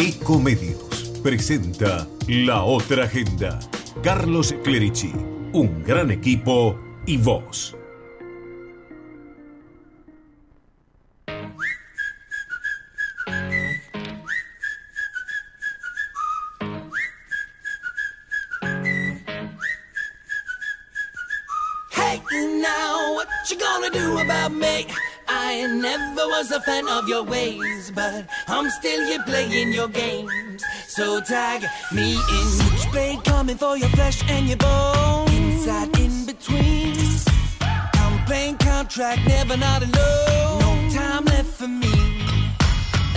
Ecomedios presenta La Otra Agenda. Carlos Clerici, un gran equipo y vos. I'm still here playing your games. So tag me in. Switchblade coming for your flesh and your bones. Inside, in between. I'm playing contract, never not alone. No time left for me.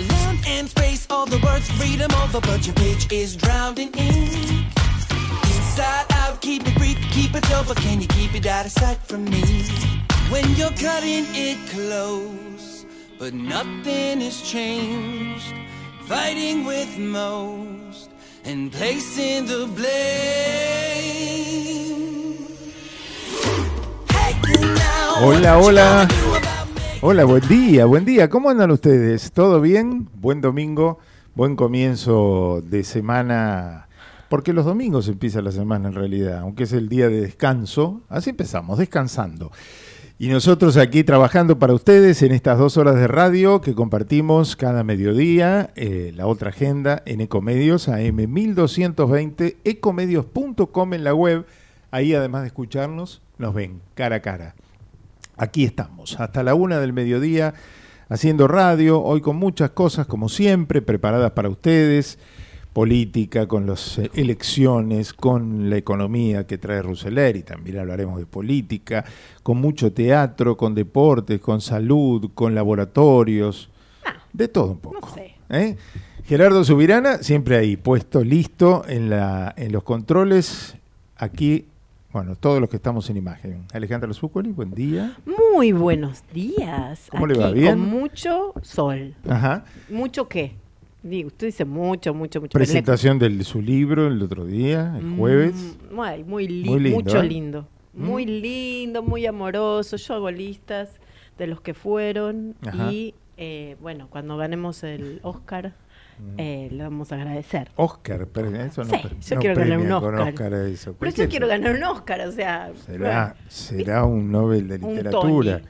Land and space, all the words, read over, but your page is drowned in. Inside out, keep it brief, keep it sober. Can you keep it out of sight from me? When you're cutting it close, but nothing has changed. Fighting with most and placing the blame. Hey, now, Hola, hola. Hola, buen día, buen día. ¿Cómo andan ustedes? ¿Todo bien? Buen domingo, buen comienzo de semana. Porque los domingos empieza la semana en realidad, aunque es el día de descanso. Así empezamos, descansando. Y nosotros aquí trabajando para ustedes en estas dos horas de radio que compartimos cada mediodía, eh, la otra agenda en Ecomedios, AM 1220, ecomedios.com en la web. Ahí además de escucharnos, nos ven cara a cara. Aquí estamos, hasta la una del mediodía, haciendo radio, hoy con muchas cosas, como siempre, preparadas para ustedes, política, con las eh, elecciones, con la economía que trae Rousseler, y también hablaremos de política, con mucho teatro, con deportes, con salud, con laboratorios, de todo un poco. no sé. ¿eh? Gerardo Subirana, siempre ahí, puesto, listo, en, la, en los controles, aquí, bueno, todos los que estamos en imagen. Alejandra Zuccoli, buen día. Muy buenos días. ¿Cómo le va? Aquí ¿Bien? Con mucho sol. Ajá. ¿Mucho qué? Digo, usted dice mucho, mucho, mucho. Presentación de su libro el otro día, el jueves. Mm, ay, muy, li- Muy lindo, mucho ¿eh? lindo. Muy lindo, muy amoroso. Yo hago listas de los que fueron. Ajá. Y eh, bueno, cuando ganemos el Oscar, eh, le vamos a agradecer. Oscar, pero eso no, Sí, yo no quiero ganar un Oscar. Oscar eso. Pero ¿Por yo qué quiero eso? ganar un Oscar, o sea. Será, bueno. será un Nobel de literatura.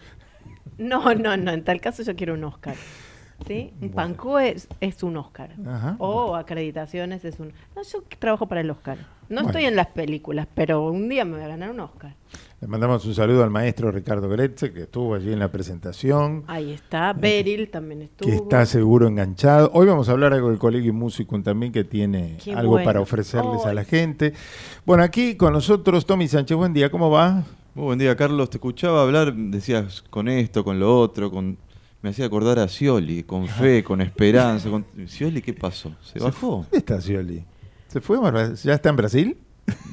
No, no, no. En tal caso yo quiero un Oscar. ¿Sí? Un Bueno. Pancó es, es un Oscar. Ajá. O acreditaciones es un... No, yo trabajo para el Oscar. No Bueno. estoy en las películas, pero un día me voy a ganar un Oscar. Le mandamos un saludo al maestro Ricardo Gretze, que estuvo allí en la presentación, Ahí está. Beryl también estuvo. que está seguro enganchado. Hoy vamos a hablar algo del Colegio Musicum también, que tiene Qué algo bueno. para ofrecerles a Ay. la gente. Bueno, aquí con nosotros Tommy Sánchez, buen día, ¿cómo va? Muy buen día, Carlos. Te escuchaba hablar, decías con esto, con lo otro, con me hacía acordar a Scioli, con fe, con esperanza. Con... Scioli, ¿qué pasó? ¿Se bajó? ¿Dónde está Scioli? ¿Se fue? ¿Ya está en Brasil?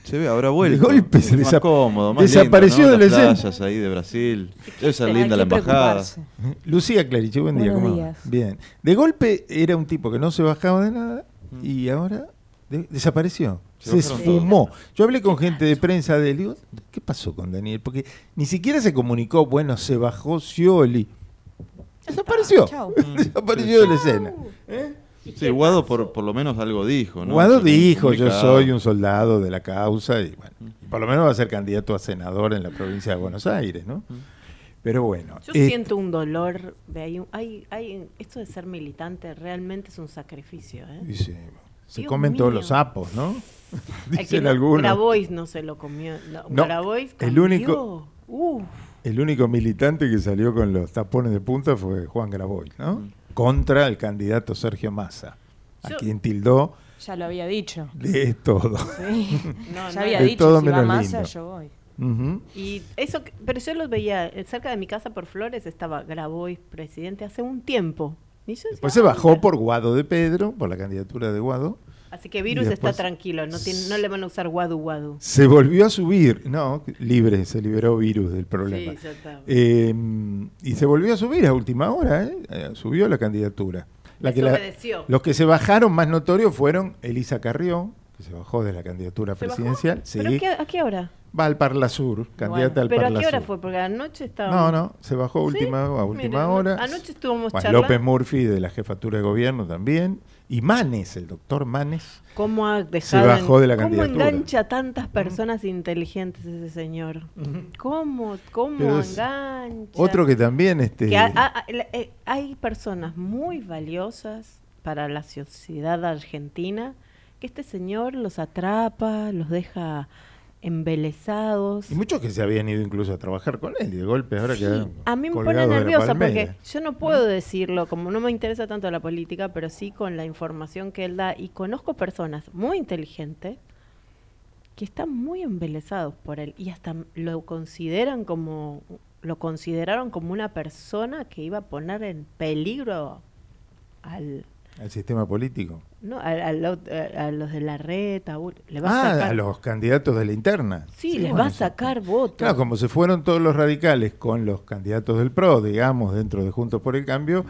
Se ve, habrá vuelto. De golpe se más desa- cómodo, más desapareció lindo, ¿no? de la Las escena. playas ahí de Brasil. Debe ser linda la embajada. Lucía Clariche, buen día. ¿cómo días. Bien. De golpe era un tipo que no se bajaba de nada y ahora de- desapareció. Se, Se esfumó. Yo hablé con gente de prensa de él. Digo, ¿qué pasó con Daniel? Porque ni siquiera se comunicó, bueno, se bajó Scioli. Desapareció. Chau. Desapareció de la escena. Sí, Guado por, por lo menos algo dijo, ¿no? Guado dijo, yo soy un soldado de la causa y bueno, y por lo menos va a ser candidato a senador en la provincia de Buenos Aires, ¿no? Pero bueno. Yo eh, siento un dolor de ahí. Hay, hay, esto de ser militante realmente es un sacrificio. ¿eh? dice, se Dios comen todos mío. los sapos, ¿no? Dicen no- algunos. Grabois no se lo comió. No, No, Grabois el único- Uf. El único militante que salió con los tapones de punta fue Juan Grabois, ¿no? Contra el candidato Sergio Massa, a Yo- quien tildó Ya lo había dicho. de todo. Sí. No, ya había de dicho, todo si va menos Massa, lindo. yo voy. Ujú. Y eso, que- pero yo los veía eh, cerca de mi casa por Flores, estaba Grabois presidente hace un tiempo. Y yo decía, Después se "Ah, bajó mira". por Guado de Pedro, por la candidatura de Guado. Así que Virus después- está tranquilo, no, tiene, no le van a usar Guadu Guadu. Se volvió a subir, no, libre, se liberó virus del problema. Sí. Eh, y se volvió a subir a última hora, ¿eh? Eh, subió la candidatura. La que la- los que se bajaron más notorios fueron Elisa Carrió, que se bajó de la candidatura presidencial. Sí, ¿Pero qué- a qué hora? va al Parla Sur, candidata al ¿Pero a Parla qué hora Sur. fue? Porque anoche estaba... No, no, se bajó a ¿Sí? última, a última hora. Anoche estuvimos Bueno, charlando. López Murphy de la jefatura de gobierno también. Y Manes, el doctor Manes, ¿Cómo ha dejado en- bajó de la ¿Cómo candidatura. engancha a tantas personas inteligentes ese señor? ¿Cómo, cómo es engancha? otro que también este, Que ha- ha- eh, hay personas muy valiosas para la sociedad argentina que este señor los atrapa, los deja embelesados. y muchos que se habían ido incluso a trabajar con él y de golpe ahora Sí, quedaron a mí me pone nerviosa porque yo no puedo decirlo, como no me interesa tanto la política, pero sí con la información que él da. Y conozco personas muy inteligentes que están muy embelesados por él y hasta lo consideran como lo consideraron como una persona que iba a poner en peligro al al sistema político. No ot- a, a los de la reta le va a Ah, sacar a los candidatos de la interna. sí, les bueno, va a eso. sacar votos Claro, como se fueron todos los radicales con los candidatos del PRO, digamos, dentro de Juntos por el Cambio,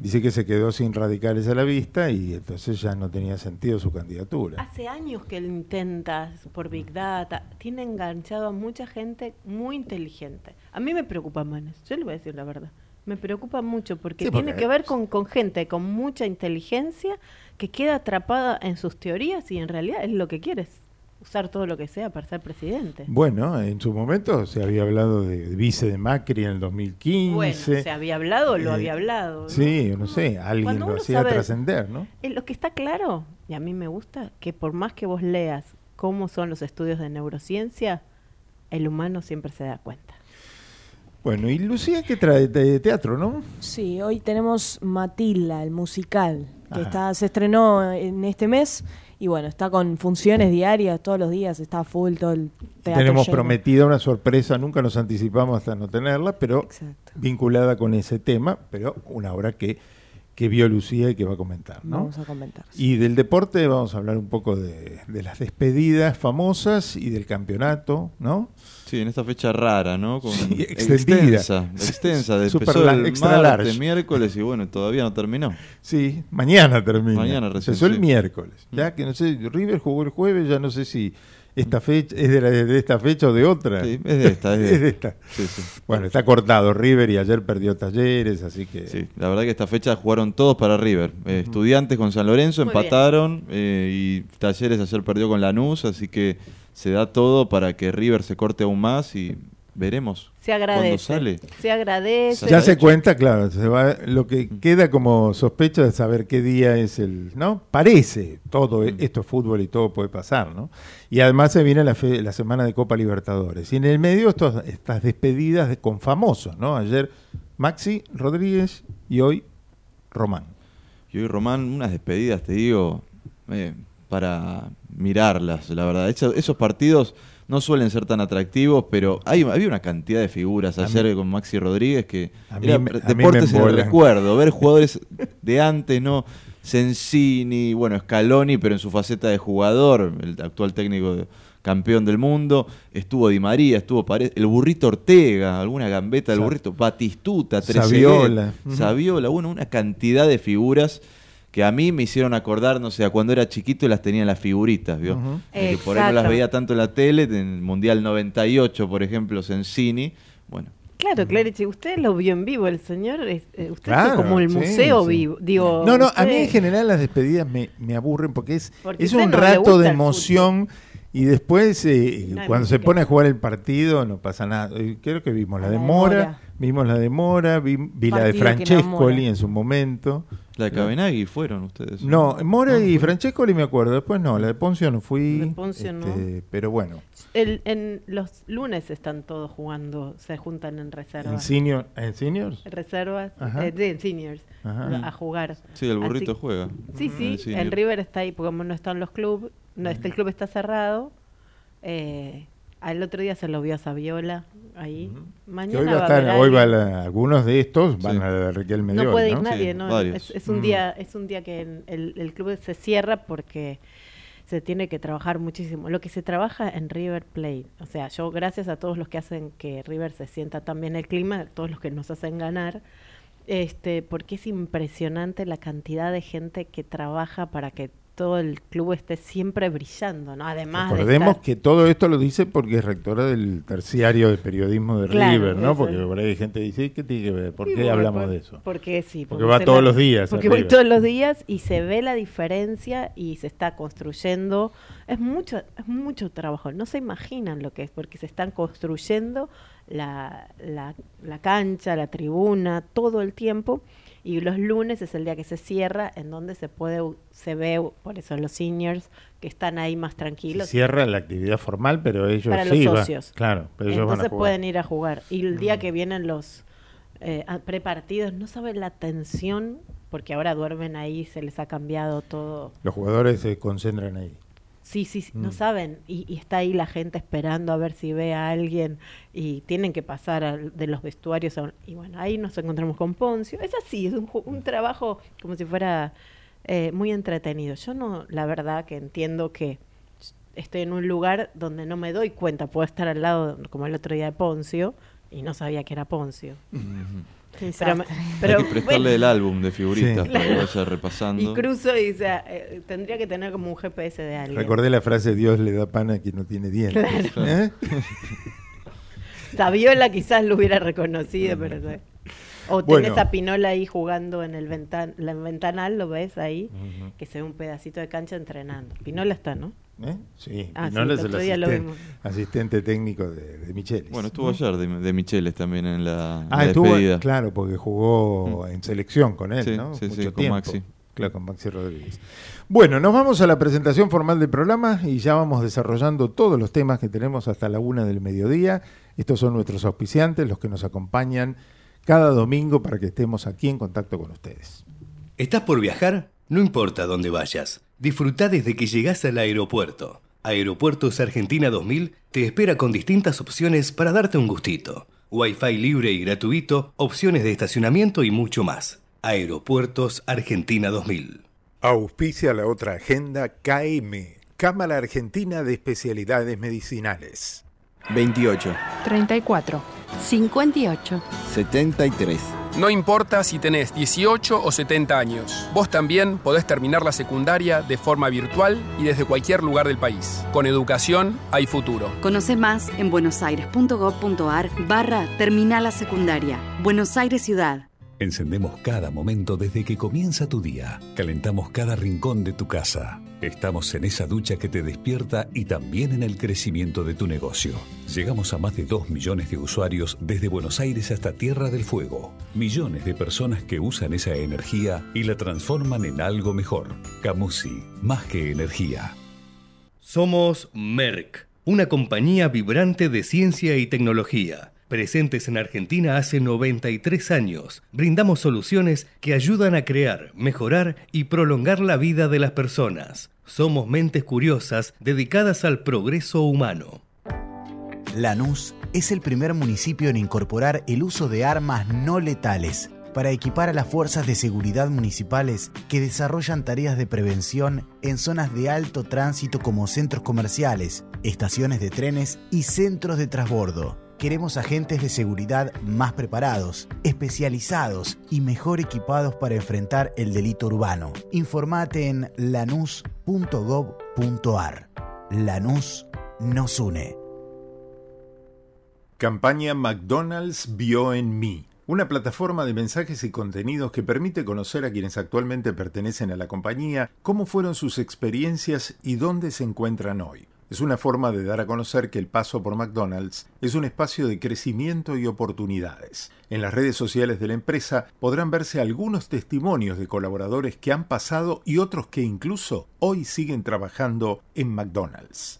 dice que se quedó sin radicales a la vista y entonces ya no tenía sentido su candidatura. Hace años que él intenta por Big Data, tiene enganchado a mucha gente muy inteligente. A mí me preocupa, Manes, yo le voy a decir la verdad. Me preocupa mucho porque, Sí, tiene porque- que ver con, con gente con mucha inteligencia que queda atrapada en sus teorías y en realidad es lo que quiere, es usar todo lo que sea para ser presidente. Bueno, en su momento se había hablado de vice de Macri en el 2015. Bueno, se había hablado, lo Eh, había hablado. ¿no? Sí, no sé, alguien lo hacía trascender, ¿no? Eh, Lo que está claro, y a mí me gusta, que por más que vos leas cómo son los estudios de neurociencia, el humano siempre se da cuenta. Bueno, y Lucía, ¿qué trae de teatro, no? Sí, hoy tenemos Matilda, el musical, que está, se estrenó en este mes y bueno, está con funciones diarias todos los días, está full todo el teatro. Tenemos lleno. prometida una sorpresa, nunca nos anticipamos hasta no tenerla, pero Exacto. vinculada con ese tema, pero una obra que, que vio Lucía y que va a comentar, ¿no? Vamos a comentar. Y del deporte vamos a hablar un poco de, de las despedidas famosas y del campeonato, ¿no? Sí, en esta fecha rara, ¿no? Con Sí, extendida. Extensa, extensa. de- Super empezó la- el extra martes, large. miércoles y bueno, todavía no terminó. Sí, mañana termina. Mañana recién, Empezó el sí. miércoles. Ya que no sé, River jugó el jueves, ya no sé si esta fecha es de, la- de esta fecha o de otra. Sí, es de esta, es de, Es de esta. Sí, sí. Bueno, está cortado River y ayer perdió Talleres, así que Sí, la verdad que esta fecha jugaron todos para River. Eh, Estudiantes con San Lorenzo Muy empataron eh, y Talleres ayer perdió con Lanús, así que se da todo para que River se corte aún más y veremos Se agradece. sale. Se agradece. ya se cuenta, claro, se va, lo que queda como sospecha de saber qué día es el, ¿no? Parece, todo e- esto es fútbol y todo puede pasar, ¿no? Y además se viene la, fe- la semana de Copa Libertadores. Y en el medio estos- estas despedidas de- con famosos, ¿no? Ayer Maxi Rodríguez y hoy Román. Y hoy Román, unas despedidas, te digo, eh, para mirarlas, la verdad. Esos, esos partidos no suelen ser tan atractivos, pero hay, había una cantidad de figuras A ayer mí- con Maxi Rodríguez que A mí era a deportes en el recuerdo. Ver jugadores de antes, ¿no? Sensini, bueno, Scaloni, pero en su faceta de jugador, el actual técnico de- campeón del mundo, estuvo Di María, estuvo Paredes, el burrito Ortega, alguna gambeta del burrito, Batistuta, Trezeguet, Saviola. Saviola, bueno, una cantidad de figuras que a mí me hicieron acordar, no sé, a cuando era chiquito y las tenía en las figuritas, ¿vio? Eh, que por ahí no las veía tanto en la tele, en el Mundial 98, por ejemplo, Sensini, bueno, Claro, Clarice, usted lo vio en vivo, el señor, eh, usted Claro, es como el sí, museo sí. vivo. Digo, No, no, a mí usted- en general las despedidas me, me aburren porque es, Porque es usted un no rato de emoción y después eh, No cuando se pone a jugar el partido no pasa nada. Eh, Creo que vimos la La de de Mora, Mora. Vimos la de Mora, vi, vi la de Francescoli en su momento. la de Cabenagui fueron ustedes. No, Mora y Francescoli me acuerdo, después no, la de Poncio no fui. De Poncio no. este, Pero bueno, el- en los lunes están todos jugando, se juntan en en, reservas. senior, ¿en seniors. Reservas, Ajá. eh, de seniors, Ajá. a jugar. Sí, el burrito Así- juega. Sí, En sí, el el. River está ahí, porque como no están los clubes, no, este, el club está cerrado. Eh, al otro día se lo vio a Saviola ahí. Que Mañana hoy va a va a estar, haber hoy va la- algunos de estos van Sí. a la de Riquelme de no puede ir ¿no? nadie, Sí, ¿no? Es, es un Mm. día, es un día que en- el, el club se cierra porque se tiene que trabajar muchísimo. Lo que se trabaja en River Plate, o sea, yo gracias a todos los que hacen que River se sienta tan bien el clima, todos los que nos hacen ganar, este, porque es impresionante la cantidad de gente que trabaja para que todo el club esté siempre brillando, ¿no? Además de Recordemos estar- que todo esto lo dice porque es rectora del terciario de periodismo de Claro, River, ¿no? eso Porque por ahí hay gente que dice, ¿qué tiene que ver? ¿Por Sí, qué hablamos por- de eso? Porque sí. Porque va se todos la- los días Porque voy todos los días y se ve la diferencia y se está construyendo. Es mucho, es mucho trabajo. No se imaginan lo que es, porque se están construyendo la, la, la cancha, la tribuna, todo el tiempo. Y los lunes es el día que se cierra, en donde se puede, se ve, por eso los seniors que están ahí más Se tranquilos. cierra la actividad formal, pero ellos Para los sí van- socios. Claro, pero ellos van a Entonces pueden ir a jugar. Y el día que vienen los eh, prepartidos, no saben la tensión, porque ahora duermen ahí, se les ha cambiado todo. Los jugadores se concentran ahí. Sí, sí, sí, Mm. no saben. Y, y está ahí la gente esperando a ver si ve a alguien y tienen que pasar al- de los vestuarios. a un- y bueno, ahí nos encontramos con Poncio. Es así, es un, ju- un trabajo como si fuera eh, muy entretenido. Yo no, la verdad que entiendo que estoy en un lugar donde no me doy cuenta. Puedo estar al lado, como el otro día de Poncio, y no sabía que era Poncio. Qué Pero, pero, Hay que prestarle bueno, el álbum de figuritas Sí. para que vaya repasando. y cruzo y o sea, eh, tendría que tener como un GPS de alguien. Recordé la frase Dios le da pan a quien no tiene dientes. ¿Eh? Saviola quizás lo hubiera reconocido, pero. O Bueno. tenés a Pinola ahí jugando en el ventan la ventanal, lo ves ahí, que se ve un pedacito de cancha entrenando. Pinola está, ¿no? ¿Eh? Sí, Ah, Pinola sí, es el el otro día lo asisten- vimos. asistente técnico de, de Michelis. Bueno, estuvo ayer de, de Micheles también en la, Ah, la estuvo, despedida. claro, porque jugó en selección con él, Sí, ¿no? sí, sí, Mucho con tiempo. Maxi. Claro, con Maxi Rodríguez. Bueno, nos vamos a la presentación formal del programa y ya vamos desarrollando todos los temas que tenemos hasta la una del mediodía. Estos son nuestros auspiciantes, los que nos acompañan cada domingo para que estemos aquí en contacto con ustedes. ¿Estás por viajar? No importa dónde vayas. Disfruta desde que llegás al aeropuerto. Aeropuertos Argentina 2000 te espera con distintas opciones para darte un gustito. Wi-Fi libre y gratuito, opciones de estacionamiento y mucho más. Aeropuertos Argentina 2000. Auspicia la otra agenda KM, Cámara Argentina de Especialidades Medicinales. 28, 34, 58. 73. No importa si tenés 18 o 70 años, vos también podés terminar la secundaria de forma virtual y desde cualquier lugar del país. Con educación hay futuro. Conoce más en buenosaires.gov.ar barra Terminal la Secundaria. Buenos Aires Ciudad. Encendemos cada momento desde que comienza tu día. Calentamos cada rincón de tu casa. Estamos en esa ducha que te despierta y también en el crecimiento de tu negocio. Llegamos a más de 2 millones de usuarios desde Buenos Aires hasta Tierra del Fuego. Millones de personas que usan esa energía y la transforman en algo mejor. Camusi, más que energía. Somos Merck, una compañía vibrante de ciencia y tecnología. Presentes en Argentina hace 93 años, brindamos soluciones que ayudan a crear, mejorar y prolongar la vida de las personas. Somos mentes curiosas dedicadas al progreso humano. Lanús es el primer municipio en incorporar el uso de armas no letales para equipar a las fuerzas de seguridad municipales que desarrollan tareas de prevención en zonas de alto tránsito como centros comerciales, estaciones de trenes y centros de transbordo. Queremos agentes de seguridad más preparados, especializados y mejor equipados para enfrentar el delito urbano. Informate en lanús.gov.ar. Lanús nos une. Campaña McDonald's vio en mí. Una plataforma de mensajes y contenidos que permite conocer a quienes actualmente pertenecen a la compañía, cómo fueron sus experiencias y dónde se encuentran hoy. Es una forma de dar a conocer que el paso por McDonald's es un espacio de crecimiento y oportunidades. En las redes sociales de la empresa podrán verse algunos testimonios de colaboradores que han pasado y otros que incluso hoy siguen trabajando en McDonald's.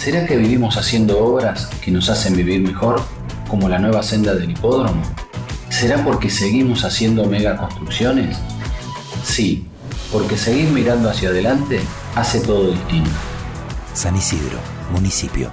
¿Será que vivimos haciendo obras que nos hacen vivir mejor, como la nueva senda del hipódromo? ¿Será porque seguimos haciendo megaconstrucciones? Sí, porque seguir mirando hacia adelante hace todo distinto. San Isidro, municipio.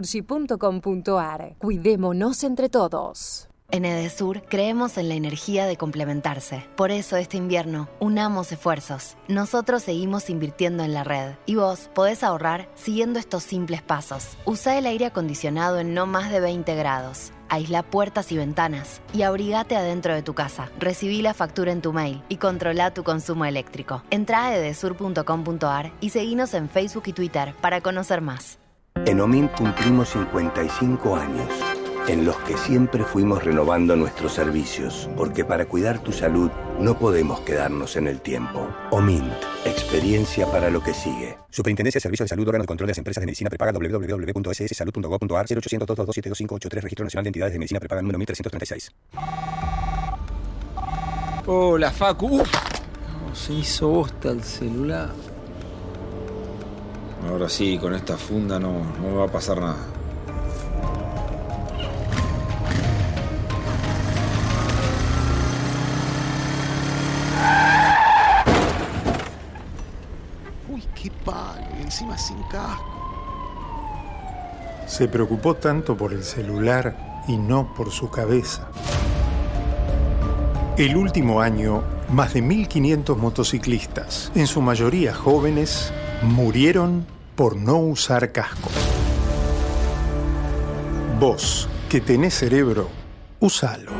denuncias.naturgy.com.ar. Cuidémonos entre todos. En Edesur creemos en la energía de complementarse. Por eso este invierno unamos esfuerzos. Nosotros seguimos invirtiendo en la red y vos podés ahorrar siguiendo estos simples pasos. Usa el aire acondicionado en no más de 20 grados. Aísla puertas y ventanas y abrigate adentro de tu casa. Recibí la factura en tu mail y controla tu consumo eléctrico. Entra a edesur.com.ar y seguinos en Facebook y Twitter para conocer más. En OMIN cumplimos 55 años, en los que siempre fuimos renovando nuestros servicios, porque para cuidar tu salud no podemos quedarnos en el tiempo. OMINT, experiencia para lo que sigue. Superintendencia de Servicios de Salud, órgano de control de las empresas de medicina prepaga www.sssalud.gov.ar 0800-227-2583, Registro Nacional de Entidades de Medicina Prepaga número 1336. Hola, Facu. Uf, no, se hizo bosta el celular. Ahora sí, con esta funda no, no me va a pasar nada. Uy, qué palo, y encima sin casco. Se preocupó tanto por el celular y no por su cabeza. El último año, más de 1.500 motociclistas, en su mayoría jóvenes, murieron por no usar casco. Vos, que tenés cerebro, usalo.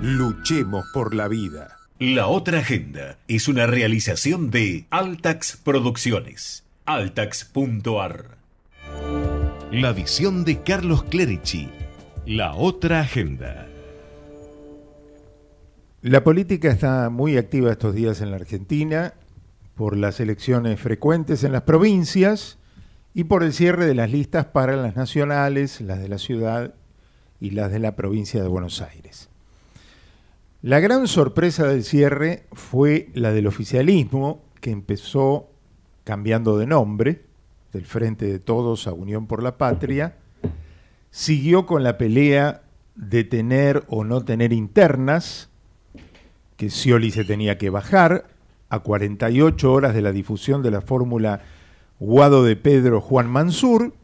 Luchemos por la vida. La otra agenda es una realización de Altax Producciones. Altax.ar. La visión de Carlos Clerici. La otra agenda. La política está muy activa estos días en la Argentina por las elecciones frecuentes en las provincias y por el cierre de las listas para las nacionales, las de la ciudad y las de la provincia de Buenos Aires. La gran sorpresa del cierre fue la del oficialismo, que empezó cambiando de nombre, del Frente de Todos a Unión por la Patria, siguió con la pelea de tener o no tener internas, que Scioli se tenía que bajar a 48 horas de la difusión de la fórmula Guado de Pedro Juan Mansur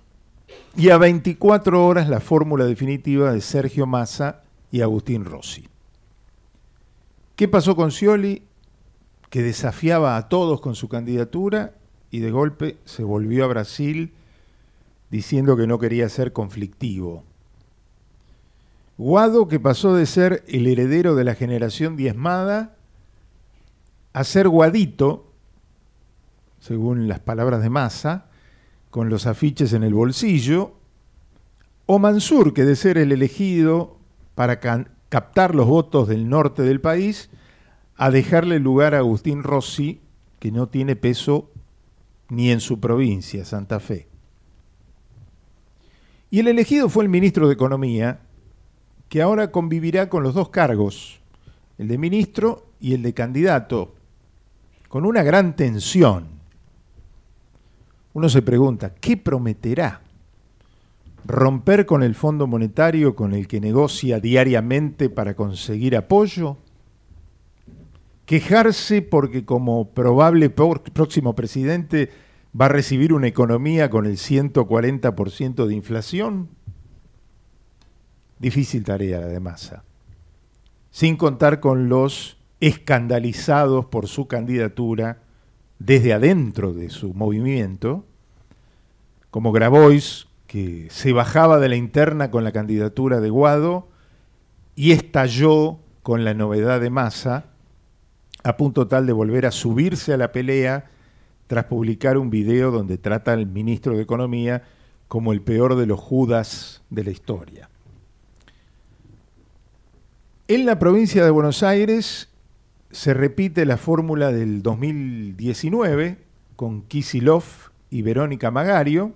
y a 24 horas la fórmula definitiva de Sergio Massa y Agustín Rossi. ¿Qué pasó con Scioli? Que desafiaba a todos con su candidatura y de golpe se volvió a Brasil diciendo que no quería ser conflictivo. Guado, que pasó de ser el heredero de la generación diezmada a ser Guadito, según las palabras de Massa, con los afiches en el bolsillo, o Mansur, que de ser el elegido para captar los votos del norte del país, a dejarle lugar a Agustín Rossi, que no tiene peso ni en su provincia, Santa Fe. Y el elegido fue el ministro de Economía, que ahora convivirá con los dos cargos, el de ministro y el de candidato, con una gran tensión. Uno se pregunta, ¿qué prometerá? ¿Romper con el Fondo Monetario con el que negocia diariamente para conseguir apoyo? ¿Quejarse porque como probable próximo presidente va a recibir una economía con el 140% de inflación? Difícil tarea la de Massa. Sin contar con los escandalizados por su candidatura desde adentro de su movimiento, como Grabois, que se bajaba de la interna con la candidatura de Guado y estalló con la novedad de Massa, a punto tal de volver a subirse a la pelea tras publicar un video donde trata al ministro de Economía como el peor de los Judas de la historia. En la provincia de Buenos Aires se repite la fórmula del 2019 con Kisilov y Verónica Magario,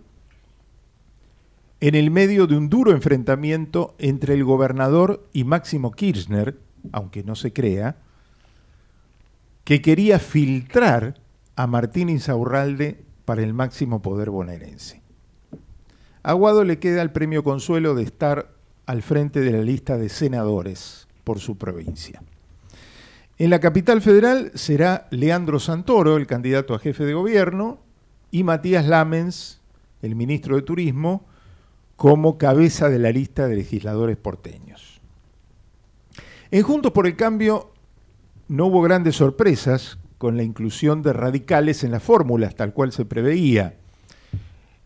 en el medio de un duro enfrentamiento entre el gobernador y Máximo Kirchner, aunque no se crea, que quería filtrar a Martín Insaurralde para el máximo poder bonaerense. Aguado le queda el premio consuelo de estar al frente de la lista de senadores por su provincia. En la capital federal será Leandro Santoro, el candidato a jefe de gobierno, y Matías Lamens, el ministro de Turismo, como cabeza de la lista de legisladores porteños. En Juntos por el Cambio no hubo grandes sorpresas con la inclusión de radicales en las fórmulas, tal cual se preveía.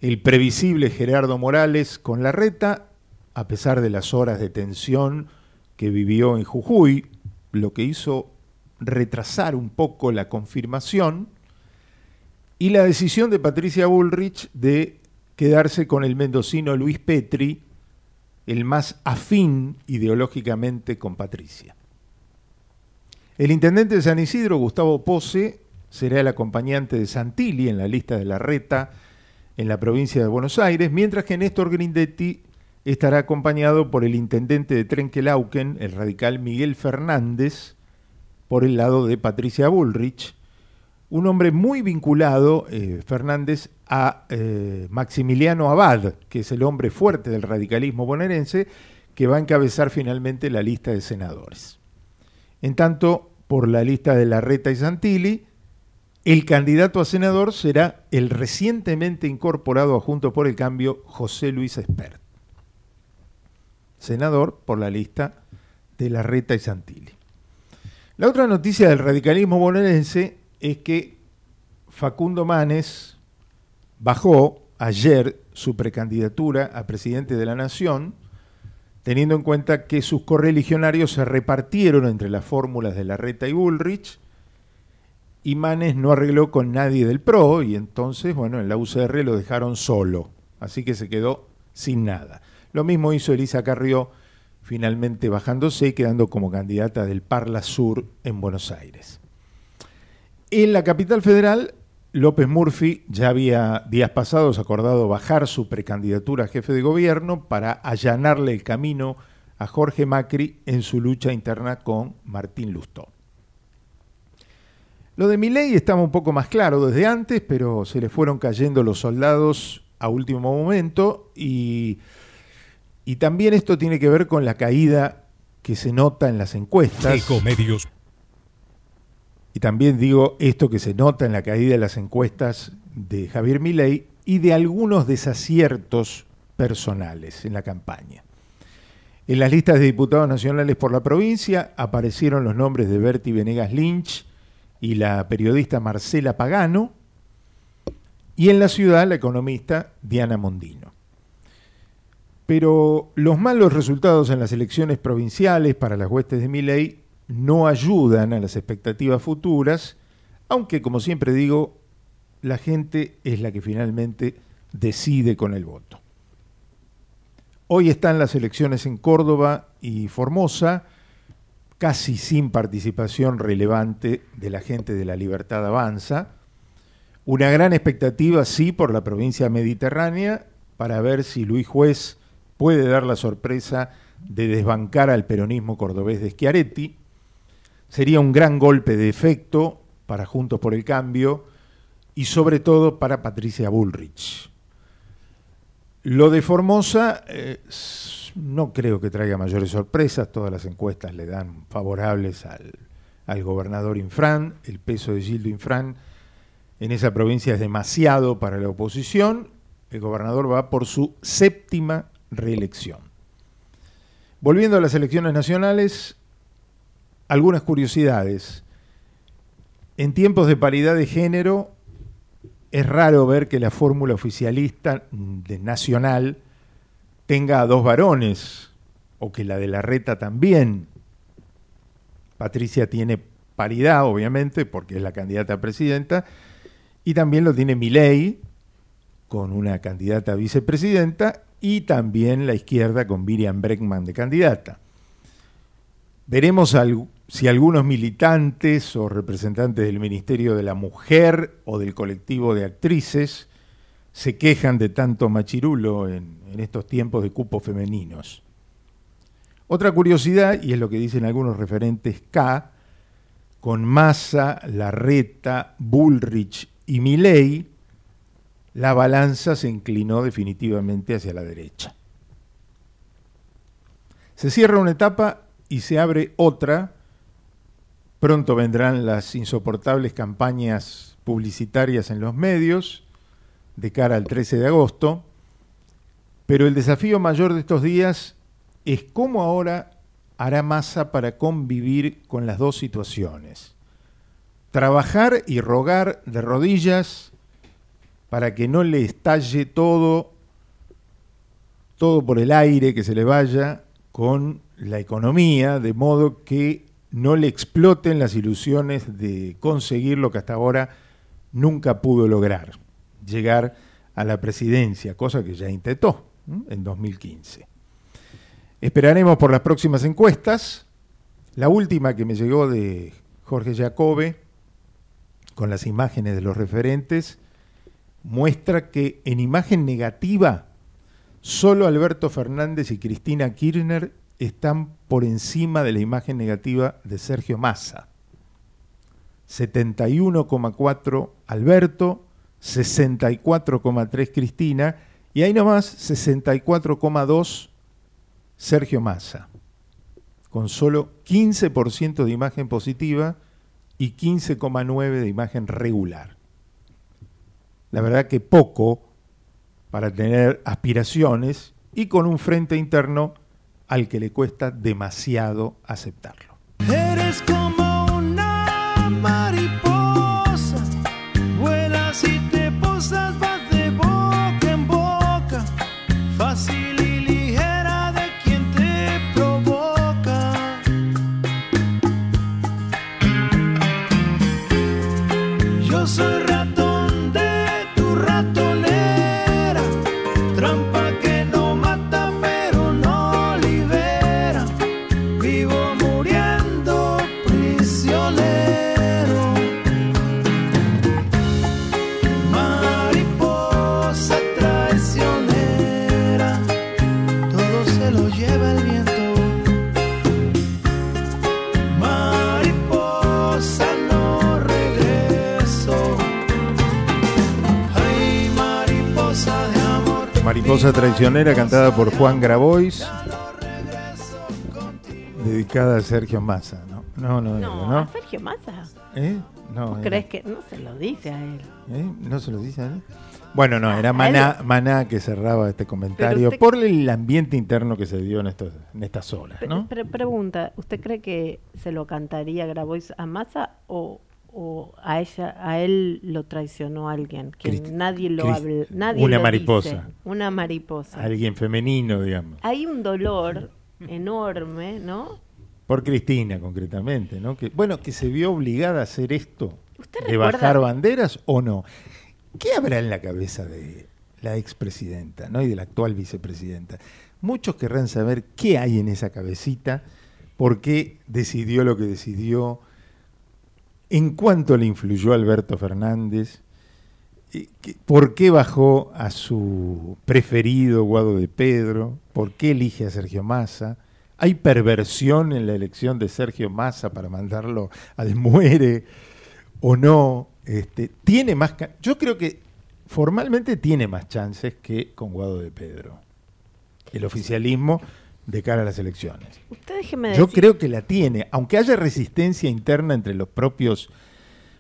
El previsible Gerardo Morales con la reta, a pesar de las horas de tensión que vivió en Jujuy, lo que hizo retrasar un poco la confirmación, y la decisión de Patricia Bullrich de quedarse con el mendocino Luis Petri, el más afín ideológicamente con Patricia. El intendente de San Isidro, Gustavo Pose, será el acompañante de Santilli en la lista de la reta en la provincia de Buenos Aires, mientras que Néstor Grindetti estará acompañado por el intendente de Trenquelauquen, el radical Miguel Fernández, por el lado de Patricia Bullrich, un hombre muy vinculado, eh, Fernández, a eh, Maximiliano Abad, que es el hombre fuerte del radicalismo bonaerense, que va a encabezar finalmente la lista de senadores. En tanto, por la lista de Larreta y Santilli, el candidato a senador será el recientemente incorporado a Junto por el Cambio, José Luis Espert. Senador por la lista de Larreta y Santilli. La otra noticia del radicalismo bonaerense es que Facundo Manes bajó ayer su precandidatura a presidente de la Nación, teniendo en cuenta que sus correligionarios se repartieron entre las fórmulas de Larreta y Bullrich, y Manes no arregló con nadie del PRO, y entonces, bueno, en la UCR lo dejaron solo, así que se quedó sin nada. Lo mismo hizo Elisa Carrió, finalmente bajándose y quedando como candidata del Parla Sur en Buenos Aires. En la capital federal, López Murphy ya había días pasados acordado bajar su precandidatura a jefe de gobierno para allanarle el camino a Jorge Macri en su lucha interna con Martín Lustó. Lo de Milei estaba un poco más claro desde antes, pero se le fueron cayendo los soldados a último momento y, y también esto tiene que ver con la caída que se nota en las encuestas. Ecomedios. Y también digo esto que se nota en la caída de las encuestas de Javier Milei y de algunos desaciertos personales en la campaña. En las listas de diputados nacionales por la provincia aparecieron los nombres de Berti Venegas Lynch y la periodista Marcela Pagano, y en la ciudad la economista Diana Mondino. Pero los malos resultados en las elecciones provinciales para las huestes de Milei no ayudan a las expectativas futuras, aunque como siempre digo, la gente es la que finalmente decide con el voto. Hoy están las elecciones en Córdoba y Formosa, casi sin participación relevante de la gente de la Libertad Avanza. Una gran expectativa, sí, por la provincia mediterránea, para ver si Luis Juez puede dar la sorpresa de desbancar al peronismo cordobés de Schiaretti. Sería un gran golpe de efecto para Juntos por el Cambio y sobre todo para Patricia Bullrich. Lo de Formosa eh, no creo que traiga mayores sorpresas, todas las encuestas le dan favorables al, al gobernador Infran, el peso de Gildo Infran en esa provincia es demasiado para la oposición, el gobernador va por su séptima reelección. Volviendo a las elecciones nacionales, algunas curiosidades. En tiempos de paridad de género, es raro ver que la fórmula oficialista de nacional tenga a dos varones, o que la de la reta también. Patricia tiene paridad, obviamente, porque es la candidata a presidenta, y también lo tiene Milei, con una candidata a vicepresidenta, y también la izquierda con Miriam Breckman de candidata. Veremos si algunos militantes o representantes del Ministerio de la Mujer o del colectivo de actrices se quejan de tanto machirulo en, en estos tiempos de cupos femeninos. Otra curiosidad, y es lo que dicen algunos referentes K, con Massa, Larreta, Bullrich y Milley, la balanza se inclinó definitivamente hacia la derecha. Se cierra una etapa y se abre otra. Pronto vendrán las insoportables campañas publicitarias en los medios de cara al 13 de agosto. Pero el desafío mayor de estos días es cómo ahora hará Massa para convivir con las dos situaciones. Trabajar y rogar de rodillas para que no le estalle todo, todo por el aire, que se le vaya con la economía, de modo que no le exploten las ilusiones de conseguir lo que hasta ahora nunca pudo lograr, llegar a la presidencia, cosa que ya intentó en 2015. Esperaremos por las próximas encuestas. La última que me llegó de Jorge Jacobe, con las imágenes de los referentes, muestra que en imagen negativa solo Alberto Fernández y Cristina Kirchner están por encima de la imagen negativa de Sergio Massa. 71,4 Alberto, 64,3 Cristina y ahí nomás 64,2 Sergio Massa, con solo 15% de imagen positiva y 15,9 de imagen regular. La verdad que poco para tener aspiraciones y con un frente interno al que le cuesta demasiado aceptarlo. Eres como Mariposa traicionera cantada por Juan Grabois, dedicada a Sergio Massa. No, no, no, No, ¿no? a Sergio Massa. ¿Eh? No, ¿Vos era- crees que no se lo dice a él? ¿Eh? ¿No se lo dice a él? Bueno, no, era Maná, Maná que cerraba este comentario usted- por el ambiente interno que se dio en, estos, en estas horas, ¿no? pre- pregunta, ¿usted cree que se lo cantaría Grabois a Massa o, o a ella, a él lo traicionó alguien? Que Cristi- nadie lo Cristi- habla, nadie una lo mariposa. dice. Una mariposa. Alguien femenino, digamos. Hay un dolor enorme, ¿no? Por Cristina, concretamente, ¿no? Que, bueno, que se vio obligada a hacer esto, de bajar banderas o no. ¿Qué habrá en la cabeza de la expresidenta ¿no? y de la actual vicepresidenta? Muchos querrán saber qué hay en esa cabecita, por qué decidió lo que decidió, en cuánto le influyó Alberto Fernández, por qué bajó a su preferido Guado de Pedro, por qué elige a Sergio Massa. ¿Hay perversión en la elección de Sergio Massa para mandarlo al muere o no? Este, tiene más Yo creo que formalmente tiene más chances que con Guado de Pedro. El oficialismo de cara a las elecciones. Usted déjeme Yo decir- creo que la tiene, aunque haya resistencia interna entre los propios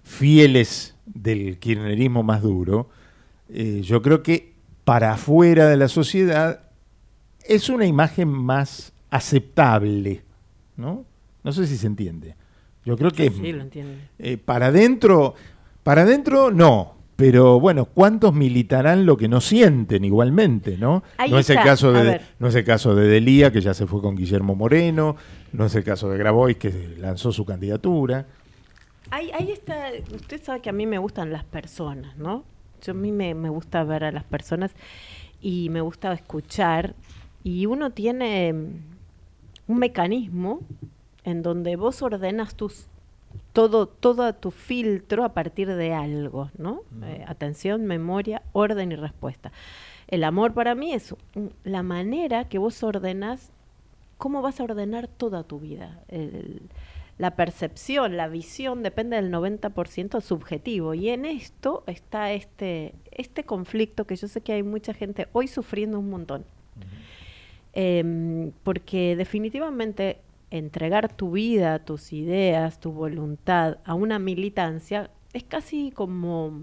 fieles del kirchnerismo más duro, eh, yo creo que para afuera de la sociedad es una imagen más aceptable, ¿no? No sé si se entiende. Yo creo que Sí, lo entiendo. eh, para adentro, para adentro no, pero bueno, ¿cuántos militarán lo que no sienten igualmente, no? Ahí no es el está, caso de no es el caso de Delía que ya se fue con Guillermo Moreno, no es el caso de Grabois que lanzó su candidatura. Ahí, ahí está, usted sabe que a mí me gustan las personas, ¿no? Yo a mí me, me gusta ver a las personas y me gusta escuchar y uno tiene mm, un mecanismo en donde vos ordenas tus todo, todo tu filtro a partir de algo, ¿no? Eh, atención, memoria, orden y respuesta. El amor para mí es la manera que vos ordenas, cómo vas a ordenar toda tu vida. El- la percepción, la visión depende del 90% subjetivo. Y en esto está este, este conflicto que yo sé que hay mucha gente hoy sufriendo un montón. Em, porque definitivamente entregar tu vida, tus ideas, tu voluntad a una militancia es casi como,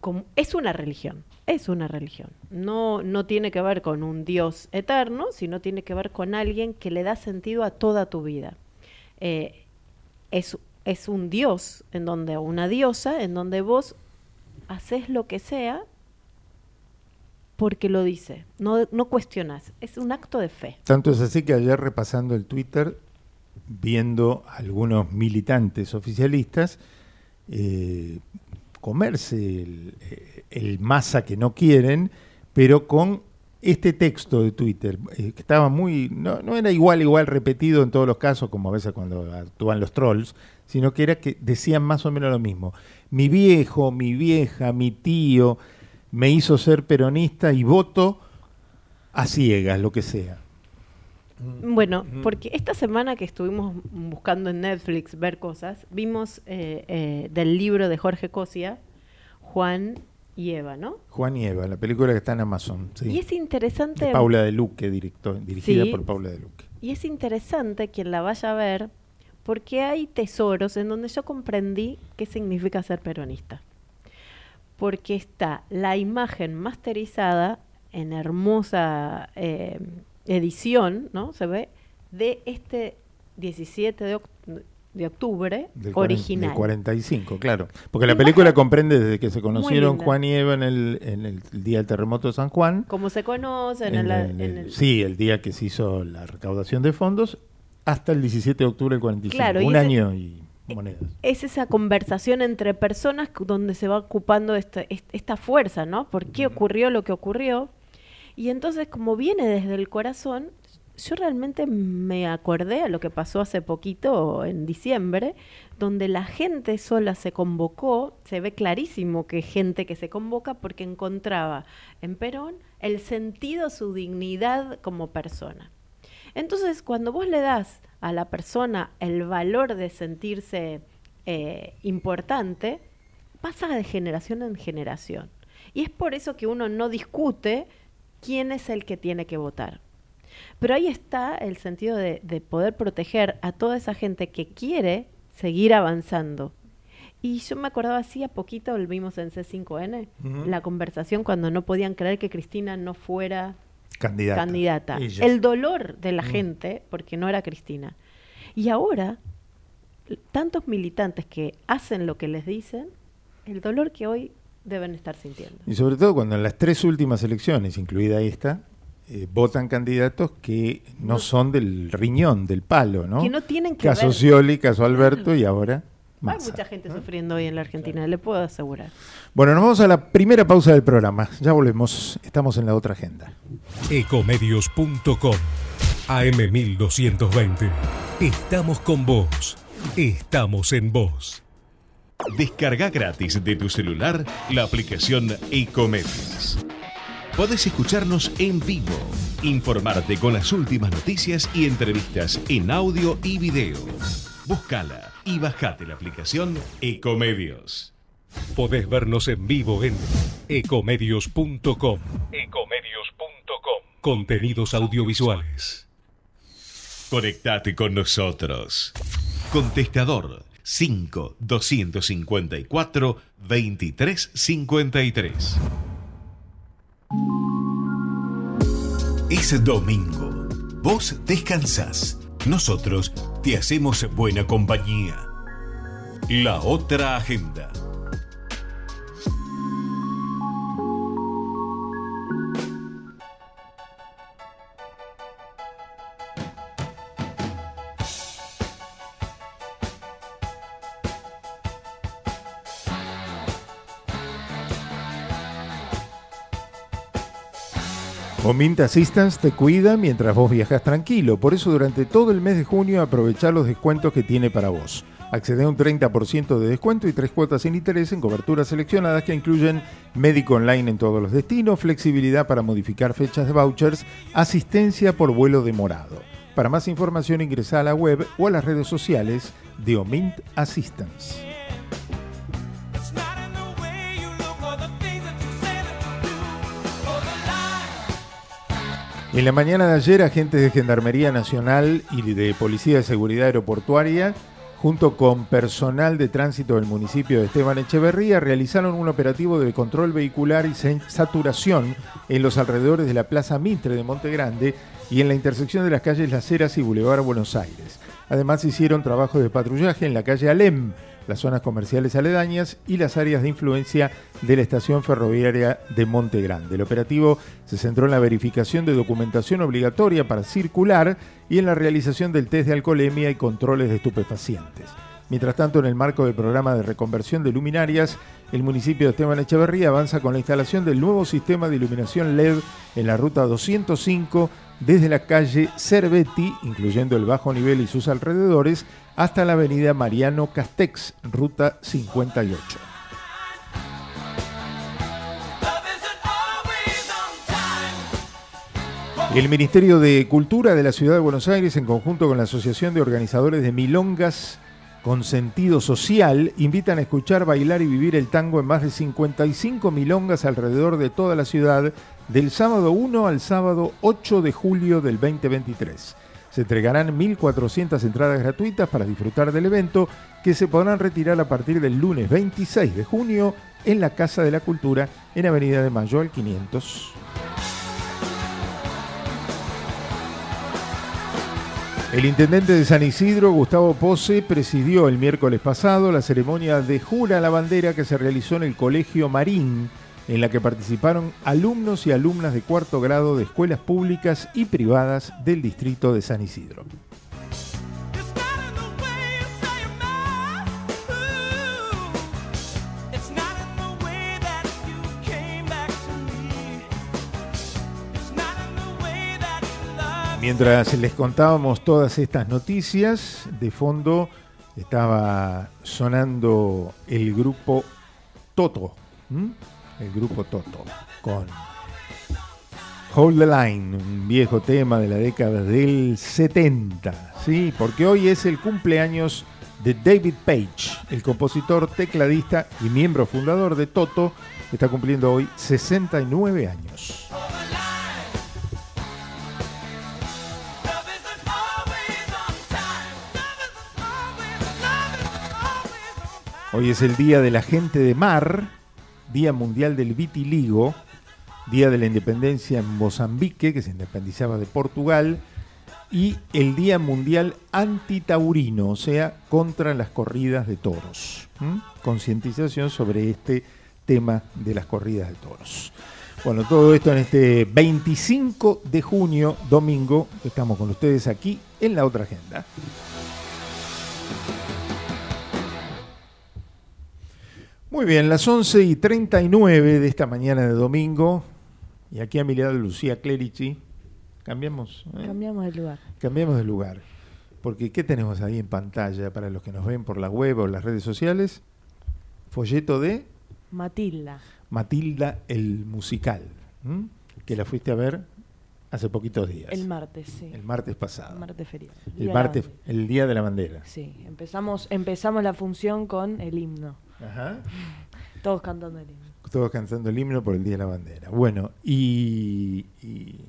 como- es una religión, es una religión. No, no tiene que ver con un Dios eterno, sino tiene que ver con alguien que le da sentido a toda tu vida. Eh, es, es un Dios en donde, una diosa, en donde vos haces lo que sea porque lo dice, no, no cuestionas, es un acto de fe. Tanto es así que ayer repasando el Twitter, viendo a algunos militantes oficialistas eh, comerse el, eh, el masa que no quieren, pero con este texto de Twitter, eh, que estaba muy, no, no era igual, igual repetido en todos los casos, como a veces cuando actúan los trolls, sino que era que decían más o menos lo mismo. Mi viejo, mi vieja, mi tío me hizo ser peronista y voto a ciegas, lo que sea. Bueno, porque esta semana que estuvimos buscando en Netflix ver cosas, vimos eh, eh, del libro de Jorge Cosia, Juan y Eva, ¿no? Juan y Eva, la película que está en Amazon. sí. Y es interesante... De Paula de Luque, director, dirigida Sí. por Paula de Luque. Y es interesante quien la vaya a ver porque hay tesoros en donde yo comprendí qué significa ser peronista. Porque está la imagen masterizada en hermosa eh, edición, ¿no? Se ve de este 17 de, oc- de octubre Del original. Del 45, claro. Porque la película comprende desde que se conocieron. Juan y Eva en el, en el día del terremoto de San Juan. Como se conocen en, en la- el- en el- Sí, el día que se hizo la recaudación de fondos, hasta el 17 de octubre del 45. Claro, y un ese- año y monedas. es esa conversación entre personas donde se va ocupando esta, est- esta fuerza, ¿no? ¿Por qué ocurrió lo que ocurrió? Y entonces, como viene desde el corazón, yo realmente me acordé a lo que pasó hace poquito, en diciembre, donde la gente sola se convocó, se ve clarísimo que gente que se convoca porque encontraba en Perón el sentido, su dignidad como persona. Entonces, cuando vos le das a la persona el valor de sentirse eh, importante, pasa de generación en generación. Y es por eso que uno no discute quién es el que tiene que votar. Pero ahí está el sentido de, de poder proteger a toda esa gente que quiere seguir avanzando. Y yo me acordaba así a poquito, lo vimos en C5N, Ujú. la conversación cuando no podían creer que Cristina no fuera Candidata. candidata. El dolor de la Mm. gente porque no era Cristina. Y ahora, tantos militantes que hacen lo que les dicen, el dolor que hoy deben estar sintiendo. Y sobre todo cuando en las tres últimas elecciones, incluida esta, eh, votan candidatos que no son del riñón, del palo, ¿no? Que no tienen que Caso ver. Scioli, caso Alberto y ahora Hay Massa. mucha gente sufriendo hoy en la Argentina, le puedo asegurar. Bueno, nos vamos a la primera pausa del programa. Ya volvemos. Estamos en la otra agenda. Ecomedios.com AM1220. Estamos con vos. Estamos en vos. Descarga gratis de tu celular la aplicación Ecomedios. Podés escucharnos en vivo, informarte con las últimas noticias y entrevistas en audio y video. Búscala y bajate la aplicación Ecomedios. Podés vernos en vivo en ecomedios.com. Ecomedios.com. Contenidos audiovisuales. Conectate con nosotros. Contestador 5 254 2353. Es domingo. Vos descansás. Nosotros te hacemos buena compañía. La otra agenda. Omint Assistance te cuida mientras vos viajas tranquilo. Por eso durante todo el mes de junio aprovechá los descuentos que tiene para vos. Accede a un 30% de descuento y tres cuotas sin interés en coberturas seleccionadas que incluyen médico online en todos los destinos, flexibilidad para modificar fechas de vouchers, asistencia por vuelo demorado. Para más información ingresa a la web o a las redes sociales de Omint Assistance. En la mañana de ayer, agentes de Gendarmería Nacional y de Policía de Seguridad Aeroportuaria, junto con personal de tránsito del municipio de Esteban Echeverría, realizaron un operativo de control vehicular y saturación en los alrededores de la Plaza Mitre de Monte Grande y en la intersección de las calles Las Heras y Boulevard Buenos Aires. Además, hicieron trabajos de patrullaje en la calle Alem, las zonas comerciales aledañas y las áreas de influencia de la estación ferroviaria de Monte Grande. El operativo se centró en la verificación de documentación obligatoria para circular y en la realización del test de alcoholemia y controles de estupefacientes. Mientras tanto, en el marco del programa de reconversión de luminarias, el municipio de Esteban Echeverría avanza con la instalación del nuevo sistema de iluminación LED en la ruta 205 desde la calle Cervetti, incluyendo el bajo nivel y sus alrededores, hasta la avenida Mariano Castex, ruta 58. El Ministerio de Cultura de la Ciudad de Buenos Aires, en conjunto con la Asociación de Organizadores de Milongas con Sentido Social, invitan a escuchar, bailar y vivir el tango en más de 55 milongas alrededor de toda la ciudad, del sábado 1 al sábado 8 de julio del 2023. Se entregarán 1.400 entradas gratuitas para disfrutar del evento, que se podrán retirar a partir del lunes 26 de junio en la Casa de la Cultura, en Avenida de Mayo al 500. El intendente de San Isidro, Gustavo Pose, presidió el miércoles pasado la ceremonia de Jura a la Bandera que se realizó en el Colegio Marín, en la que participaron alumnos y alumnas de cuarto grado de escuelas públicas y privadas del distrito de San Isidro. Mientras les contábamos todas estas noticias, de fondo estaba sonando el grupo Toto, ¿m? el grupo Toto, con Hold the Line, un viejo tema de la década del 70, ¿sí? porque hoy es el cumpleaños de David Page, el compositor, tecladista y miembro fundador de Toto, que está cumpliendo hoy 69 años. Hoy es el Día de la Gente de Mar, Día Mundial del Vitiligo, Día de la Independencia en Mozambique, que se independizaba de Portugal, y el Día Mundial Antitaurino, o sea, contra las corridas de toros. ¿m? Concientización sobre este tema de las corridas de toros. Bueno, todo esto en este 25 de junio, domingo, estamos con ustedes aquí en la otra agenda. Muy bien, las 11 y 39 de esta mañana de domingo, y aquí a mi lado Lucía Clerici. Cambiamos. ¿eh? Cambiamos de lugar. Cambiamos de lugar. Porque, ¿qué tenemos ahí en pantalla para los que nos ven por la web o las redes sociales? Folleto de Matilda. Matilda el musical, ¿m? que la fuiste a ver hace poquitos días. El martes, sí. El martes pasado. El martes feriado. El de la martes, el día de la bandera. Sí, empezamos, empezamos la función con el himno. Ajá. Todos cantando el himno. Todos cantando el himno por el Día de la Bandera. Bueno, y, y,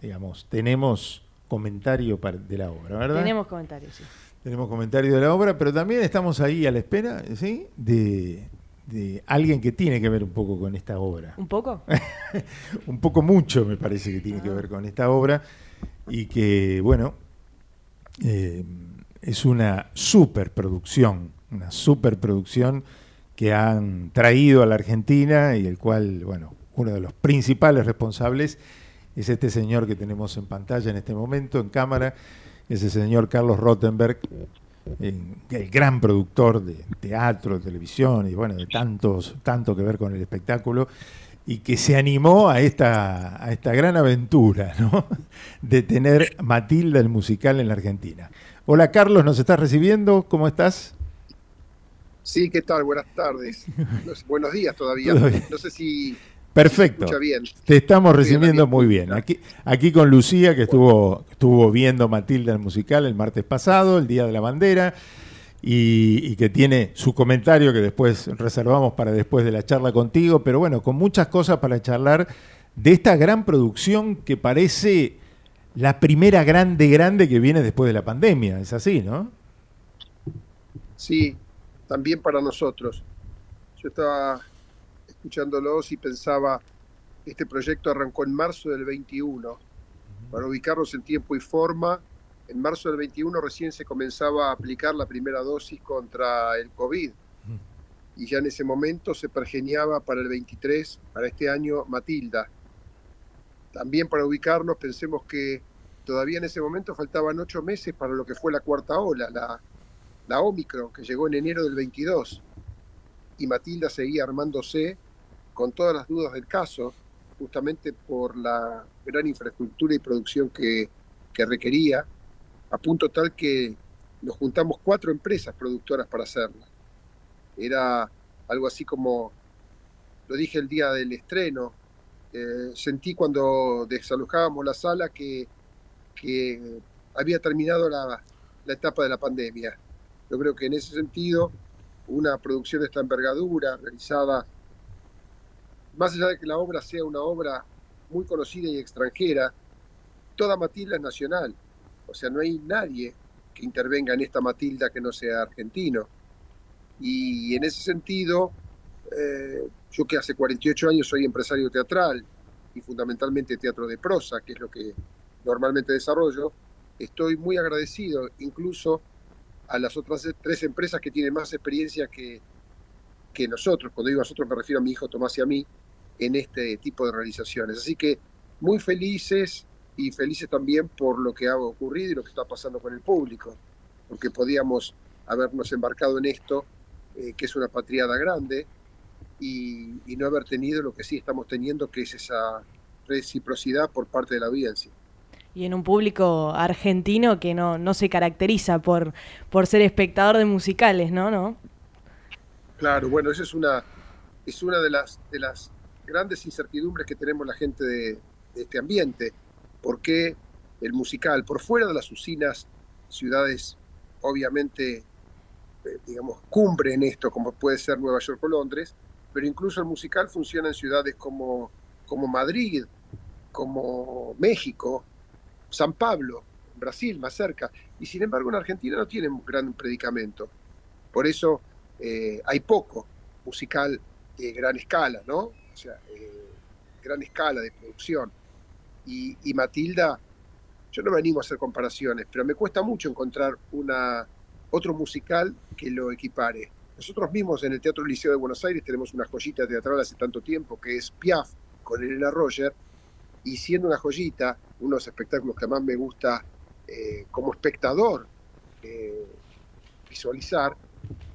digamos, tenemos comentario de la obra, ¿verdad? Tenemos comentarios, sí. Tenemos comentario de la obra, pero también estamos ahí a la espera, ¿sí? De, de alguien que tiene que ver un poco con esta obra. ¿Un poco? un poco mucho me parece que tiene que ver con esta obra y que, bueno, eh, es una superproducción, una superproducción que han traído a la Argentina y el cual, bueno, uno de los principales responsables es este señor que tenemos en pantalla en este momento, en cámara, es el señor Carlos Rottenberg, en- el gran productor de teatro, de televisión y bueno, de tantos, tanto que ver con el espectáculo. y que se animó a esta, a esta gran aventura, ¿no? De tener Matilda el musical en la Argentina. Hola Carlos, ¿nos estás recibiendo? ¿Cómo estás? Sí, ¿qué tal? Buenas tardes. No sé, buenos días todavía. No sé si Perfecto. bien. Te estamos recibiendo la muy bien. Aquí, aquí con Lucía, que estuvo, estuvo viendo Matilda el musical el martes pasado, el Día de la Bandera, y, y que tiene su comentario que después reservamos para después de la charla contigo, pero bueno, con muchas cosas para charlar de esta gran producción que parece la primera grande, grande que viene después de la pandemia. Es así, ¿no? Sí, también para nosotros. Yo estaba escuchándolos y pensaba, este proyecto arrancó en marzo del 21. Para ubicarnos en tiempo y forma, en marzo del 21 recién se comenzaba a aplicar la primera dosis contra el COVID. Y ya en ese momento se pergeniaba para el 23, para este año, Matilda. También para ubicarnos, pensemos que todavía en ese momento faltaban ocho meses para lo que fue la cuarta ola, la, la Omicron, que llegó en enero del 22. Y Matilda seguía armándose con todas las dudas del caso, justamente por la gran infraestructura y producción que, que requería, a punto tal que nos juntamos cuatro empresas productoras para hacerla. Era algo así como, lo dije el día del estreno, eh, sentí cuando desalojábamos la sala que, que había terminado la, la etapa de la pandemia. Yo creo que en ese sentido, una producción de esta envergadura, realizada, más allá de que la obra sea una obra muy conocida y extranjera, toda Matilda es nacional. O sea, no hay nadie que intervenga en esta Matilda que no sea argentino. Y en ese sentido, eh, yo que hace 48 años soy empresario teatral y fundamentalmente teatro de prosa, que es lo que normalmente desarrollo, estoy muy agradecido incluso a las otras tres empresas que tienen más experiencia que, que nosotros, cuando digo nosotros me refiero a mi hijo Tomás y a mí, en este tipo de realizaciones. Así que muy felices y felices también por lo que ha ocurrido y lo que está pasando con el público, porque podíamos habernos embarcado en esto, eh, que es una patriada grande, y, y no haber tenido lo que sí estamos teniendo, que es esa reciprocidad por parte de la audiencia. Y en un público argentino que no, no se caracteriza por, por ser espectador de musicales, ¿no? ¿No? Claro, bueno, esa es una, es una de las, de las grandes incertidumbres que tenemos la gente de, de este ambiente. ¿Por qué el musical? Por fuera de las usinas, ciudades obviamente, eh, digamos, cumbre en esto, como puede ser Nueva York o Londres, pero incluso el musical funciona en ciudades como, como Madrid, como México, San Pablo, Brasil, más cerca. Y sin embargo en Argentina no tienen un gran predicamento. Por eso eh, hay poco musical de gran escala, ¿no? O sea, eh, gran escala de producción. Y, y, Matilda, yo no me animo a hacer comparaciones, pero me cuesta mucho encontrar una, otro musical que lo equipare. Nosotros mismos en el Teatro Liceo de Buenos Aires tenemos una joyita teatral hace tanto tiempo que es Piaf con Elena Roger, y siendo una joyita, uno de los espectáculos que más me gusta eh, como espectador eh, visualizar,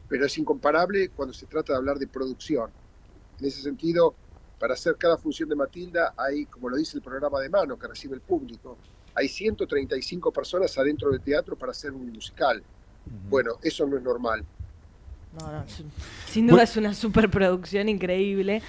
pero es incomparable cuando se trata de hablar de producción. En ese sentido, para hacer cada función de Matilda hay, como lo dice el programa de mano que recibe el público, hay 135 personas adentro del teatro para hacer un musical. Bueno, eso no es normal. No, no, sin duda es una superproducción increíble.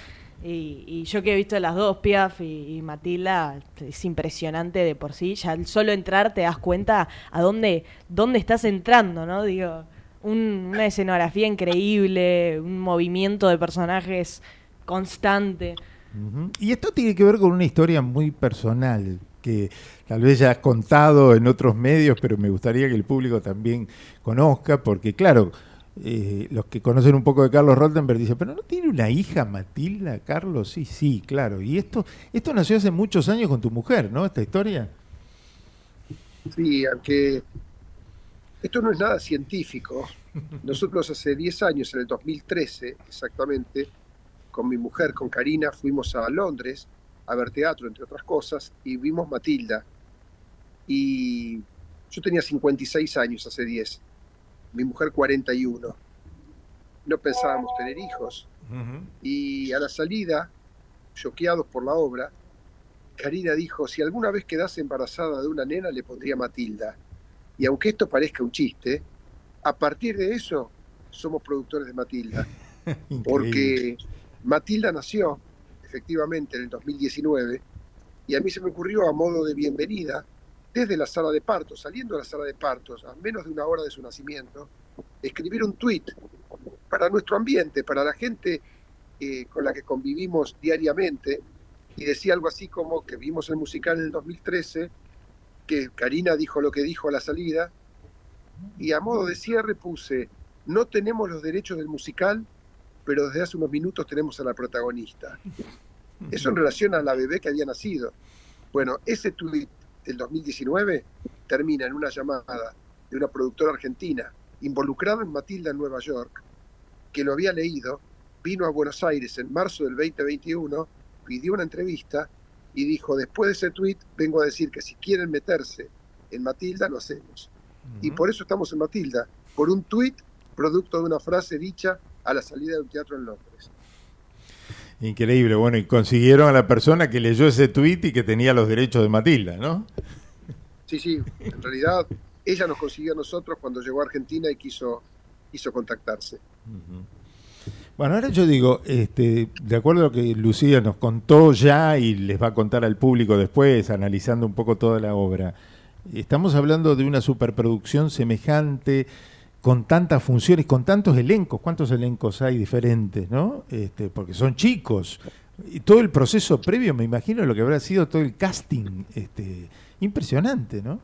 Y, y, yo que he visto las dos, Piaf y, y, Matilda, es impresionante de por sí. Ya al solo entrar te das cuenta a dónde, dónde estás entrando, ¿no? Digo, un, una escenografía increíble, un movimiento de personajes constante. Uh -huh. Y esto tiene que ver con una historia muy personal que tal vez ya has contado en otros medios, pero me gustaría que el público también conozca, porque claro, eh, los que conocen un poco de Carlos Rottenberg dicen, pero ¿no tiene una hija Matilda, Carlos? Sí, sí, claro. Y esto, esto nació hace muchos años con tu mujer, ¿no? Esta historia. Sí, aunque esto no es nada científico. Nosotros hace 10 años, en el 2013 exactamente, con mi mujer, con Karina, fuimos a Londres a ver teatro, entre otras cosas, y vimos Matilda. Y yo tenía 56 años hace 10 mi mujer 41. No pensábamos tener hijos. Uh -huh. Y a la salida choqueados por la obra, Karina dijo, si alguna vez quedase embarazada de una nena le pondría Matilda. Y aunque esto parezca un chiste, a partir de eso somos productores de Matilda. porque Matilda nació efectivamente en el 2019 y a mí se me ocurrió a modo de bienvenida desde la sala de partos, saliendo de la sala de partos, a menos de una hora de su nacimiento, escribir un tuit para nuestro ambiente, para la gente eh, con la que convivimos diariamente, y decía algo así como que vimos el musical en el 2013, que Karina dijo lo que dijo a la salida, y a modo de cierre puse, no tenemos los derechos del musical, pero desde hace unos minutos tenemos a la protagonista. Eso en relación a la bebé que había nacido. Bueno, ese tuit del 2019 termina en una llamada de una productora argentina involucrada en Matilda en Nueva York, que lo había leído, vino a Buenos Aires en marzo del 2021, pidió una entrevista y dijo, después de ese tweet vengo a decir que si quieren meterse en Matilda, lo hacemos. Y por eso estamos en Matilda, por un tweet producto de una frase dicha a la salida de un teatro en Londres. Increíble, bueno, y consiguieron a la persona que leyó ese tweet y que tenía los derechos de Matilda, ¿no? Sí, sí, en realidad ella nos consiguió a nosotros cuando llegó a Argentina y quiso, quiso contactarse. Bueno, ahora yo digo, este, de acuerdo a lo que Lucía nos contó ya y les va a contar al público después, analizando un poco toda la obra, estamos hablando de una superproducción semejante, con tantas funciones, con tantos elencos, ¿cuántos elencos hay diferentes, no? Este, porque son chicos. Y todo el proceso previo, me imagino lo que habrá sido todo el casting, este, impresionante, ¿no?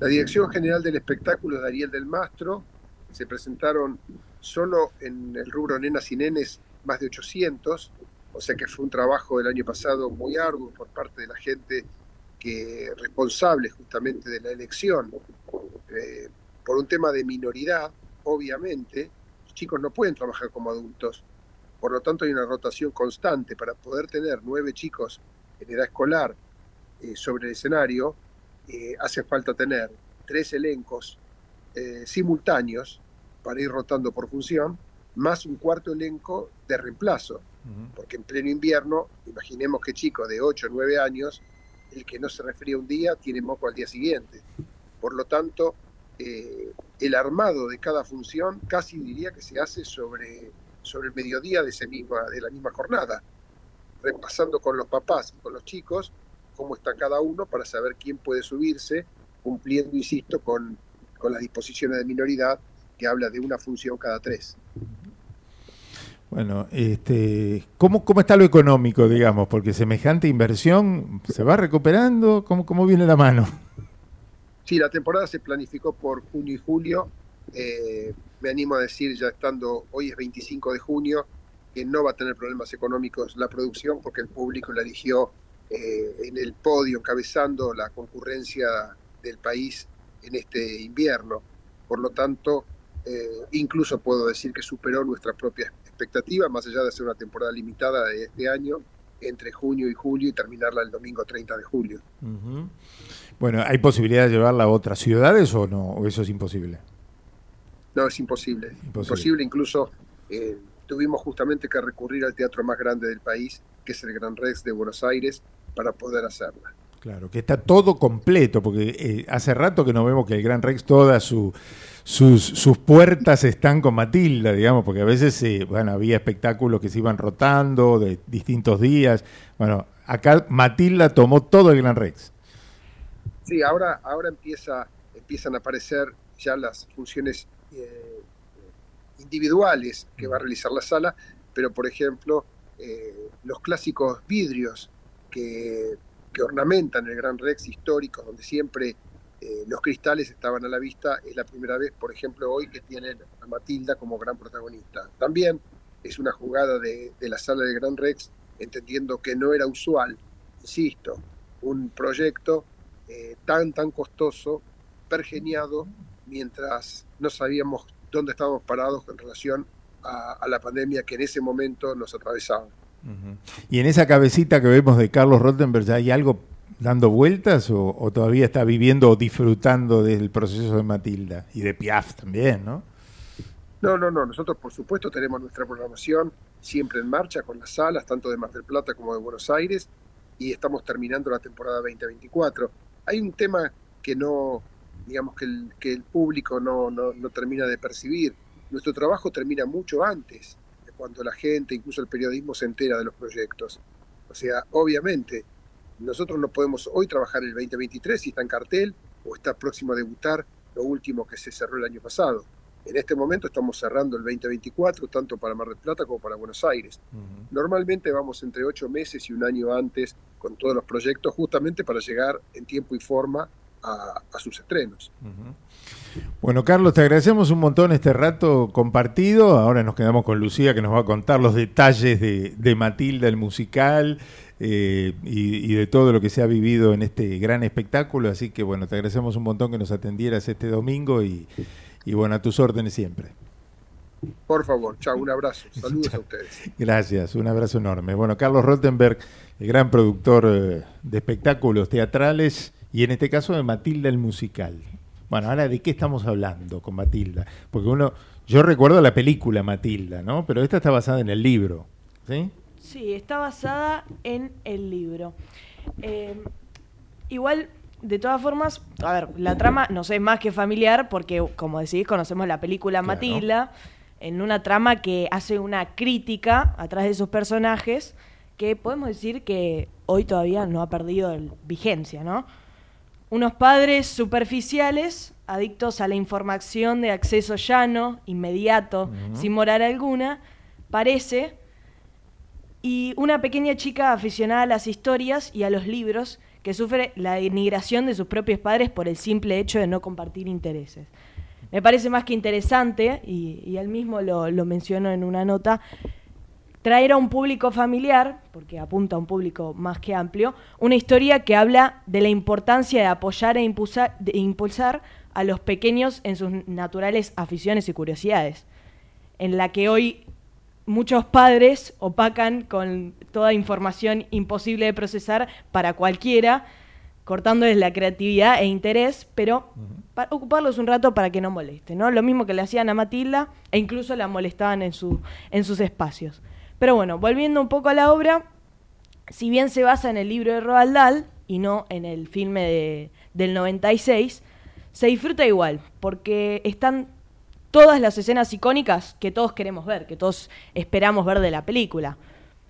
La Dirección General del Espectáculo de Ariel del Mastro, se presentaron solo en el rubro nenas y nenes más de 800, o sea que fue un trabajo del año pasado muy arduo por parte de la gente que responsable justamente de la elección. Eh, por un tema de minoridad, obviamente, los chicos no pueden trabajar como adultos. Por lo tanto, hay una rotación constante para poder tener nueve chicos en edad escolar eh, sobre el escenario eh, hace falta tener tres elencos eh, simultáneos para ir rotando por función, más un cuarto elenco de reemplazo. Porque en pleno invierno, imaginemos que chico de 8 o 9 años, el que no se refería un día tiene moco al día siguiente. Por lo tanto, eh, el armado de cada función casi diría que se hace sobre, sobre el mediodía de, ese misma, de la misma jornada, repasando con los papás y con los chicos cómo está cada uno para saber quién puede subirse, cumpliendo, insisto, con, con las disposiciones de minoridad que habla de una función cada tres. Bueno, este, ¿cómo, ¿cómo está lo económico, digamos? Porque semejante inversión se va recuperando, ¿cómo, cómo viene la mano? Sí, la temporada se planificó por junio y julio. Eh, me animo a decir, ya estando, hoy es 25 de junio, que no va a tener problemas económicos la producción porque el público la eligió eh, en el podio, encabezando la concurrencia del país en este invierno. Por lo tanto, eh, incluso puedo decir que superó nuestra propia expectativa, más allá de ser una temporada limitada de este año, entre junio y julio y terminarla el domingo 30 de julio. Bueno, ¿hay posibilidad de llevarla a otras ciudades o no? ¿O eso es imposible? No, es imposible. Imposible, incluso eh, tuvimos justamente que recurrir al teatro más grande del país, que es el Gran Rex de Buenos Aires, para poder hacerla. Claro, que está todo completo, porque eh, hace rato que no vemos que el Gran Rex, todas sus, sus puertas están con Matilda, digamos, porque a veces eh, bueno, había espectáculos que se iban rotando de distintos días. Bueno, acá Matilda tomó todo el Gran Rex. Sí, ahora, ahora empieza, empiezan a aparecer ya las funciones eh, individuales que va a realizar la sala, pero por ejemplo, los clásicos vidrios que, ornamentan el Gran Rex histórico, donde siempre eh, los cristales estaban a la vista, es la primera vez, por ejemplo, hoy que tienen a Matilda como gran protagonista. También es una jugada de, la sala del Gran Rex, entendiendo que no era usual, insisto, un proyecto eh, tan, tan costoso, pergeniado, mientras no sabíamos dónde estábamos parados en relación a la pandemia que en ese momento nos atravesaba. Y en esa cabecita que vemos de Carlos Rottenberg, ¿hay algo dando vueltas o, todavía está viviendo o disfrutando del proceso de Matilda y de Piaf también, ¿no? No, no, no. Nosotros, por supuesto, tenemos nuestra programación siempre en marcha con las salas, tanto de Mar del Plata como de Buenos Aires, y estamos terminando la temporada 2024. Hay un tema que no, digamos, que el, que el público no, no, no termina de percibir. Nuestro trabajo termina mucho antes, de cuando la gente, incluso el periodismo, se entera de los proyectos. O sea, obviamente, nosotros no podemos hoy trabajar el 2023 si está en cartel o está próximo a debutar lo último que se cerró el año pasado. En este momento estamos cerrando el 2024, tanto para Mar del Plata como para Buenos Aires. Normalmente vamos entre ocho meses y un año antes con todos los proyectos, justamente para llegar en tiempo y forma a, a sus estrenos. Bueno, Carlos, te agradecemos un montón este rato compartido. Ahora nos quedamos con Lucía, que nos va a contar los detalles de, de Matilda, el musical, eh, y, y de todo lo que se ha vivido en este gran espectáculo. Así que, bueno, te agradecemos un montón que nos atendieras este domingo y, y bueno, a tus órdenes siempre. Por favor, chao, un abrazo. Saludos a ustedes. Gracias, un abrazo enorme. Bueno, Carlos Rottenberg, el gran productor eh, de espectáculos teatrales y en este caso de Matilda el musical. Bueno, ahora de qué estamos hablando con Matilda, porque uno, yo recuerdo la película Matilda, ¿no? Pero esta está basada en el libro, ¿sí? Sí, está basada en el libro. Eh, igual, de todas formas, a ver, la trama no sé, es más que familiar porque, como decís, conocemos la película Matilda en una trama que hace una crítica atrás de esos personajes que podemos decir que hoy todavía no ha perdido el- vigencia, ¿no? Unos padres superficiales, adictos a la información de acceso llano, inmediato, Ujú. sin moral alguna, parece, y una pequeña chica aficionada a las historias y a los libros que sufre la denigración de sus propios padres por el simple hecho de no compartir intereses. Me parece más que interesante, y, y él mismo lo, lo mencionó en una nota, traer a un público familiar, porque apunta a un público más que amplio, una historia que habla de la importancia de apoyar e impulsar, de impulsar a los pequeños en sus naturales aficiones y curiosidades, en la que hoy muchos padres opacan con toda información imposible de procesar para cualquiera, cortándoles la creatividad e interés, pero para ocuparlos un rato para que no moleste, ¿no? Lo mismo que le hacían a Matilda e incluso la molestaban en, su, en sus espacios. Pero bueno, volviendo un poco a la obra, si bien se basa en el libro de Roald Dahl y no en el filme de- del 96, se disfruta igual, porque están todas las escenas icónicas que todos queremos ver, que todos esperamos ver de la película.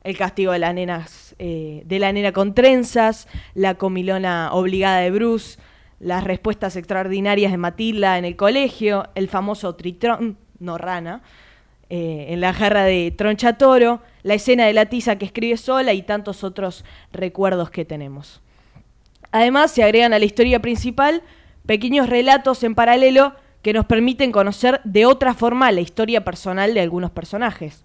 El castigo de las nenas, eh, de la nena con trenzas, la comilona obligada de Bruce, las respuestas extraordinarias de Matilda en el colegio, el famoso tritrón, no rana, eh, en la jarra de Tronchatoro, la escena de la tiza que escribe sola y tantos otros recuerdos que tenemos. Además, se agregan a la historia principal pequeños relatos en paralelo que nos permiten conocer de otra forma la historia personal de algunos personajes.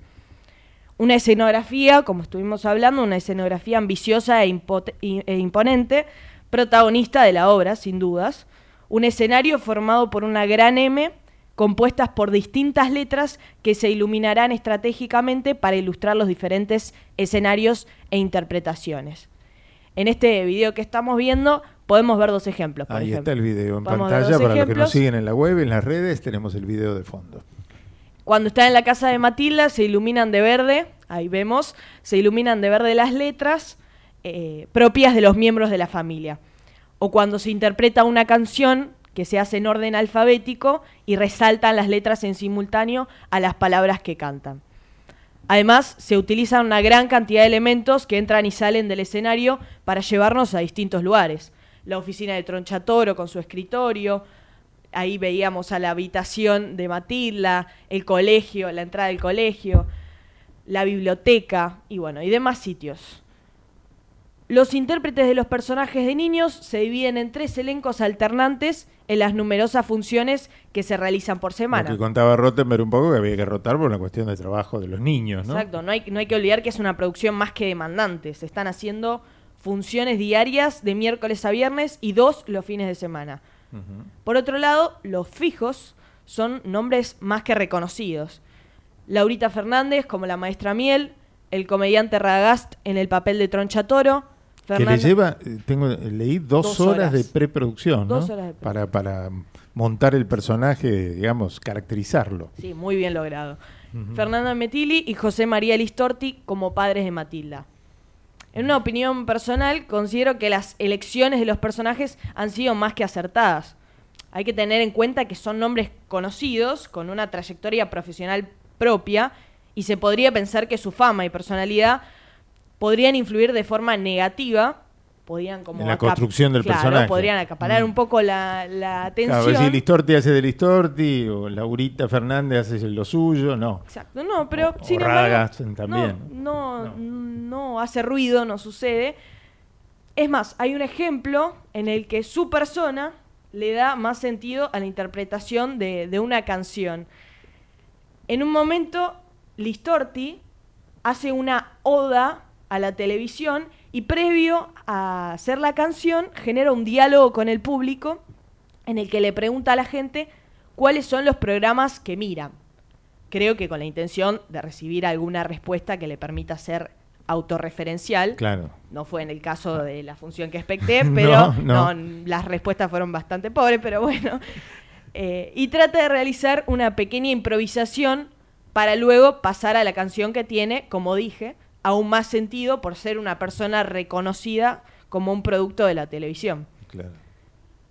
Una escenografía, como estuvimos hablando, una escenografía ambiciosa e, e imponente, protagonista de la obra, sin dudas. Un escenario formado por una gran M, compuestas por distintas letras que se iluminarán estratégicamente para ilustrar los diferentes escenarios e interpretaciones. En este video que estamos viendo podemos ver dos ejemplos. Por Ahí ejemplo. está el video en Podemos pantalla para los que nos ejemplos. siguen en la web, en las redes, tenemos el video de fondo. Cuando está en la casa de Matilda se iluminan de verde, ahí vemos, se iluminan de verde las letras eh, propias de los miembros de la familia. O cuando se interpreta una canción que se hace en orden alfabético y resaltan las letras en simultáneo a las palabras que cantan. Además, se utilizan una gran cantidad de elementos que entran y salen del escenario para llevarnos a distintos lugares. La oficina de Tronchatoro con su escritorio, ahí veíamos a la habitación de Matilda, el colegio, la entrada del colegio, la biblioteca y bueno, y demás sitios. Los intérpretes de los personajes de niños se dividen en tres elencos alternantes en las numerosas funciones que se realizan por Lo semana. que contaba Rottenberg un poco que había que rotar por una cuestión de trabajo de los niños, ¿no? Exacto, no hay, no hay que olvidar que es una producción más que demandante. Se están haciendo funciones diarias de miércoles a viernes y dos los fines de semana. Por otro lado, los fijos son nombres más que reconocidos. Laurita Fernández como la maestra Miel, el comediante Ragast en el papel de Tronchatoro, Que le lleva, eh, tengo, leí dos, Dos horas. horas. de preproducción, ¿no? Dos horas de para, para montar el personaje, digamos, caracterizarlo. Sí, muy bien logrado. Fernanda Metilli y José María Listorti como padres de Matilda. En una opinión personal, considero que las elecciones de los personajes han sido más que acertadas. Hay que tener en cuenta que son nombres conocidos, con una trayectoria profesional propia, y se podría pensar que su fama y personalidad podrían influir de forma negativa, podrían como En la construcción del Claro, personaje. podrían acaparar un poco la, la atención. Claro, si Listorti hace de Listorti, o Laurita Fernández hace lo suyo, no. Exacto, no, pero O- sin o embargo, también. No, no, no hace ruido, no sucede. Es más, hay un ejemplo en el que su persona le da más sentido a la interpretación de, de una canción. En un momento, Listorti hace una oda a la televisión y previo a hacer la canción genera un diálogo con el público en el que le pregunta a la gente cuáles son los programas que miran. Creo que con la intención de recibir alguna respuesta que le permita ser autorreferencial. Claro. No fue en el caso de la función que expecté, pero No, no. no, las respuestas fueron bastante pobres, pero bueno. Eh, y trata de realizar una pequeña improvisación para luego pasar a la canción que tiene, como dije, aún más sentido por ser una persona reconocida como un producto de la televisión. Claro.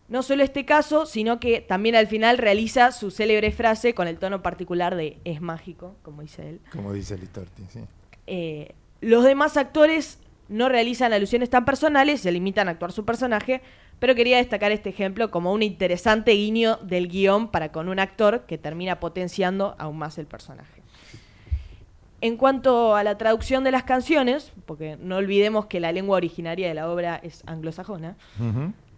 No solo este caso, sino que también al final realiza su célebre frase con el tono particular de es mágico, como dice él. Como dice Listorti, sí. Eh, los demás actores no realizan alusiones tan personales, se limitan a actuar su personaje, pero quería destacar este ejemplo como un interesante guiño del guion para con un actor que termina potenciando aún más el personaje. En cuanto a la traducción de las canciones, porque no olvidemos que la lengua originaria de la obra es anglosajona,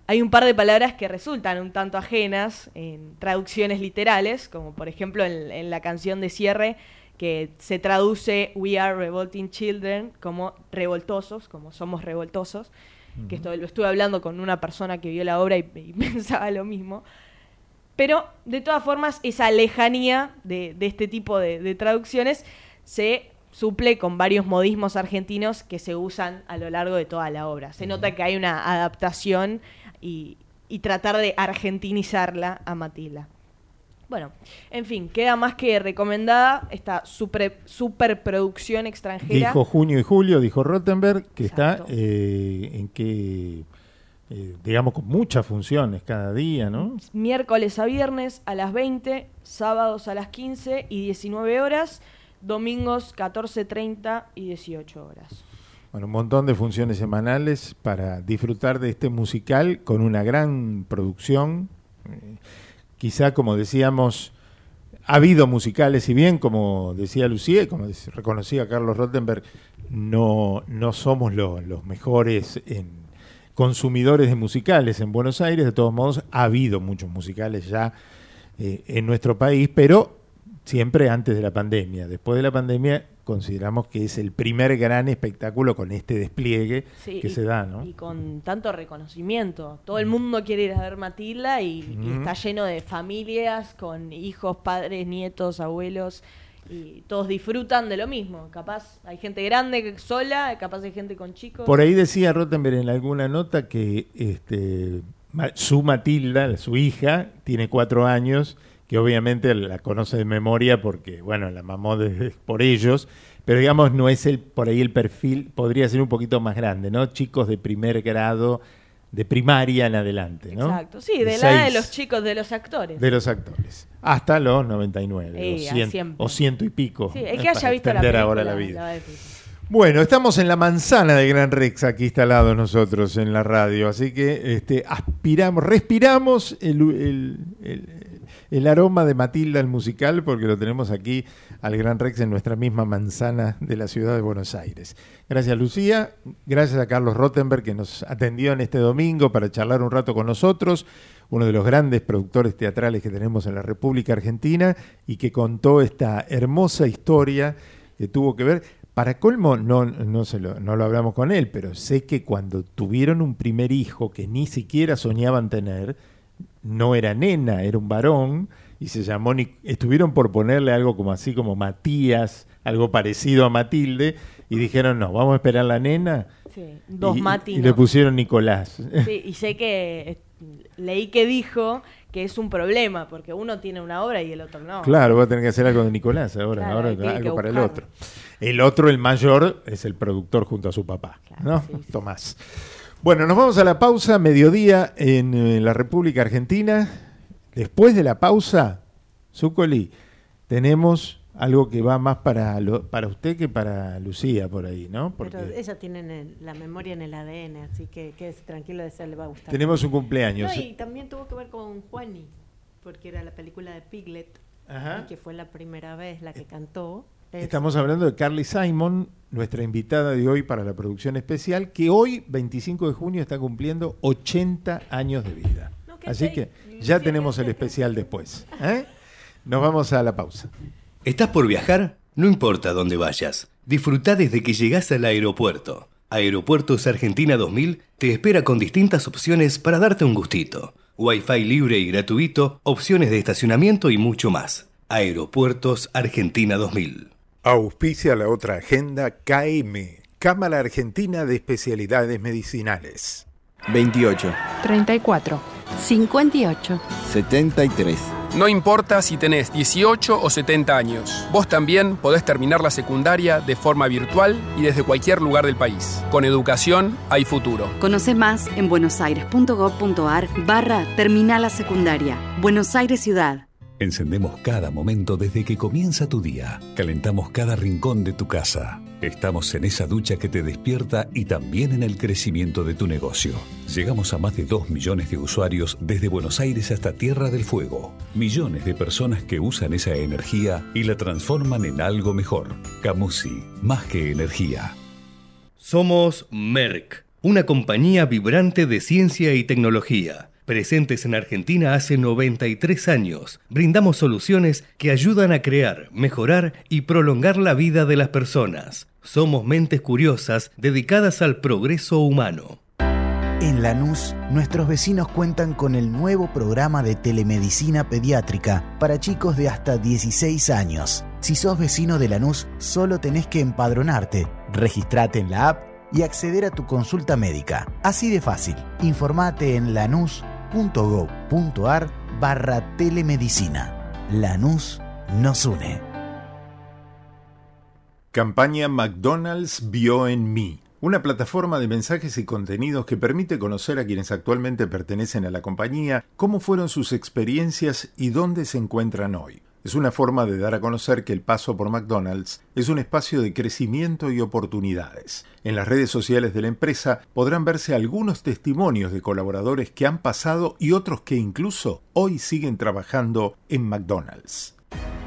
hay un par de palabras que resultan un tanto ajenas en traducciones literales, como por ejemplo en, en la canción de cierre que se traduce We are revolting children como revoltosos, como somos revoltosos, que esto lo estuve hablando con una persona que vio la obra y, y pensaba lo mismo. Pero de todas formas, esa lejanía de, de este tipo de, de traducciones se suple con varios modismos argentinos que se usan a lo largo de toda la obra. Se nota que hay una adaptación y, y tratar de argentinizarla a Matilda. Bueno, en fin, queda más que recomendada esta super, superproducción extranjera. Dijo junio y julio, dijo Rottenberg, que Exacto. está eh, en que, eh, digamos, con muchas funciones cada día, ¿no? miércoles a viernes a las 20, sábados a las 15 y 19 horas, domingos 14.30 y 18 horas. Bueno, un montón de funciones semanales para disfrutar de este musical con una gran producción. Quizá, como decíamos, ha habido musicales, si bien, como decía Lucía como reconocía Carlos Rottenberg, no, no somos lo- los mejores en consumidores de musicales en Buenos Aires. De todos modos, ha habido muchos musicales ya eh, en nuestro país, pero siempre antes de la pandemia. Después de la pandemia consideramos que es el primer gran espectáculo con este despliegue Sí, que y- se da, ¿no? Y con tanto reconocimiento. Todo el mundo quiere ir a ver Matilda y, y Ujú. está lleno de familias con hijos, padres, nietos, abuelos. Y todos disfrutan de lo mismo. Capaz hay gente grande sola, capaz hay gente con chicos. Por ahí decía Rottenberg en alguna nota que este, su Matilda, su hija, tiene cuatro años, que obviamente la conoce de memoria porque, bueno, la mamó desde- por ellos, pero digamos no es el por ahí el perfil, podría ser un poquito más grande, ¿no? Chicos de primer grado, de primaria en adelante, ¿no? Exacto, sí, de la Seis edad de los chicos, de los actores. de los actores. Hasta los 99, Sí, o, a 100, siempre. o ciento y pico. Sí, el eh, que haya visto la película, ahora la vida. va a decir. Bueno, estamos en la manzana de Gran Rex, aquí instalados nosotros en la radio, así que este, aspiramos, respiramos el, el- el- el aroma de Matilda el musical, porque lo tenemos aquí al Gran Rex en nuestra misma manzana de la ciudad de Buenos Aires. Gracias Lucía, gracias a Carlos Rottenberg que nos atendió en este domingo para charlar un rato con nosotros, uno de los grandes productores teatrales que tenemos en la República Argentina y que contó esta hermosa historia que tuvo que ver. Para colmo, no, no, se lo, no lo hablamos con él, pero sé que cuando tuvieron un primer hijo que ni siquiera soñaban tener, no era nena, era un varón, y se llamó, estuvieron por ponerle algo como así como Matías, algo parecido a Matilde, y dijeron, no, vamos a esperar la nena. Sí, dos y, Mati. y no. le pusieron Nicolás. Sí, y sé que eh, leí que dijo que es un problema, porque uno tiene una obra y el otro no. Claro, va a tener que hacer algo de Nicolás ahora, Claro, ahora algo para el otro. El otro, el mayor, es el productor junto a su papá, ¿no? Tomás. Bueno, nos vamos a la pausa, mediodía en, eh, la República Argentina. Después de la pausa, Zúcoli, tenemos algo que va más para, lo- para usted que para Lucía por ahí, ¿no? Porque Pero ella tiene en la memoria en el ADN, así que quédese tranquilo, de esa le va a gustar. tenemos un cumpleaños. No, y también tuvo que ver con Juani, porque era la película de Piglet, Ajá. que fue la primera vez la que cantó. Es- Estamos hablando de Carly Simon, nuestra invitada de hoy para la producción especial, que hoy, 25 de junio, está cumpliendo 80 años de vida. Así que ya tenemos el especial después. ¿eh? Nos vamos a la pausa. ¿Estás por viajar? No importa dónde vayas. Disfruta desde que llegás al aeropuerto. Aeropuertos Argentina 2000 te espera con distintas opciones para darte un gustito. Wi-Fi libre y gratuito, opciones de estacionamiento y mucho más. Aeropuertos Argentina 2000. Auspicia la otra agenda KM, Cámara Argentina de Especialidades Medicinales. 28, 34, 58. 73. No importa si tenés 18 o 70 años, vos también podés terminar la secundaria de forma virtual y desde cualquier lugar del país. Con educación hay futuro. Conoce más en buenosaires.gov.ar barra Terminal la Secundaria. Buenos Aires Ciudad. Encendemos cada momento desde que comienza tu día. Calentamos cada rincón de tu casa. Estamos en esa ducha que te despierta y también en el crecimiento de tu negocio. Llegamos a más de 2 millones de usuarios desde Buenos Aires hasta Tierra del Fuego. Millones de personas que usan esa energía y la transforman en algo mejor. Camusi, más que energía. Somos Merck, una compañía vibrante de ciencia y tecnología. Presentes en Argentina hace 93 años, brindamos soluciones que ayudan a crear, mejorar y prolongar la vida de las personas. Somos mentes curiosas dedicadas al progreso humano. En Lanús, nuestros vecinos cuentan con el nuevo programa de telemedicina pediátrica para chicos de hasta 16 años. Si sos vecino de Lanús, solo tenés que empadronarte, registrate en la app y acceder a tu consulta médica. Así de fácil. Informate en lanús.gov.ar barra telemedicina. Lanús nos une. Campaña McDonald's vio en mí. Una plataforma de mensajes y contenidos que permite conocer a quienes actualmente pertenecen a la compañía, cómo fueron sus experiencias y dónde se encuentran hoy. Es una forma de dar a conocer que el paso por McDonald's es un espacio de crecimiento y oportunidades. En las redes sociales de la empresa podrán verse algunos testimonios de colaboradores que han pasado y otros que incluso hoy siguen trabajando en McDonald's.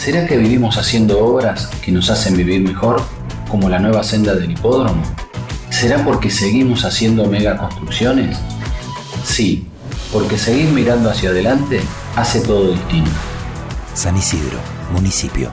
¿Será que vivimos haciendo obras que nos hacen vivir mejor, como la nueva senda del hipódromo? ¿Será porque seguimos haciendo megaconstrucciones? Sí, porque seguir mirando hacia adelante hace todo distinto. San Isidro, municipio.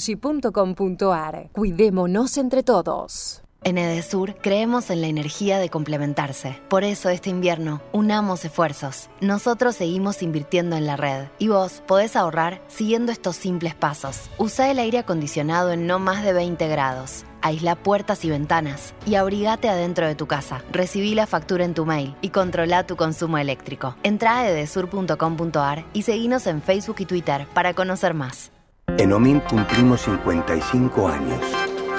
denuncias.naturgy.com.ar. Cuidémonos entre todos. En Edesur creemos en la energía de complementarse. Por eso este invierno, unamos esfuerzos. Nosotros seguimos invirtiendo en la red y vos podés ahorrar siguiendo estos simples pasos. Usa el aire acondicionado en no más de 20 grados. Aísla puertas y ventanas y abrigate adentro de tu casa. Recibí la factura en tu mail y controla tu consumo eléctrico. Entra a edesur.com.ar y seguinos en Facebook y Twitter para conocer más. En OMINT cumplimos 55 años.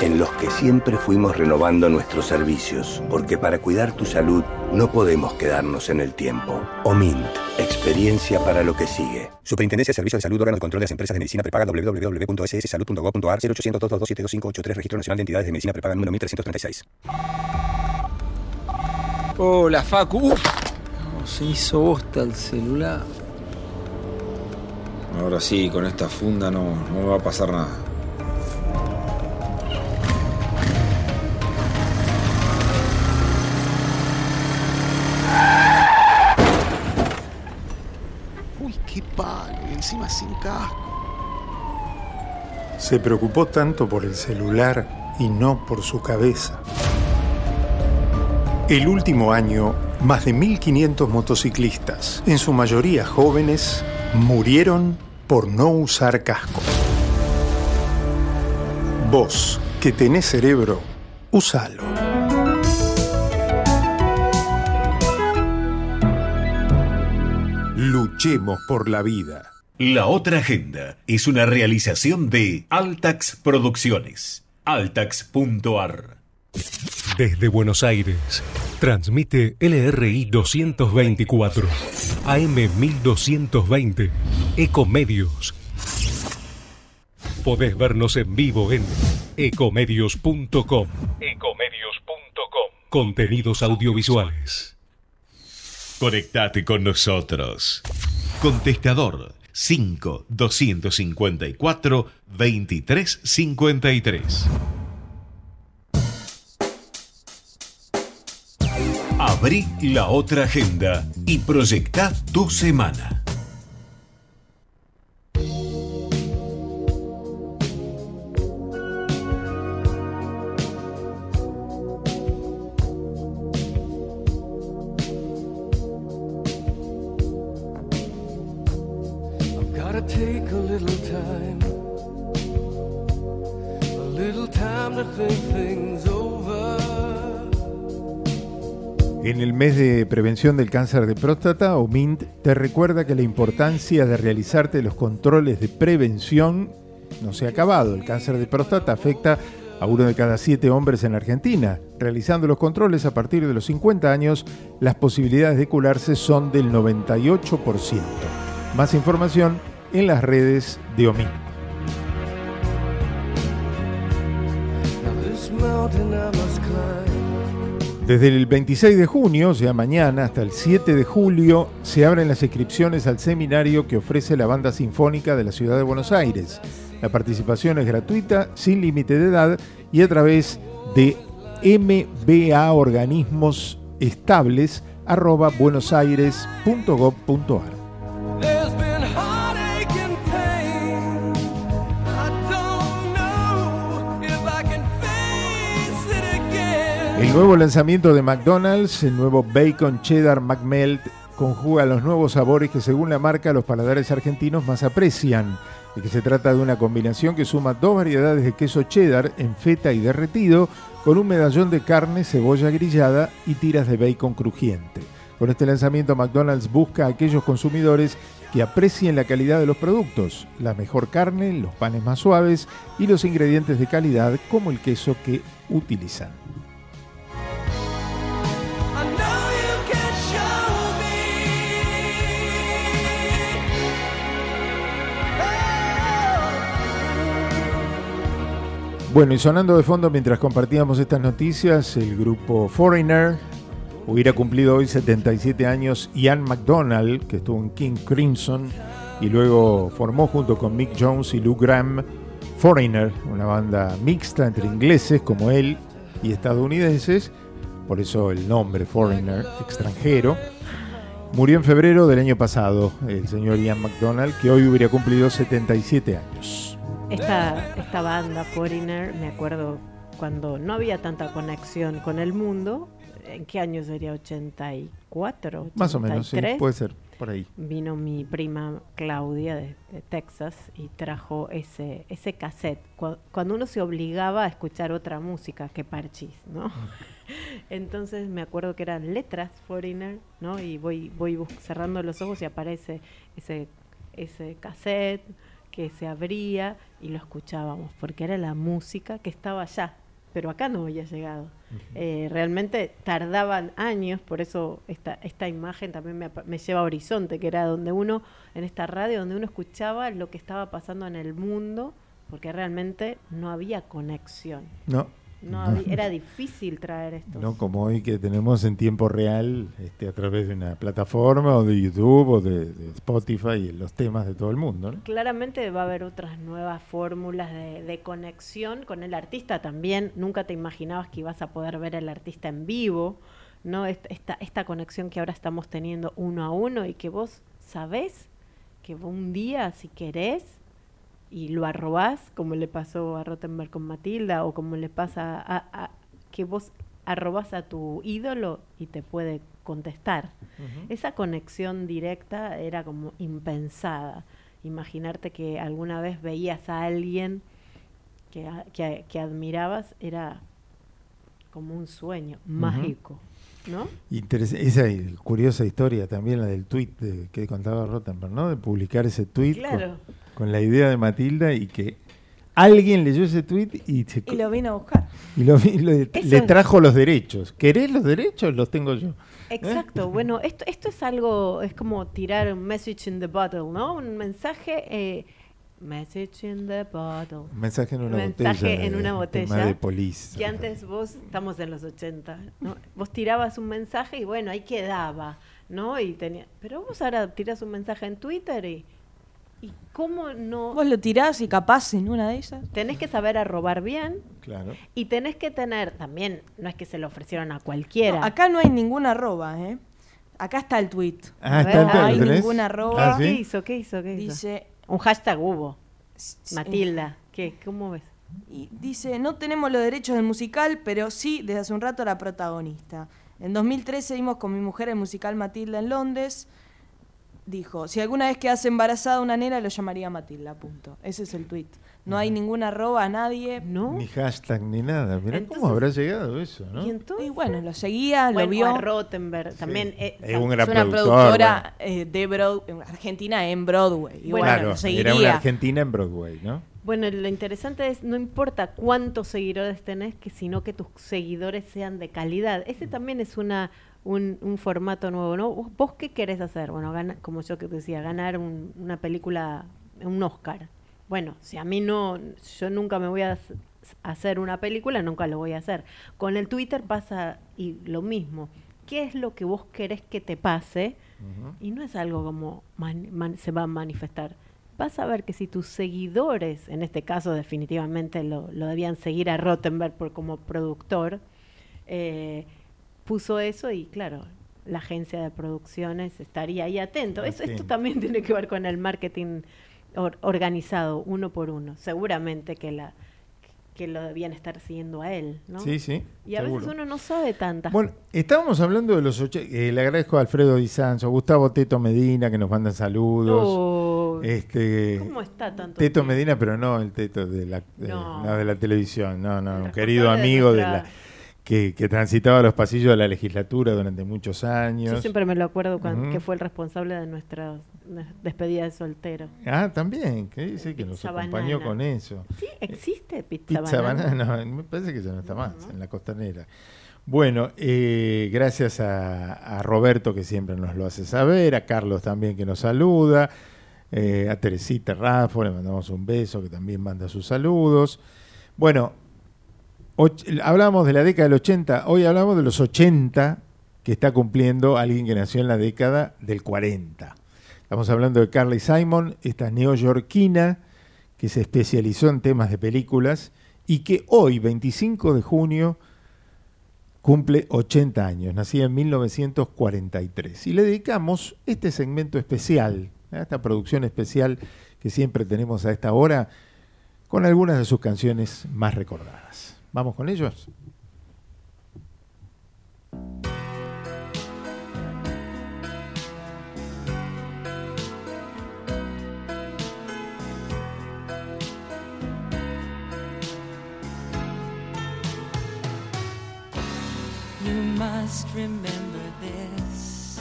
en los que siempre fuimos renovando nuestros servicios, porque para cuidar tu salud no podemos quedarnos en el tiempo. OMINT, experiencia para lo que sigue. Superintendencia de Servicios de Salud, órgano de control de las empresas de medicina prepaga www.sssalud.gov.ar 0800 222 7583 Registro Nacional de Entidades de Medicina Prepaga número 1336. Hola, Facu. Uf, no, se hizo bosta el celular. Ahora sí, con esta funda no, no me va a pasar nada. Uy, qué palo, y encima sin casco. Se preocupó tanto por el celular y no por su cabeza. El último año, más de 1.500 motociclistas, en su mayoría jóvenes, murieron por no usar casco. Vos, que tenés cerebro, usalo. Luchemos por la vida. La otra agenda es una realización de Altax Producciones. Altax.ar. Desde Buenos Aires, transmite LRI 224, AM 1220, Ecomedios. Podés vernos en vivo en ecomedios.com. Ecomedios.com. Contenidos audiovisuales. Conectate con nosotros. Contestador 5 254 2353. Abrí la otra agenda y proyecta tu semana. Mes de prevención del cáncer de próstata, OMINT te recuerda que la importancia de realizarte los controles de prevención no se ha acabado. El cáncer de próstata afecta a uno de cada siete hombres en Argentina. Realizando los controles a partir de los 50 años, las posibilidades de curarse son del 98%. Más información en las redes de OMINT. Desde el 26 de junio, o sea mañana, hasta el 7 de julio, se abren las inscripciones al seminario que ofrece la Banda Sinfónica de la Ciudad de Buenos Aires. La participación es gratuita, sin límite de edad y a través de MBA El nuevo lanzamiento de McDonald's, el nuevo Bacon Cheddar McMelt, conjuga los nuevos sabores que según la marca los paladares argentinos más aprecian. De que se trata de una combinación que suma dos variedades de queso cheddar en feta y derretido, con un medallón de carne, cebolla grillada y tiras de bacon crujiente. Con este lanzamiento McDonald's busca a aquellos consumidores que aprecien la calidad de los productos, la mejor carne, los panes más suaves y los ingredientes de calidad como el queso que utilizan. Bueno, y sonando de fondo mientras compartíamos estas noticias, el grupo Foreigner hubiera cumplido hoy 77 años Ian McDonald, que estuvo en King Crimson y luego formó junto con Mick Jones y Lou Graham Foreigner, una banda mixta entre ingleses como él y estadounidenses, por eso el nombre Foreigner, extranjero. Murió en febrero del año pasado el señor Ian McDonald, que hoy hubiera cumplido 77 años. Esta, esta banda Foreigner, me acuerdo cuando no había tanta conexión con el mundo, ¿en qué año sería? ¿84? Más o menos, sí, 83? puede ser, por ahí. Vino mi prima Claudia de, de Texas y trajo ese, ese cassette. Cu- Cuando uno se obligaba a escuchar otra música que Parchis, ¿no? Entonces me acuerdo que eran letras Foreigner, ¿no? Y voy, voy cerrando los ojos y aparece ese, ese cassette que se abría y lo escuchábamos, porque era la música que estaba allá, pero acá no había llegado. Eh, realmente tardaban años, por eso esta, esta imagen también me, me lleva a Horizonte, que era donde uno, en esta radio, donde uno escuchaba lo que estaba pasando en el mundo, porque realmente no había conexión. No. No era difícil traer esto. No como hoy que tenemos en tiempo real este, a través de una plataforma o de YouTube o de, de Spotify los temas de todo el mundo. ¿no? Claramente va a haber otras nuevas fórmulas de, de conexión con el artista también. Nunca te imaginabas que ibas a poder ver al artista en vivo, ¿no? Est- Esta, esta conexión que ahora estamos teniendo uno a uno y que vos sabés que un día, si querés, y lo arrobás, como le pasó a Rottenberg con Matilda, o como le pasa a, a- que vos arrobás a tu ídolo y te puede contestar. Esa conexión directa era como impensada. Imaginarte que alguna vez veías a alguien que, que, que admirabas era como un sueño mágico, ¿no? Interes- esa curiosa historia también, la del tweet de- que contaba Rottenberg, ¿no? De publicar ese tweet Claro. con, con la idea de Matilda y que alguien leyó ese tweet y, se- Y lo vino a buscar. y lo lo- le trajo los derechos. ¿Querés los derechos? Los tengo yo. Exacto, bueno, esto, esto es algo, es como tirar un message in the bottle, ¿no? Un mensaje, eh, message in the bottle. Mensaje en una mensaje botella. en de- una botella. de Police. Que antes vos, estamos en los 80, ¿no? Vos tirabas un mensaje y bueno, ahí quedaba, ¿no? Y tenía, pero vos ahora tirás un mensaje en Twitter y, y cómo no... Vos lo tirás y capaz en una de esas. Tenés que saber arrobar bien Claro. y tenés que tener, también, no es que se lo ofrecieron a cualquiera. No, acá no hay ninguna arroba, ¿eh? Acá está el tweet. Ah, está el no hay ninguna arroba. Ah, ¿sí? ¿Qué hizo? ¿Qué hizo? ¿Qué hizo? Dice, Un hashtag hubo. Matilda, ¿qué? ¿Cómo ves? y dice, no tenemos los derechos del musical, pero sí desde hace un rato la protagonista. En 2013 vimos con mi mujer el musical Matilda en Londres. Dijo, si alguna vez quedase embarazada una nena, lo llamaría Matilda, punto. Ese es el tweet. No hay ninguna arroba a nadie. No. Ni hashtag ni nada. Mirá Entonces- cómo habrá llegado eso, ¿no? ¿Y entonces? Y bueno, lo seguía, Bueno, lo vio. a Rottenberg también. eh, Es un gran es una productor, productora eh, de Broad- Argentina en Broadway. Y bueno, claro, lo seguiría. era una Argentina en Broadway, ¿no? Bueno, lo interesante es, no importa cuántos seguidores tenés, que sino que tus seguidores sean de calidad. Ese también es una un, un formato nuevo, ¿no? ¿Vos, qué querés hacer? Bueno, gana, como yo que decía, ganar un- una película, un Oscar. Bueno, si a mí no, yo nunca me voy a hac- hacer una película, nunca lo voy a hacer. Con el Twitter pasa y lo mismo. ¿Qué es lo que vos querés que te pase? Y no es algo como man- man- se va a manifestar. Vas a ver que si tus seguidores, en este caso definitivamente lo, lo debían seguir a Rottenberg por, como productor, eh, puso eso y claro, la agencia de producciones estaría ahí atento. Eso, esto también tiene que ver con el marketing or- organizado uno por uno. Seguramente que la que lo debían estar siguiendo a él, ¿no? Sí, sí, Y a veces seguro. uno no sabe tantas Bueno, estábamos hablando de los ocho. eh, le agradezco a Alfredo Di Sanzo, Gustavo Teto Medina, que nos mandan saludos. Oh, este, ¿Cómo está tanto Teto tiempo? Medina, pero no el Teto de la, de, No. no, de la televisión, no, no, un querido de amigo de, nuestra- la que, que transitaba los pasillos de la legislatura durante muchos años. Yo siempre me lo acuerdo cuando, Ujú. que fue el responsable de nuestra de- despedida de soltero. Ah, también, que dice que nos acompañó banana. con eso. Sí, existe pizza, Pizza banana. banana, no, me parece que ya no está más en la costanera. Bueno, eh, gracias a, a Roberto que siempre nos lo hace saber, a Carlos también que nos saluda, eh, a Teresita Raffo le mandamos un beso que también manda sus saludos. Bueno, hablamos de la década del 80, hoy hablamos de los 80 que está cumpliendo alguien que nació en la década del 40. Estamos hablando de Carly Simon, esta neoyorquina que se especializó en temas de películas y que hoy, 25 de junio, cumple 80 años, nacida en 1943. Y le dedicamos este segmento especial, ¿eh? esta producción especial que siempre tenemos a esta hora, con algunas de sus canciones más recordadas. ¿Vamos con ellos? You must remember this.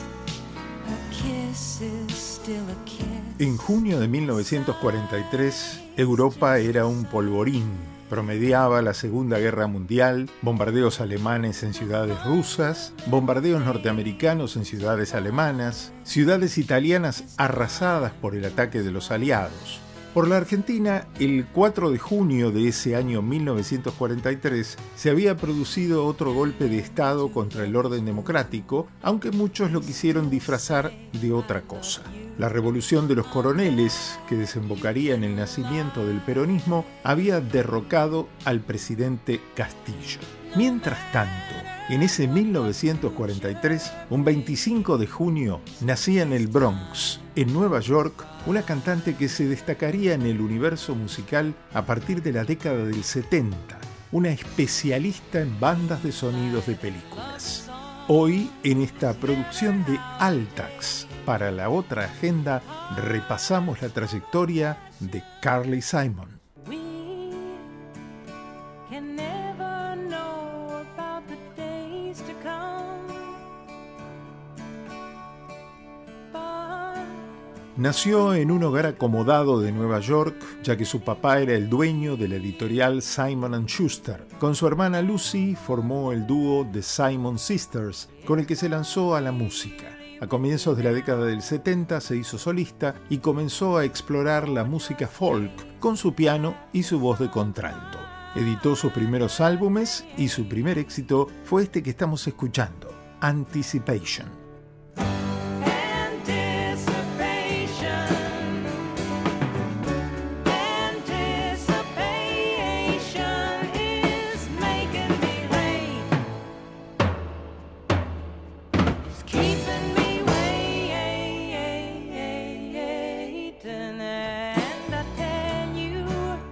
A kiss is still a kiss. En junio de 1943, Europa era un polvorín Promediaba la Segunda Guerra Mundial, bombardeos alemanes en ciudades rusas, bombardeos norteamericanos en ciudades alemanas, ciudades italianas arrasadas por el ataque de los aliados. Por la Argentina, el 4 de junio de ese año 1943 se había producido otro golpe de Estado contra el orden democrático, aunque muchos lo quisieron disfrazar de otra cosa. La revolución de los coroneles, que desembocaría en el nacimiento del peronismo, había derrocado al presidente Castillo. Mientras tanto, en ese 1943, un 25 de junio, nacía en el Bronx, en Nueva York, una cantante que se destacaría en el universo musical a partir de la década del 70, una especialista en bandas de sonidos de películas. Hoy, en esta producción de Altax, para la otra agenda, repasamos la trayectoria de Carly Simon. Nació en un hogar acomodado de Nueva York, ya que su papá era el dueño de la editorial Simon ⁇ Schuster. Con su hermana Lucy formó el dúo The Simon Sisters, con el que se lanzó a la música. A comienzos de la década del 70 se hizo solista y comenzó a explorar la música folk con su piano y su voz de contralto. Editó sus primeros álbumes y su primer éxito fue este que estamos escuchando, Anticipation.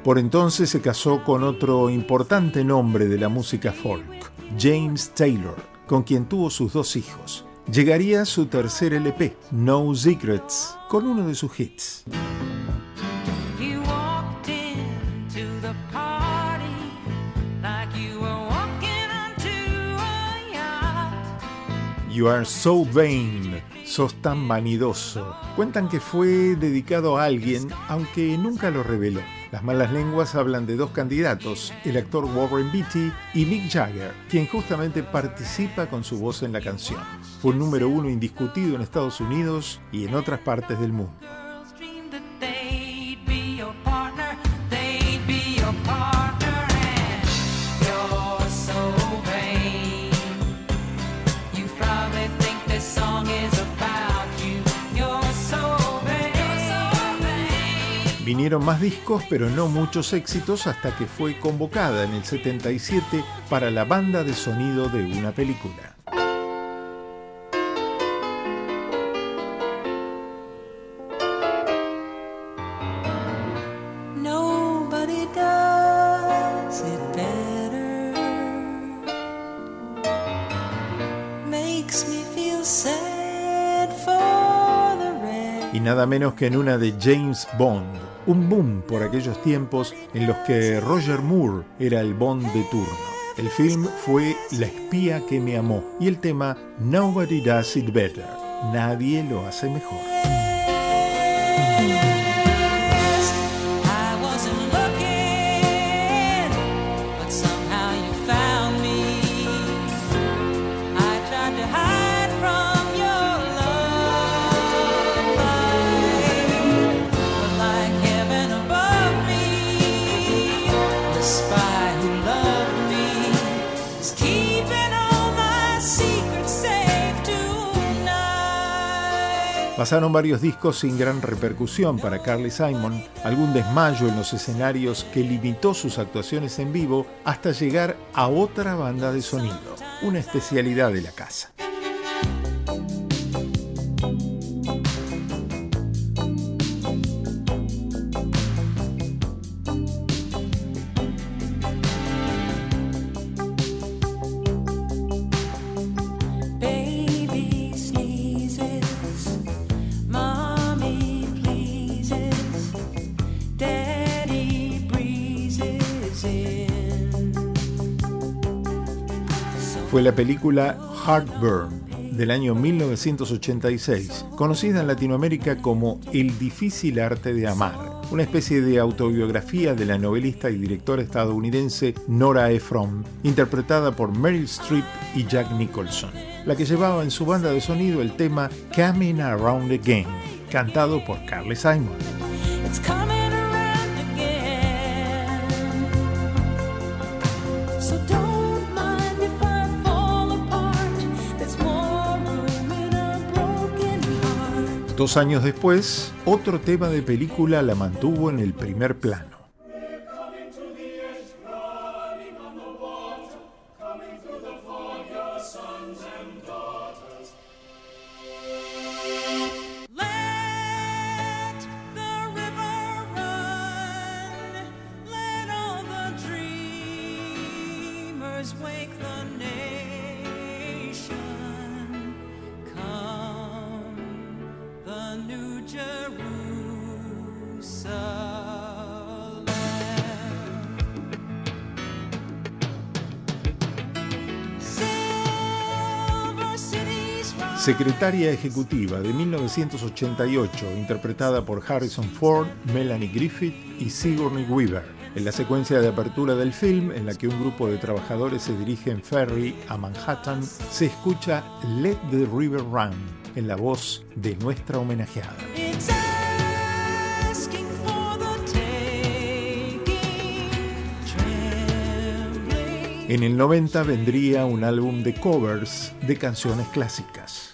Por entonces se casó con otro importante nombre de la música folk, James Taylor, con quien tuvo sus dos hijos. Llegaría su tercer LP, No Secrets, con uno de sus hits. You are so vain, sos tan vanidoso. Cuentan que fue dedicado a alguien, aunque nunca lo reveló. Las malas lenguas hablan de dos candidatos, el actor Warren Beatty y Mick Jagger, quien justamente participa con su voz en la canción. Fue el número uno indiscutido en Estados Unidos y en otras partes del mundo. Vinieron más discos, pero no muchos éxitos hasta que fue convocada en el 77 para la banda de sonido de una película. Nada menos que en una de James Bond, un boom por aquellos tiempos en los que Roger Moore era el Bond de turno. El film fue La espía que me amó y el tema Nobody Does It Better. Nadie lo hace mejor. Pasaron varios discos sin gran repercusión para Carly Simon, algún desmayo en los escenarios que limitó sus actuaciones en vivo hasta llegar a otra banda de sonido, una especialidad de la casa. Fue la película Heartburn del año 1986, conocida en Latinoamérica como El difícil arte de amar. una especie de autobiografía de la novelista y directora estadounidense Nora Ephron, interpretada por Meryl Streep y Jack Nicholson, la que llevaba en su banda de sonido el tema Coming Around Again, cantado por Carly Simon. Dos años después, otro tema de película la mantuvo en el primer plano. Secretaria Ejecutiva de 1988, interpretada por Harrison Ford, Melanie Griffith y Sigourney Weaver. En la secuencia de apertura del film, en la que un grupo de trabajadores se dirige en ferry a Manhattan, se escucha Let the River Run, en la voz de nuestra homenajeada. En el 90 vendría un álbum de covers de canciones clásicas.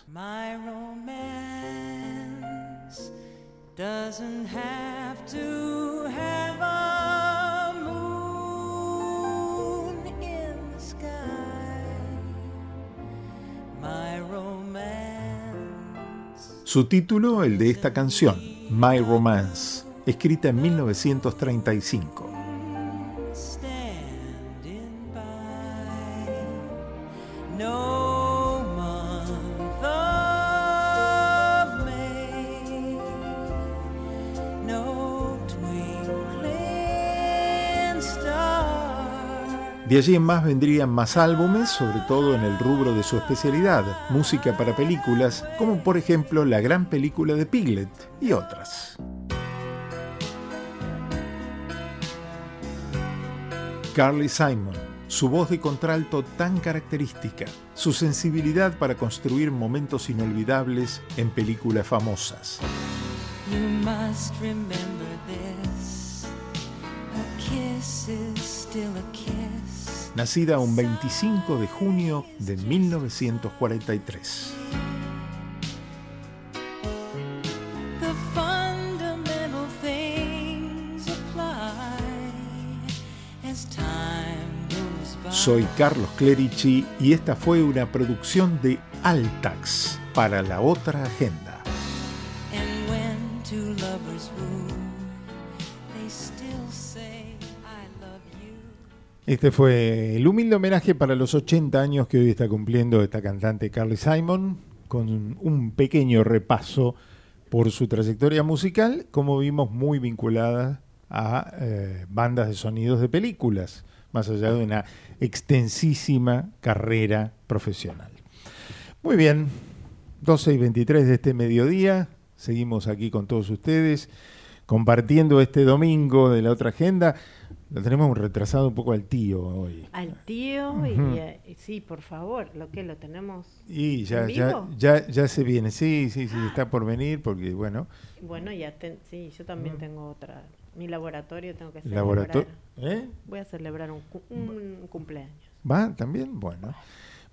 Doesn't have to have a moon in the sky. My romance. Su título, el de esta canción, My Romance, escrita en 1935. De allí en más vendrían más álbumes, sobre todo en el rubro de su especialidad, música para películas, como por ejemplo la gran película de Piglet y otras. Carly Simon, su voz de contralto tan característica, su sensibilidad para construir momentos inolvidables en películas famosas. You must remember this. A kiss is still a kiss. Nacida un 25 de junio de 1943. The fundamental things apply as time goes by. Soy Carlos Clerici y esta fue una producción de Altax para la otra agenda. Este fue el humilde homenaje para los 80 años que hoy está cumpliendo esta cantante Carly Simon, con un pequeño repaso por su trayectoria musical, como vimos muy vinculada a eh, bandas de sonidos de películas, más allá de una extensísima carrera profesional. Muy bien, 12 y 23 de este mediodía, seguimos aquí con todos ustedes, compartiendo este domingo de la otra agenda. Lo tenemos un retrasado un poco al tío hoy. Al tío Ujú. y, eh, y sí, por favor, lo que lo tenemos. Y ya, ¿En ya, vivo? ya, ya se viene, sí, sí, sí, está por venir porque, bueno, Bueno, ya ten- sí, yo también tengo otra. Mi laboratorio tengo que celebrar. Laborator- ¿Eh? Voy a celebrar un, cu- un cumpleaños. ¿va también? Bueno.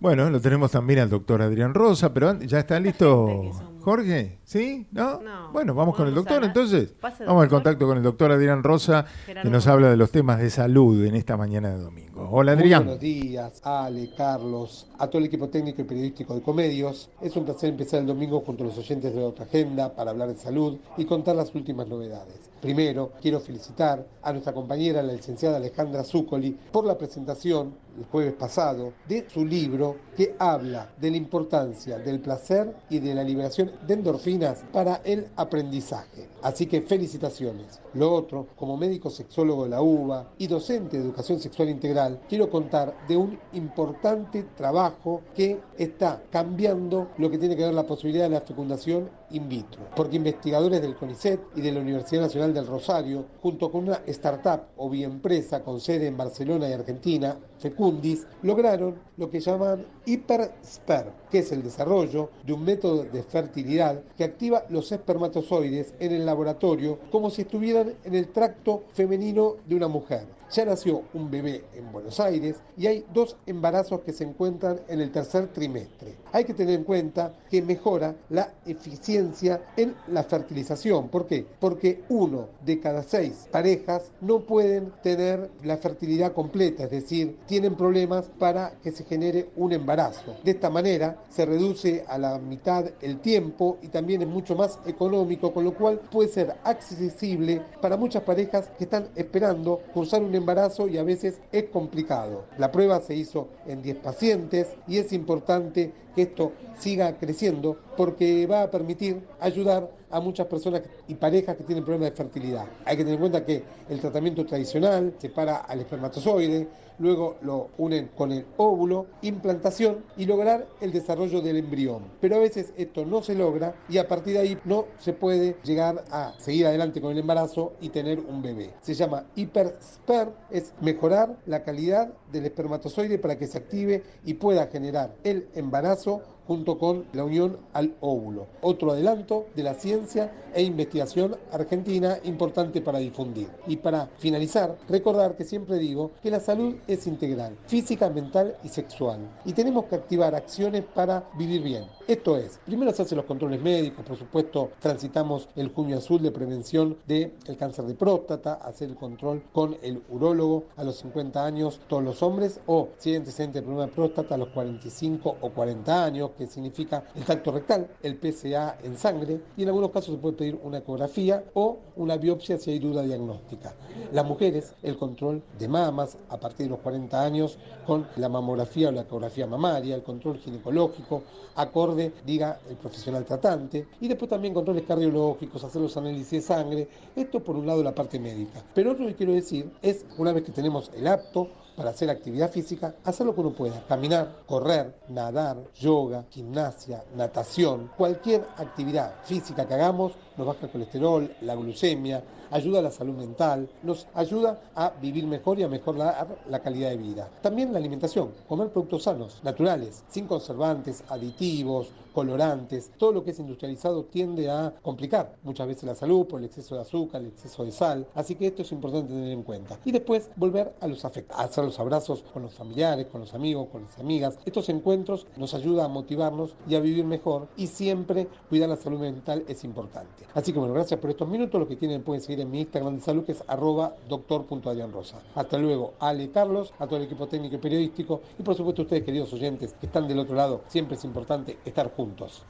Bueno, lo tenemos también al doctor Adrián Rosa, pero ya está listo Jorge, ¿sí? ¿No? No, bueno, vamos con el doctor entonces. Pase, Vamos al contacto con el doctor Adrián Rosa, que nos habla de los temas de salud en esta mañana de domingo. Hola Muy Adrián. buenos días, Ale, Carlos, a todo el equipo técnico y periodístico de Comedios. Es un placer empezar el domingo junto a los oyentes de la otra agenda para hablar de salud y contar las últimas novedades. Primero, quiero felicitar a nuestra compañera, la licenciada Alejandra Zúcoli, por la presentación el jueves pasado de su libro que habla de la importancia del placer y de la liberación de endorfinas para el aprendizaje. Así que felicitaciones. Lo otro, como médico sexólogo de la UBA y docente de educación sexual integral, quiero contar de un importante trabajo que está cambiando lo que tiene que ver la posibilidad de la fecundación in vitro, porque investigadores del CONICET y de la Universidad Nacional del Rosario, junto con una startup o biempresa con sede en Barcelona y Argentina, Fecundis, lograron lo que llaman HyperSper, que es el desarrollo de un método de fertilidad que activa los espermatozoides en el laboratorio como si estuvieran en el tracto femenino de una mujer. Ya nació un bebé en Buenos Aires y hay dos embarazos que se encuentran en el tercer trimestre. Hay que tener en cuenta que mejora la eficiencia en la fertilización. ¿Por qué? Porque uno de cada seis parejas no pueden tener la fertilidad completa, es decir, tienen problemas para que se genere un embarazo. De esta manera se reduce a la mitad el tiempo y también es mucho más económico, con lo cual puede ser accesible para muchas parejas que están esperando cursar un embarazo y a veces es complicado. La prueba se hizo en 10 pacientes y es importante que esto siga creciendo porque va a permitir ayudar a muchas personas y parejas que tienen problemas de fertilidad. Hay que tener en cuenta que el tratamiento tradicional separa al espermatozoide, luego lo unen con el óvulo, implantación y lograr el desarrollo del embrión. Pero a veces esto no se logra y a partir de ahí no se puede llegar a seguir adelante con el embarazo y tener un bebé. Se llama hipersper, es mejorar la calidad del espermatozoide para que se active y pueda generar el embarazo junto con la unión al óvulo. Otro adelanto de la ciencia e investigación argentina importante para difundir. Y para finalizar, recordar que siempre digo que la salud es integral, física, mental y sexual. Y tenemos que activar acciones para vivir bien. Esto es, primero se hacen los controles médicos, por supuesto, transitamos el junio azul de prevención del cáncer de próstata, hacer el control con el urólogo a los 50 años, todos los hombres, o si hay antecedente de problema de próstata a los 45 o 40 años, que significa el tacto rectal, el PSA en sangre, y en algunos casos se puede pedir una ecografía o una biopsia si hay duda diagnóstica. Las mujeres, el control de mamas a partir de los 40 años con la mamografía o la ecografía mamaria, el control ginecológico, acorde, diga el profesional tratante, y después también controles cardiológicos, hacer los análisis de sangre, esto por un lado la parte médica. Pero otro que quiero decir es, una vez que tenemos el apto, para hacer actividad física, hacer lo que uno pueda. Caminar, correr, nadar, yoga, gimnasia, natación, cualquier actividad física que hagamos nos baja el colesterol, la glucemia, ayuda a la salud mental, nos ayuda a vivir mejor y a mejorar la calidad de vida. También la alimentación, comer productos sanos, naturales, sin conservantes, aditivos, colorantes, todo lo que es industrializado tiende a complicar muchas veces la salud por el exceso de azúcar, el exceso de sal, así que esto es importante tener en cuenta. Y después volver a los afectos, hacer los abrazos con los familiares, con los amigos, con las amigas. Estos encuentros nos ayudan a motivarnos y a vivir mejor y siempre cuidar la salud mental es importante. Así que bueno, gracias por estos minutos. Lo que tienen pueden seguir en mi Instagram de salud que es arroba doctor.adrianrosa. Hasta luego, Ale Carlos, a todo el equipo técnico y periodístico y por supuesto ustedes queridos oyentes que están del otro lado. Siempre es importante estar juntos.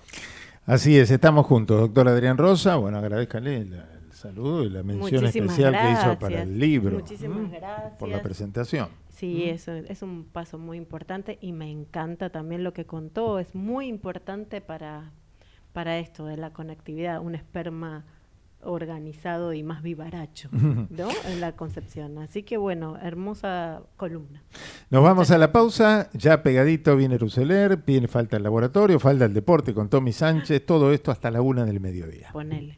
Así es, estamos juntos. Doctor Adrián Rosa, bueno, agradezcale el, el saludo y la mención Muchísimas especial que hizo gracias. para el libro. Muchísimas gracias. Por la presentación. Sí, ¿m? eso es un paso muy importante y me encanta también lo que contó. Es muy importante para, para esto de la conectividad, un esperma organizado y más vivaracho, ¿no? En la concepción. Así que bueno, hermosa columna. Nos vamos a la pausa, ya pegadito viene Ruseler, viene falta el laboratorio, falta el deporte con Tommy Sánchez, todo esto hasta la una del mediodía. Ponele.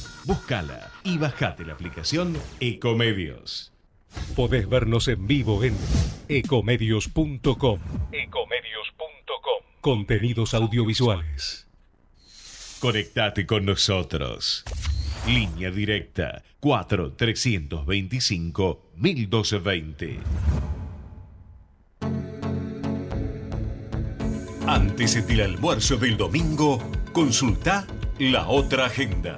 Búscala y bajate la aplicación Ecomedios. Podés vernos en vivo en ecomedios.com. Ecomedios.com. Contenidos audiovisuales. Conectate con nosotros. Línea directa 4 325 1220. Antes del almuerzo del domingo, consulta la otra agenda.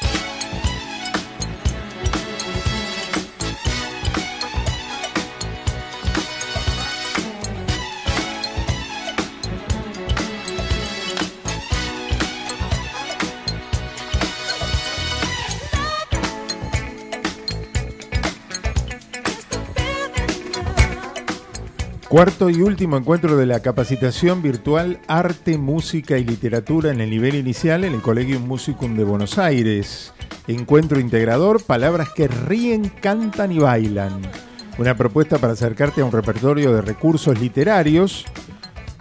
Cuarto y último encuentro de la capacitación virtual Arte, Música y Literatura en el nivel inicial en el Collegium Musicum de Buenos Aires. Encuentro integrador, palabras que ríen, cantan y bailan. Una propuesta para acercarte a un repertorio de recursos literarios,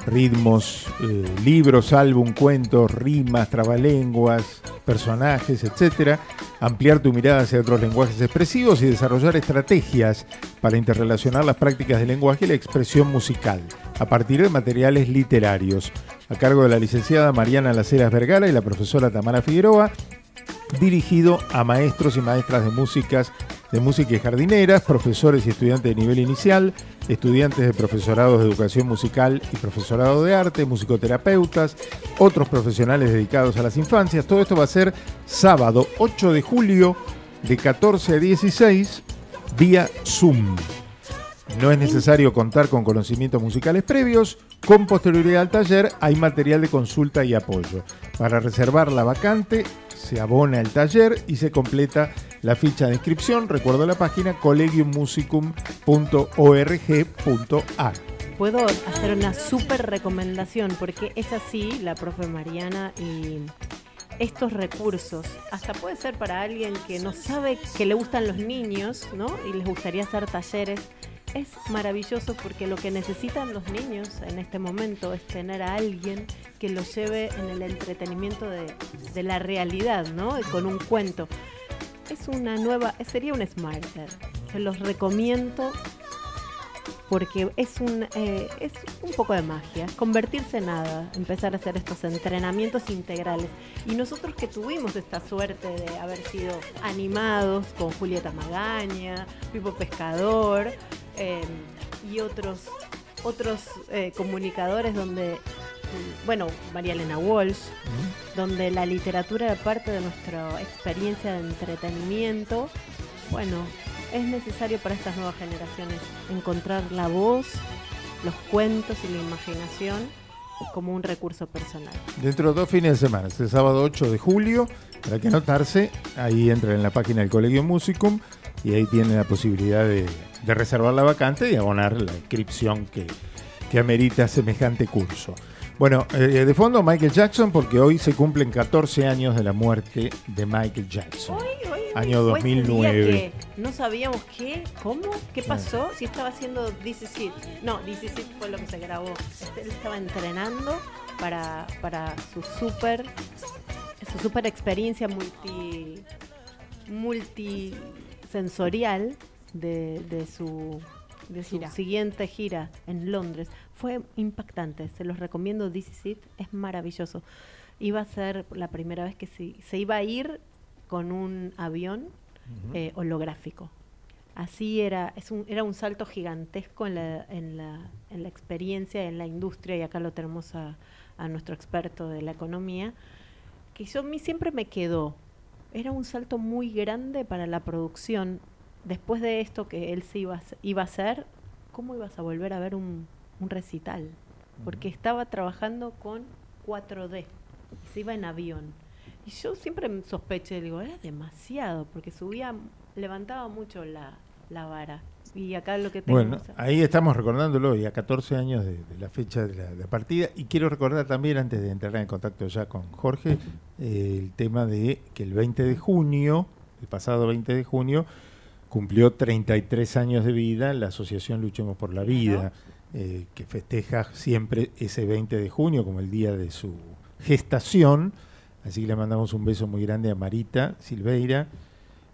ritmos, eh, libros, álbum, cuentos, rimas, trabalenguas, personajes, etc. Ampliar tu mirada hacia otros lenguajes expresivos y desarrollar estrategias para interrelacionar las prácticas de lenguaje y la expresión musical a partir de materiales literarios. A cargo de la licenciada Mariana Laceras Vergara y la profesora Tamara Figueroa, dirigido a maestros y maestras de músicas de música y jardineras, profesores y estudiantes de nivel inicial, estudiantes de profesorados de educación musical y profesorado de arte, musicoterapeutas, otros profesionales dedicados a las infancias. Todo esto va a ser sábado 8 de julio de 14 a 16 vía Zoom. No es necesario contar con conocimientos musicales previos. Con posterioridad al taller hay material de consulta y apoyo. Para reservar la vacante se abona el taller y se completa la ficha de inscripción. Recuerdo la página collegiummusicum.org.ar. Puedo hacer una súper recomendación porque es así, la profe Mariana y estos recursos, hasta puede ser para alguien que no sabe que le gustan los niños, ¿no? Y les gustaría hacer talleres. Es maravilloso porque lo que necesitan los niños en este momento es tener a alguien que los lleve en el entretenimiento de, de la realidad, ¿no? Con un cuento. Es una nueva, sería un smarter. Se los recomiendo porque es un, eh, es un poco de magia, convertirse en nada, empezar a hacer estos entrenamientos integrales. Y nosotros que tuvimos esta suerte de haber sido animados con Julieta Magaña, Pipo Pescador eh, y otros, otros eh, comunicadores donde, mm, bueno, María Elena Walsh, donde la literatura era parte de nuestra experiencia de entretenimiento, bueno, es necesario para estas nuevas generaciones encontrar la voz, los cuentos y la imaginación como un recurso personal. Dentro de dos fines de semana, este sábado 8 de julio, para que anotarse, ahí entran en la página del Colegio Musicum y ahí tienen la posibilidad de, de reservar la vacante y abonar la inscripción que, que amerita semejante curso. Bueno, eh, de fondo Michael Jackson, porque hoy se cumplen 14 años de la muerte de Michael Jackson. año Fue ese día 2009. que no sabíamos qué, cómo, qué pasó, si estaba haciendo This Is It. No, This Is It fue lo que se grabó. Este, Él estaba entrenando para, para su super su super experiencia multi multisensorial de, de su de su Gira. siguiente gira en Londres. Fue impactante, se los recomiendo This Is It, es maravilloso. Iba a ser la primera vez que se, se iba a ir con un avión Ujú. eh, holográfico. Así era, es un, era un salto gigantesco en la, en, la, en la experiencia, en la industria, y acá lo tenemos a, a nuestro experto de la economía, que yo a mí siempre me quedó. Era un salto muy grande para la producción. Después de esto que él se iba iba a hacer, ¿cómo ibas a volver a ver un, un recital? Porque estaba trabajando con 4D y se iba en avión. Y yo siempre sospeché, digo, era demasiado, porque subía levantaba mucho la, la vara. Y acá lo que Bueno, tenemos... ahí estamos recordándolo y a 14 años de, de la fecha de la, de la partida. Y quiero recordar también, antes de entrar en contacto ya con Jorge, eh, el tema de que el 20 de junio, el pasado 20 de junio, cumplió 33 años de vida la Asociación Luchemos por la Vida, eh, que festeja siempre ese 20 de junio como el día de su gestación. Así que le mandamos un beso muy grande a Marita Silveira,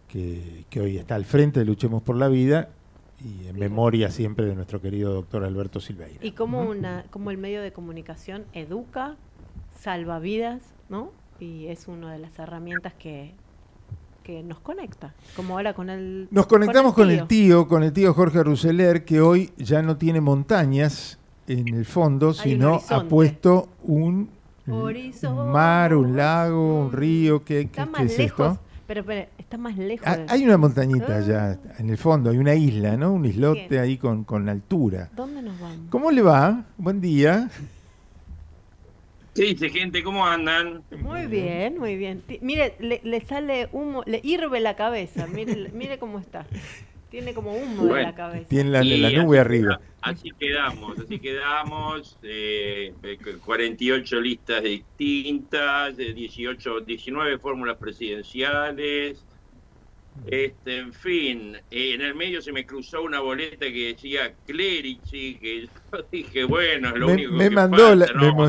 que, que hoy está al frente de Luchemos por la Vida y en memoria siempre de nuestro querido doctor Alberto Silveira. Y como, una, como el medio de comunicación educa, salva vidas, ¿no? Y es una de las herramientas que, que nos conecta, como ahora con el... Nos conectamos con el, tío. con el tío Jorge Ruseler, que hoy ya no tiene montañas en el fondo, Hay sino ha puesto un Horizonte. mar, un lago, un río. ¿Qué, Está qué- más qué es lejos, esto? pero, pero está más lejos. Ah, Hay una montañita allá en el fondo, hay una isla, ¿no? Un islote Bien. ahí con, con altura. ¿Dónde nos vamos? ¿Cómo le va? Buen día. ¿Qué dice, gente? ¿Cómo andan? Muy bien, muy bien. Ti- Mire, le, le sale humo, le hirve la cabeza. Mire, mire cómo está. Tiene como humo de Bueno, la cabeza. Tiene la, la así nube arriba. queda- Así quedamos, así quedamos. eh, eh, 48 listas distintas, de 18, 19 fórmulas presidenciales. Este, en fin, eh, en el medio se me cruzó una boleta que decía Clerici, que yo dije, bueno, es lo Me, único me que mandó falta, la, ¿no? me,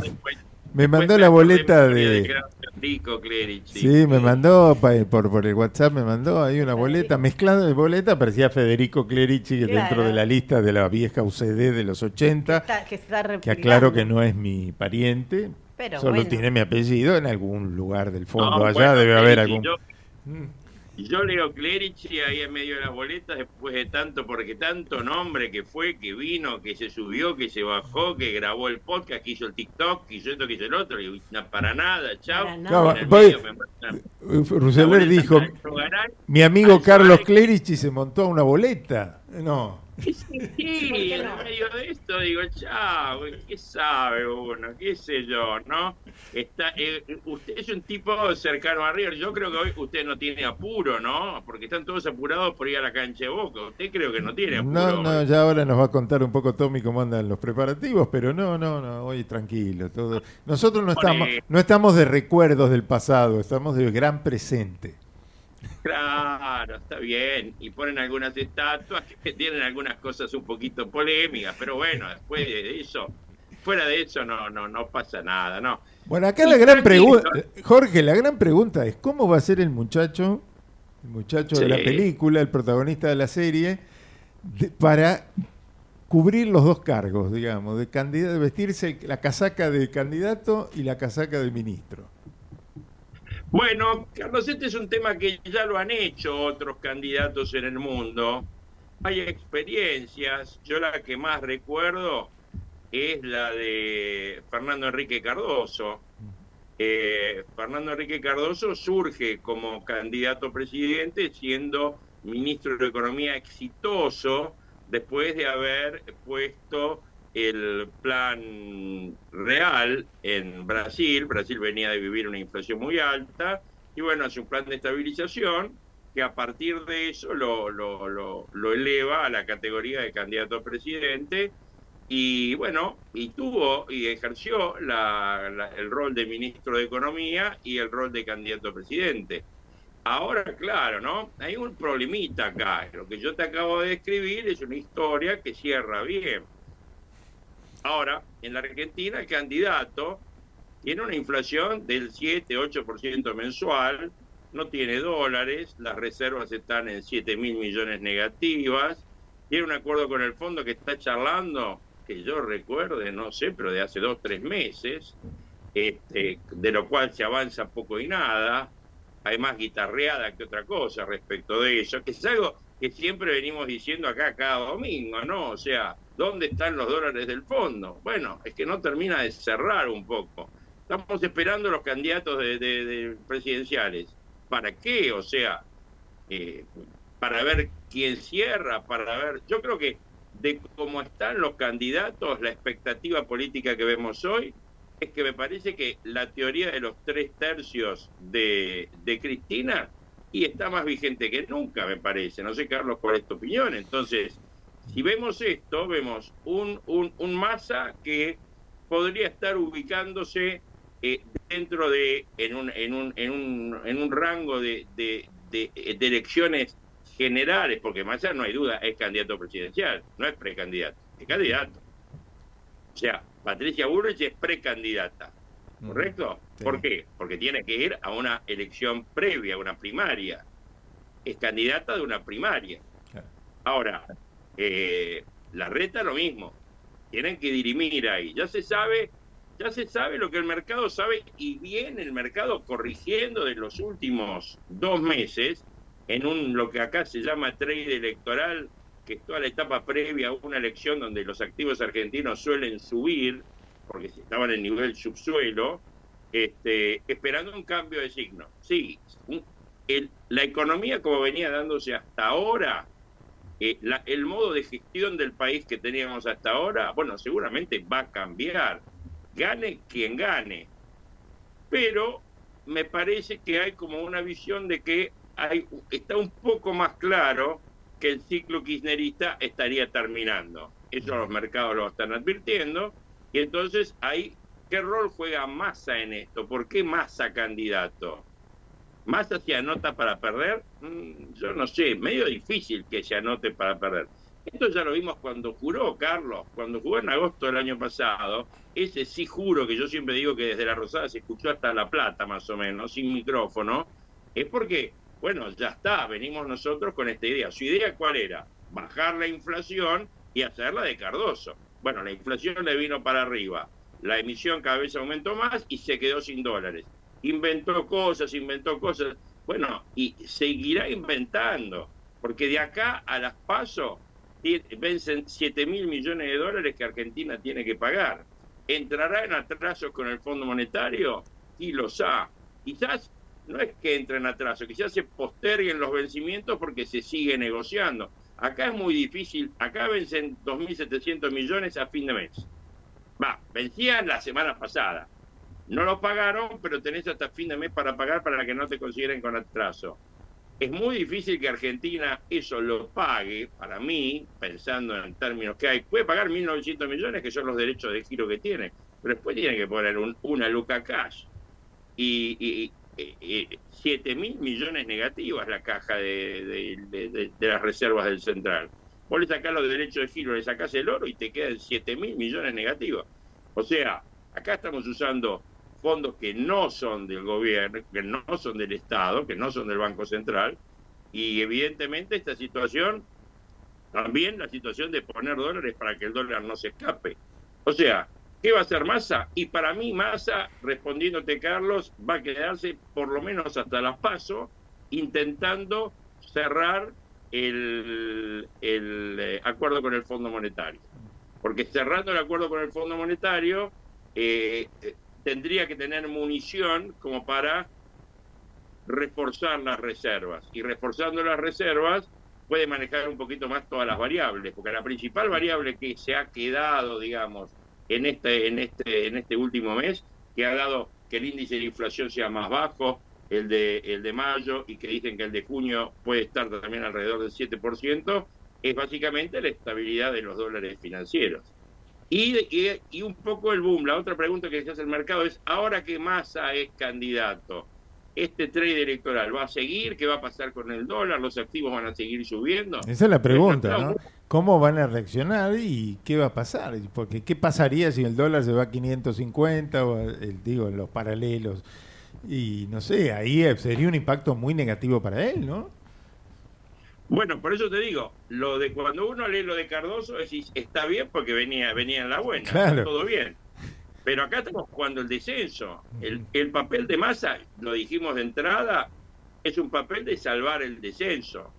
me mandó la boleta de de... que Federico Clerici. Sí, me mandó por, por el WhatsApp, me mandó ahí una boleta, mezclada de boleta, parecía Federico Clerici que dentro Claro. de la lista de la vieja UCD de los 80, Está- que está que aclaro que no es mi pariente, Pero solo bueno. tiene mi apellido en algún lugar del fondo, No, allá bueno, debe haber algún... Yo, yo leo Clerici ahí en medio de las boletas después de tanto, porque tanto nombre que fue, que vino, que se subió, que se bajó, que grabó el podcast, que hizo el TikTok, que hizo esto, que hizo el otro, y no, para nada, chao. No, dijo, mi amigo Carlos. Clerici se montó a una boleta. No, Sí, sí, en medio de esto digo, chao, ¿qué sabe uno? ¿Qué sé yo, no? Está, eh, usted es un tipo cercano a River. Yo creo que hoy usted no tiene apuro, ¿no? Porque están todos apurados por ir a la cancha de Boca. Usted creo que no tiene apuro. no, no, ya ahora nos va a contar un poco Tommy cómo andan los preparativos, pero no, no, no, hoy tranquilo. Todo. Nosotros no estamos, no estamos de recuerdos del pasado, estamos del gran presente. Claro, está bien. Y ponen algunas estatuas que tienen algunas cosas un poquito polémicas, pero bueno, después de eso, fuera de eso no, no, no pasa nada, ¿no? Bueno, acá Y la gran pregunta, Jorge, la gran pregunta es cómo va a ser el muchacho, el muchacho de la Sí. película, el protagonista de la serie, de- para cubrir los dos cargos, digamos, de candidato, de vestirse la casaca de candidato y la casaca de ministro. Bueno, Carlos, este es un tema que ya lo han hecho otros candidatos en el mundo. Hay experiencias. Yo la que más recuerdo es la de Fernando Enrique Cardoso. Eh, Fernando Enrique Cardoso surge como candidato presidente siendo ministro de Economía exitoso después de haber puesto el plan real en Brasil. Brasil venía de vivir una inflación muy alta y bueno, hace un plan de estabilización que a partir de eso lo, lo, lo, lo eleva a la categoría de candidato a presidente y bueno, y tuvo y ejerció la- la- el rol de ministro de Economía y el rol de candidato a presidente. Ahora, claro, ¿no? Hay un problemita acá. Lo que yo te acabo de describir es una historia que cierra bien. Ahora, en la Argentina, el candidato tiene una inflación del 7-8% mensual, no tiene dólares, las reservas están en 7 mil millones negativas, tiene un acuerdo con el fondo que está charlando, que yo recuerde, no sé, pero de hace dos, tres meses, este, de lo cual se avanza poco y nada, hay más guitarreada que otra cosa respecto de eso, que es algo que siempre venimos diciendo acá cada domingo, ¿no? O sea, ¿dónde están los dólares del fondo? Bueno, es que no termina de cerrar un poco. Estamos esperando los candidatos de, de- de presidenciales. ¿Para qué? O sea, eh, para ver quién cierra, para ver... Yo creo que de cómo están los candidatos, la expectativa política que vemos hoy, es que me parece que la teoría de los tres tercios de, de Cristina y está más vigente que nunca, me parece. No sé, Carlos, cuál es tu opinión. Entonces, si vemos esto, vemos un, un, un masa que podría estar ubicándose eh, dentro de, en un, en un, en un, en un rango de, de, de, de elecciones generales, porque Massa no hay duda, es candidato presidencial, no es precandidato, es candidato. O sea, Patricia Bullrich es precandidata, ¿correcto? Sí. ¿Por qué? Porque tiene que ir a una elección previa, a una primaria. Es candidata de una primaria. Ahora, eh, la reta lo mismo. Tienen que dirimir ahí. Ya se sabe, ya se sabe lo que el mercado sabe y viene el mercado corrigiendo de los últimos dos meses en un lo que acá se llama trade electoral, que es toda la etapa previa a una elección donde los activos argentinos suelen subir, porque estaban en nivel subsuelo, este, esperando un cambio de signo. Sí, el- la economía como venía dándose hasta ahora, eh, la- el modo de gestión del país que teníamos hasta ahora, bueno, seguramente va a cambiar. Gane quien gane. Pero me parece que hay como una visión de que hay, está un poco más claro que el ciclo kirchnerista estaría terminando. Eso los mercados lo están advirtiendo. Y entonces ahí, ¿qué rol juega Massa en esto? ¿Por qué Massa candidato? ¿Massa se anota para perder? Mm, yo no sé, medio difícil que se anote para perder. Esto ya lo vimos cuando juró Carlos, cuando jugó en agosto del año pasado. Ese sí juro que yo siempre digo que desde la Rosada se escuchó hasta La Plata, más o menos, sin micrófono. Es porque, bueno, ya está, venimos nosotros con esta idea. ¿Su idea cuál era? Bajar la inflación y hacerla de Cardoso. Bueno, la inflación le vino para arriba, la emisión cada vez aumentó más y se quedó sin dólares. Inventó cosas, inventó cosas. Bueno, y seguirá inventando, porque de acá a las pasos vencen 7 mil millones de dólares que Argentina tiene que pagar. ¿Entrará en atraso con el Fondo Monetario? Y los ha. Quizás no es que entre en atraso, quizás se posterguen los vencimientos porque se sigue negociando. Acá es muy difícil, acá vencen 2.700 millones a fin de mes. Va, vencían la semana pasada. No lo pagaron, pero tenés hasta fin de mes para pagar para que no te consideren con atraso. Es muy difícil que Argentina eso lo pague, para mí, pensando en términos que hay. Puede pagar 1.900 millones, que son los derechos de giro que tiene, pero después tiene que poner un- una luca cash. Y, y, y- 7 mil millones negativas la caja de, de- de- de- las reservas del central. Vos le sacás los derechos de giro, le sacás el oro y te quedan 7 mil millones negativos. O sea, acá estamos usando fondos que no son del gobierno, que no son del Estado, que no son del Banco Central, y evidentemente esta situación, también la situación de poner dólares para que el dólar no se escape. O sea, ¿qué va a hacer Massa? Y para mí Massa, respondiéndote Carlos, va a quedarse por lo menos hasta las paso, intentando cerrar el, el, eh, acuerdo con el Fondo Monetario. Porque cerrando el acuerdo con el Fondo Monetario, eh, eh, tendría que tener munición como para reforzar las reservas. Y reforzando las reservas puede manejar un poquito más todas las variables, porque la principal variable que se ha quedado, digamos, en este, en este, en este último mes, que ha dado que el índice de inflación sea más bajo, el de, el de mayo, y que dicen que el de junio puede estar también alrededor del 7%, es básicamente la estabilidad de los dólares financieros. Y, y, y un poco el boom. La otra pregunta que se hace el mercado es, ahora que Massa es candidato, ¿este trade electoral va a seguir? ¿Qué va a pasar con el dólar? ¿Los activos van a seguir subiendo? Esa es la pregunta, ¿no? ¿Cómo van a reaccionar y qué va a pasar? Porque ¿qué pasaría si el dólar se va a 550 o el, digo, en los paralelos? Y no sé, ahí sería un impacto muy negativo para él, ¿no? Bueno, por eso te digo, lo de cuando uno lee lo de Cardoso, decís, está bien porque venía, venía en la buena, Claro. está todo bien. Pero acá estamos jugando el descenso. El, el papel de masa, lo dijimos de entrada, es un papel de salvar el descenso.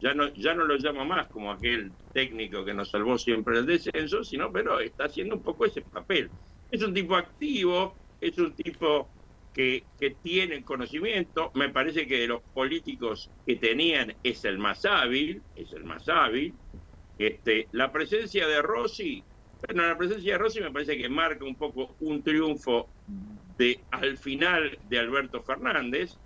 Ya no, ya no lo llamo más como aquel técnico que nos salvó siempre el descenso, sino, pero está haciendo un poco ese papel. Es un tipo activo, es un tipo que, que tiene conocimiento. Me parece que de los políticos que tenían es el más hábil, es el más hábil. Este, la presencia de Rossi, bueno, la presencia de Rossi me parece que marca un poco un triunfo de al final de Alberto Fernández,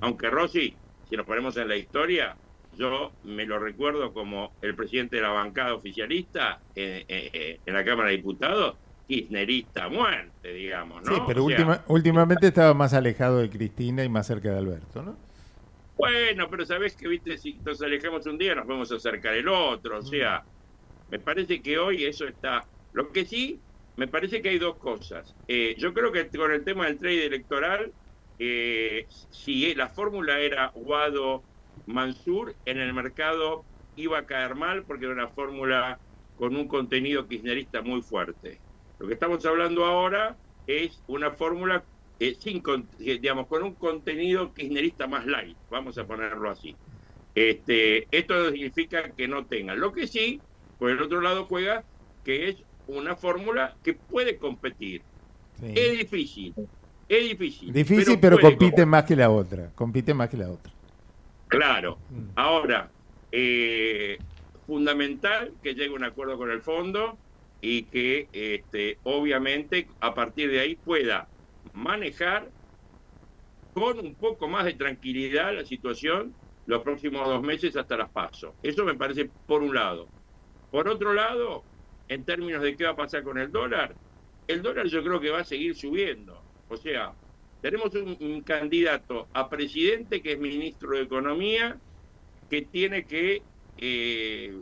aunque Rossi si nos ponemos en la historia, yo me lo recuerdo como el presidente de la bancada oficialista eh, eh, eh, en la Cámara de Diputados, kirchnerista muerte, digamos, ¿no? Sí, pero O sea, última- últimamente estaba más alejado de Cristina y más cerca de Alberto, ¿no? Bueno, pero sabes que, viste, si nos alejamos un día nos podemos acercar el otro. O sea, me parece que hoy eso está. Lo que sí, me parece que hay dos cosas. Eh, yo creo que con el tema del trade electoral, eh, si la fórmula era Guado Mansur, en el mercado iba a caer mal porque era una fórmula con un contenido kirchnerista muy fuerte. Lo que estamos hablando ahora es una fórmula eh, sin, eh, digamos, con un contenido kirchnerista más light, vamos a ponerlo así. Este, esto significa que no tenga. Lo que sí, por el otro lado juega que es una fórmula que puede competir. Es difícil, es difícil. Difícil, pero, puede compite más que la otra. Compite más que la otra. Claro. Ahora, eh, fundamental que llegue un acuerdo con el fondo y que este, obviamente a partir de ahí pueda manejar con un poco más de tranquilidad la situación los próximos dos meses hasta las paso. Eso me parece por un lado. Por otro lado, en términos de qué va a pasar con el dólar, el dólar yo creo que va a seguir subiendo. O sea, tenemos un, un candidato a presidente que es ministro de Economía, que tiene que, eh,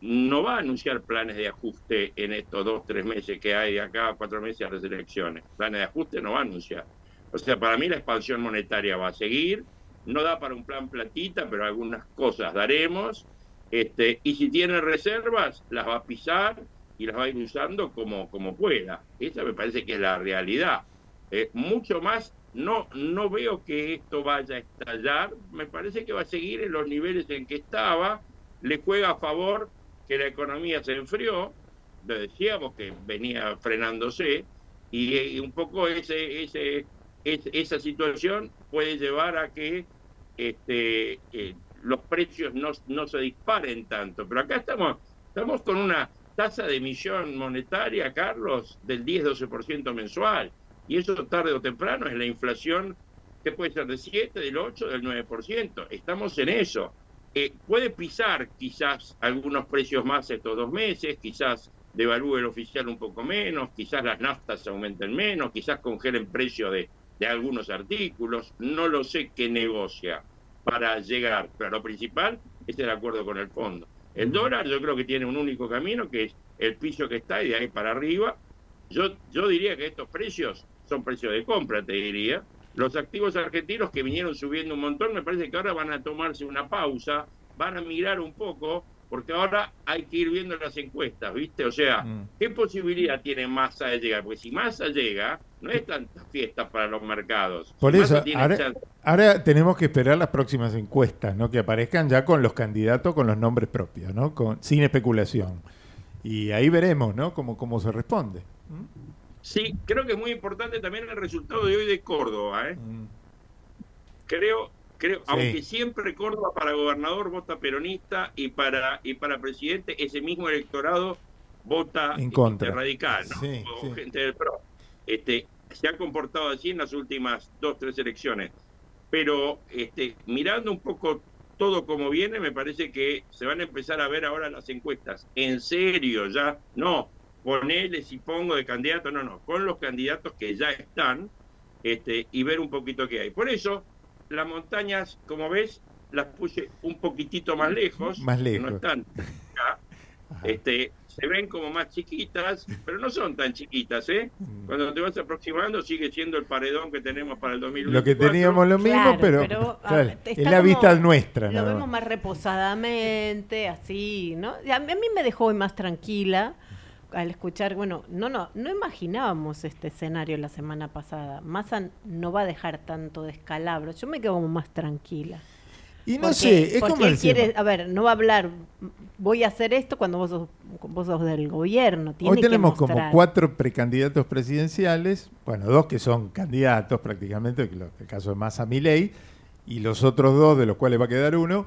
no va a anunciar planes de ajuste en estos dos, tres meses que hay acá cuatro meses a las elecciones. Planes de ajuste no va a anunciar. O sea, para mí la expansión monetaria va a seguir. No da para un plan platita, pero algunas cosas daremos. Este, y si tiene reservas, las va a pisar y las va a ir usando como, como pueda. Esa me parece que es la realidad. Eh, mucho más, no, no veo que esto vaya a estallar. Me parece que va a seguir en los niveles en que estaba. Le juega a favor que la economía se enfrió. Lo decíamos que venía frenándose. Y, eh, un poco ese, ese, es- esa situación puede llevar a que este, eh, los precios no, no se disparen tanto. Pero acá estamos, estamos con una tasa de emisión monetaria, Carlos, del 10-12% mensual. Y eso tarde o temprano es la inflación que puede ser de 7, del 8, del 9%. Estamos en eso. Eh, puede pisar quizás algunos precios más estos dos meses, quizás devalúe el oficial un poco menos, quizás las naftas aumenten menos, quizás congelen precios de, de algunos artículos, no lo sé qué negocia para llegar, pero lo principal es el acuerdo con el fondo. El dólar yo creo que tiene un único camino, que es el piso que está y de ahí para arriba. Yo, yo diría que estos precios son precios de compra, te diría. Los activos argentinos que vinieron subiendo un montón, me parece que ahora van a tomarse una pausa, van a mirar un poco, porque ahora hay que ir viendo las encuestas, ¿viste? O sea, ¿qué posibilidad tiene Massa de llegar? Porque si Massa llega, no es tanta fiesta para los mercados. Si Por Massa eso, ahora, ahora tenemos que esperar las próximas encuestas, ¿no? Que aparezcan ya con los candidatos con los nombres propios, ¿no? Con, sin especulación. Y ahí veremos, ¿no? Cómo, cómo se responde. Sí, creo que es muy importante también el resultado de hoy de Córdoba. ¿eh? Creo, creo, Sí. aunque siempre Córdoba para gobernador vota peronista y para y para presidente ese mismo electorado vota En contra. este, radical, ¿no? Sí, o sí. gente del PRO. Este, se ha comportado así en las últimas dos, tres elecciones. Pero este, mirando un poco todo como viene, me parece que se van a empezar a ver ahora las encuestas. En serio, ya, no, ponele si pongo de candidato, no, no, con los candidatos que ya están este, y ver un poquito qué hay. Por eso, las montañas, como ves, las puse un poquitito más lejos. Más lejos. No están acá. Este, se ven como más chiquitas, pero no son tan chiquitas, ¿eh? Mm. Cuando te vas aproximando sigue siendo el paredón que tenemos para el 2024. Lo que teníamos lo mismo, Claro, pero, pero, ah, claro, es la como- vista nuestra. Lo vemos más. reposadamente, así, ¿no? Y A mí, a mí me dejó hoy más tranquila al escuchar, bueno, no, no, no imaginábamos este escenario la semana pasada. Massa no va a dejar tanto descalabro. Yo me quedo como más tranquila. Y no Porque- sé, es porque como él quiere, a ver, no va a hablar, voy a hacer esto cuando vos sos, vos sos del gobierno. Tiene Hoy tenemos que como cuatro precandidatos presidenciales, bueno, dos que son candidatos prácticamente, el caso de Massa Milei, y los otros dos, de los cuales va a quedar uno,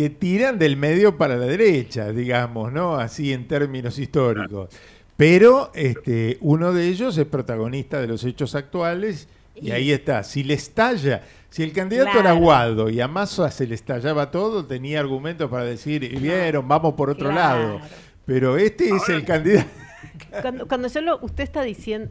que tiran del medio para la derecha, digamos, ¿no? Así en términos históricos. Pero este, uno de ellos es protagonista de los hechos actuales y ahí está. Si le estalla, Si el candidato Claro. era Guado y a Massa se le estallaba todo, tenía argumentos para decir, y vieron, vamos por otro Claro. lado. Pero este es el candidato. Cuando, cuando yo lo, usted está diciendo,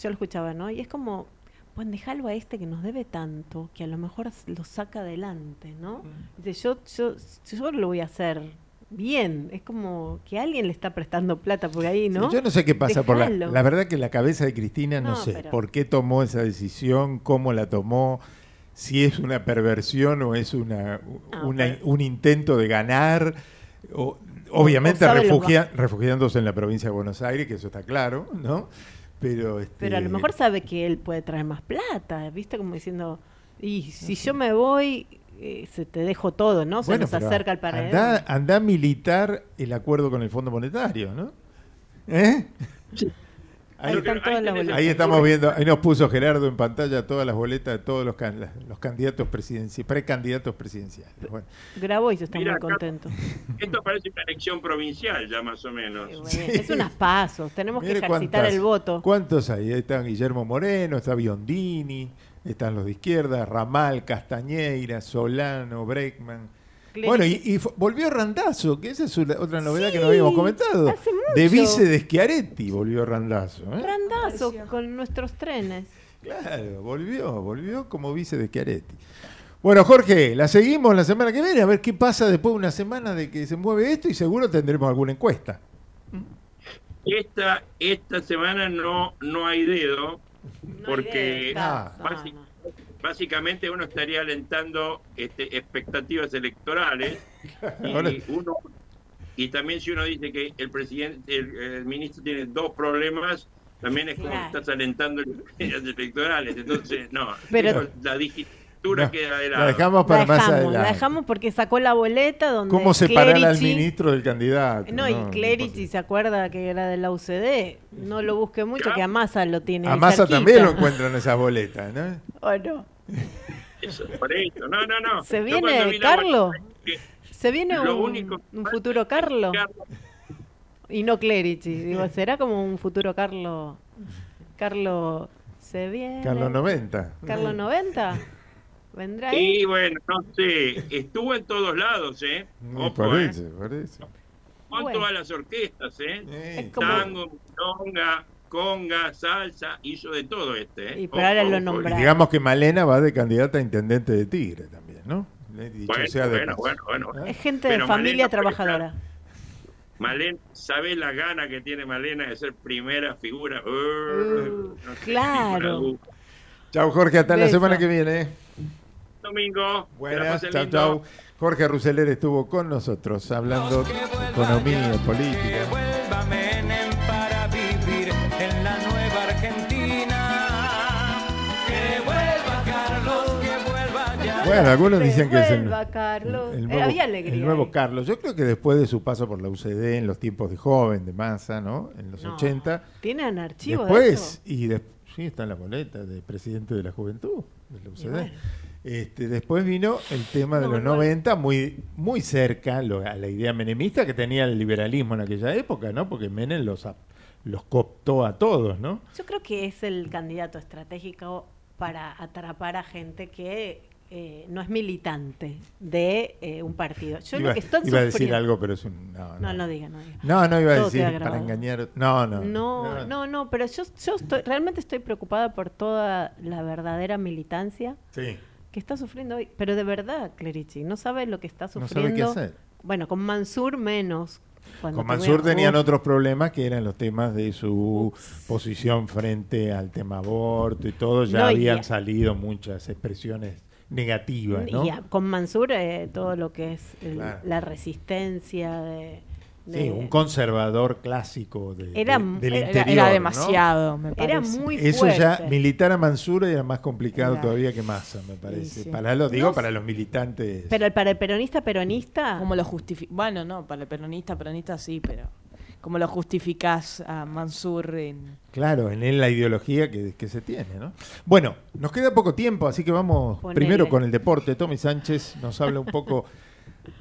yo lo escuchaba, ¿no? Y es como, pues dejalo a este que nos debe tanto, que a lo mejor lo saca adelante, ¿no? Dice, yo, yo, yo lo voy a hacer bien. Es como que alguien le está prestando plata por ahí, ¿no? Yo no sé qué pasa por la, Dejalo. la verdad que la cabeza de Cristina no, No, sé pero- por qué tomó esa decisión, cómo la tomó, si es una perversión o es una, Ah, una- un intento de ganar, o- obviamente o refugia- refugiándose en la provincia de Buenos Aires, que eso está claro, ¿no? Pero, este, Pero a lo mejor sabe que él puede traer más plata, ¿viste? Como diciendo, y si yo me voy, eh, se te dejo todo, ¿no? Se bueno, nos acerca el paredón. anda, anda a militar el acuerdo con el Fondo Monetario, ¿no? ¿Eh? Ahí están todas las boletas. Ahí estamos viendo, ahí nos puso Gerardo en pantalla todas las boletas de todos los, can- los candidatos presidenciales, precandidatos presidenciales. Bueno, Grabó y se está Mira, muy contento. Esto parece una elección provincial ya más o menos. Es unas pasos, tenemos mire que ejercitar cuántas- el voto. ¿Cuántos hay? Ahí están Guillermo Moreno, está Biondini, están los de izquierda, Ramal, Castañeira, Solano, Breckman. Bueno, y, y volvió Randazzo, que esa es una- otra novedad que no habíamos comentado. hace De mucho. vice de Schiaretti volvió Randazzo. ¿eh? Randazo con nuestros trenes. Claro, volvió, volvió como vice de Schiaretti. Bueno, Jorge, la seguimos la semana que viene, a ver qué pasa después de una semana de que se mueve esto y seguro tendremos alguna encuesta. Esta, esta semana no, no hay dedo, porque Ah. basi- básicamente uno estaría alentando este, expectativas electorales y, uno, y también si uno dice que el presidente, el, el ministro tiene dos problemas, también es como Claro. estás alentando expectativas electorales. Entonces, no, Pero- la digitatura queda de lado. La dejamos para la más dejamos, adelante. la dejamos porque sacó la boleta donde ¿Cómo separar al Clerici- ministro del candidato? No, y Clerici se acuerda que era de la UCD. No lo busque mucho, que a Massa lo tiene A Massa también lo encuentran esas boletas, ¿no? ¿O no? Eso, por eso. No, no, no. ¿Se viene vi la Carlo? boleta, dije, ¿Se viene un, único un futuro Carlo? Y no Clerici. Digo, ¿será como un futuro Carlo? Carlo se viene. Carlos 90. Carlo 90. ¿Vendrá ahí? Y bueno, no sé, estuvo en todos lados, ¿eh? Ojo, por ¿eh? eso. Con Bueno. todas las orquestas, ¿eh? Es como- Tango, milonga, conga, salsa, hizo de todo este, ¿eh? Y pero ahora lo Y nombraron. digamos que Malena va de candidata a intendente de Tigre también, ¿no? Dicho Bueno, sea de bueno, bueno, bueno. Es gente Pero de familia Malena trabajadora. Malena, ¿sabes la gana que tiene Malena de ser primera figura? Uh, no tengo claro. Chau, Jorge, hasta la Beso. semana que viene. Domingo. que la Buenas, chau, lindo. chau. Jorge Ruseler estuvo con nosotros hablando de economía, política. Bueno, algunos dicen que es el, Carlos. el Eh, nuevo, había alegría. el nuevo. Carlos. Yo creo que después de su paso por la UCD en los tiempos de joven, de masa, ¿no? En los No. 80. ¿Tienen archivo de eso? Después, y de- sí, está en la boleta de presidente de la juventud, de la UCD. bueno. Este, después vino el tema de No, los no. 90, muy, muy cerca lo- a la idea menemista que tenía el liberalismo en aquella época, ¿no? Porque Menem los, los cooptó a todos, ¿no? Yo creo que es el candidato estratégico para atrapar a gente que eh, no es militante de eh, un partido. Yo iba lo que estoy iba a decir algo, pero es un... No, No, no, no diga, no diga. no, no iba a Todo decir queda para engañar... No, no. No, no, no, pero yo, yo estoy, realmente estoy preocupada por toda la verdadera militancia Sí. que está sufriendo hoy. Pero de verdad, Clerici, no sabe lo que está No sufriendo. sabe qué hacer. Bueno, con Mansur menos. Cuando Con Mansur tenían otros problemas que eran los temas de su posición frente al tema aborto y todo. Ya No, habían a- salido muchas expresiones negativas, ¿no? Y a- con Mansur eh, todo lo que es el- Claro. la resistencia de... Sí, de- un conservador clásico de, Era de- del era- interior. Era ¿no? demasiado, me Era parece. muy Eso ya, militar a Mansur era más complicado Claro. todavía que Massa, me parece. sí. Para lo digo, No para los militantes. Pero para el peronista, peronista... ¿Cómo lo justificas? Bueno, no, para el peronista, peronista sí, pero ¿cómo lo justificás a Mansur en... Claro, en él la ideología que, que se tiene, ¿no? Bueno, nos queda poco tiempo, así que vamos Ponele. primero con el deporte. Tommy Sánchez nos habla un poco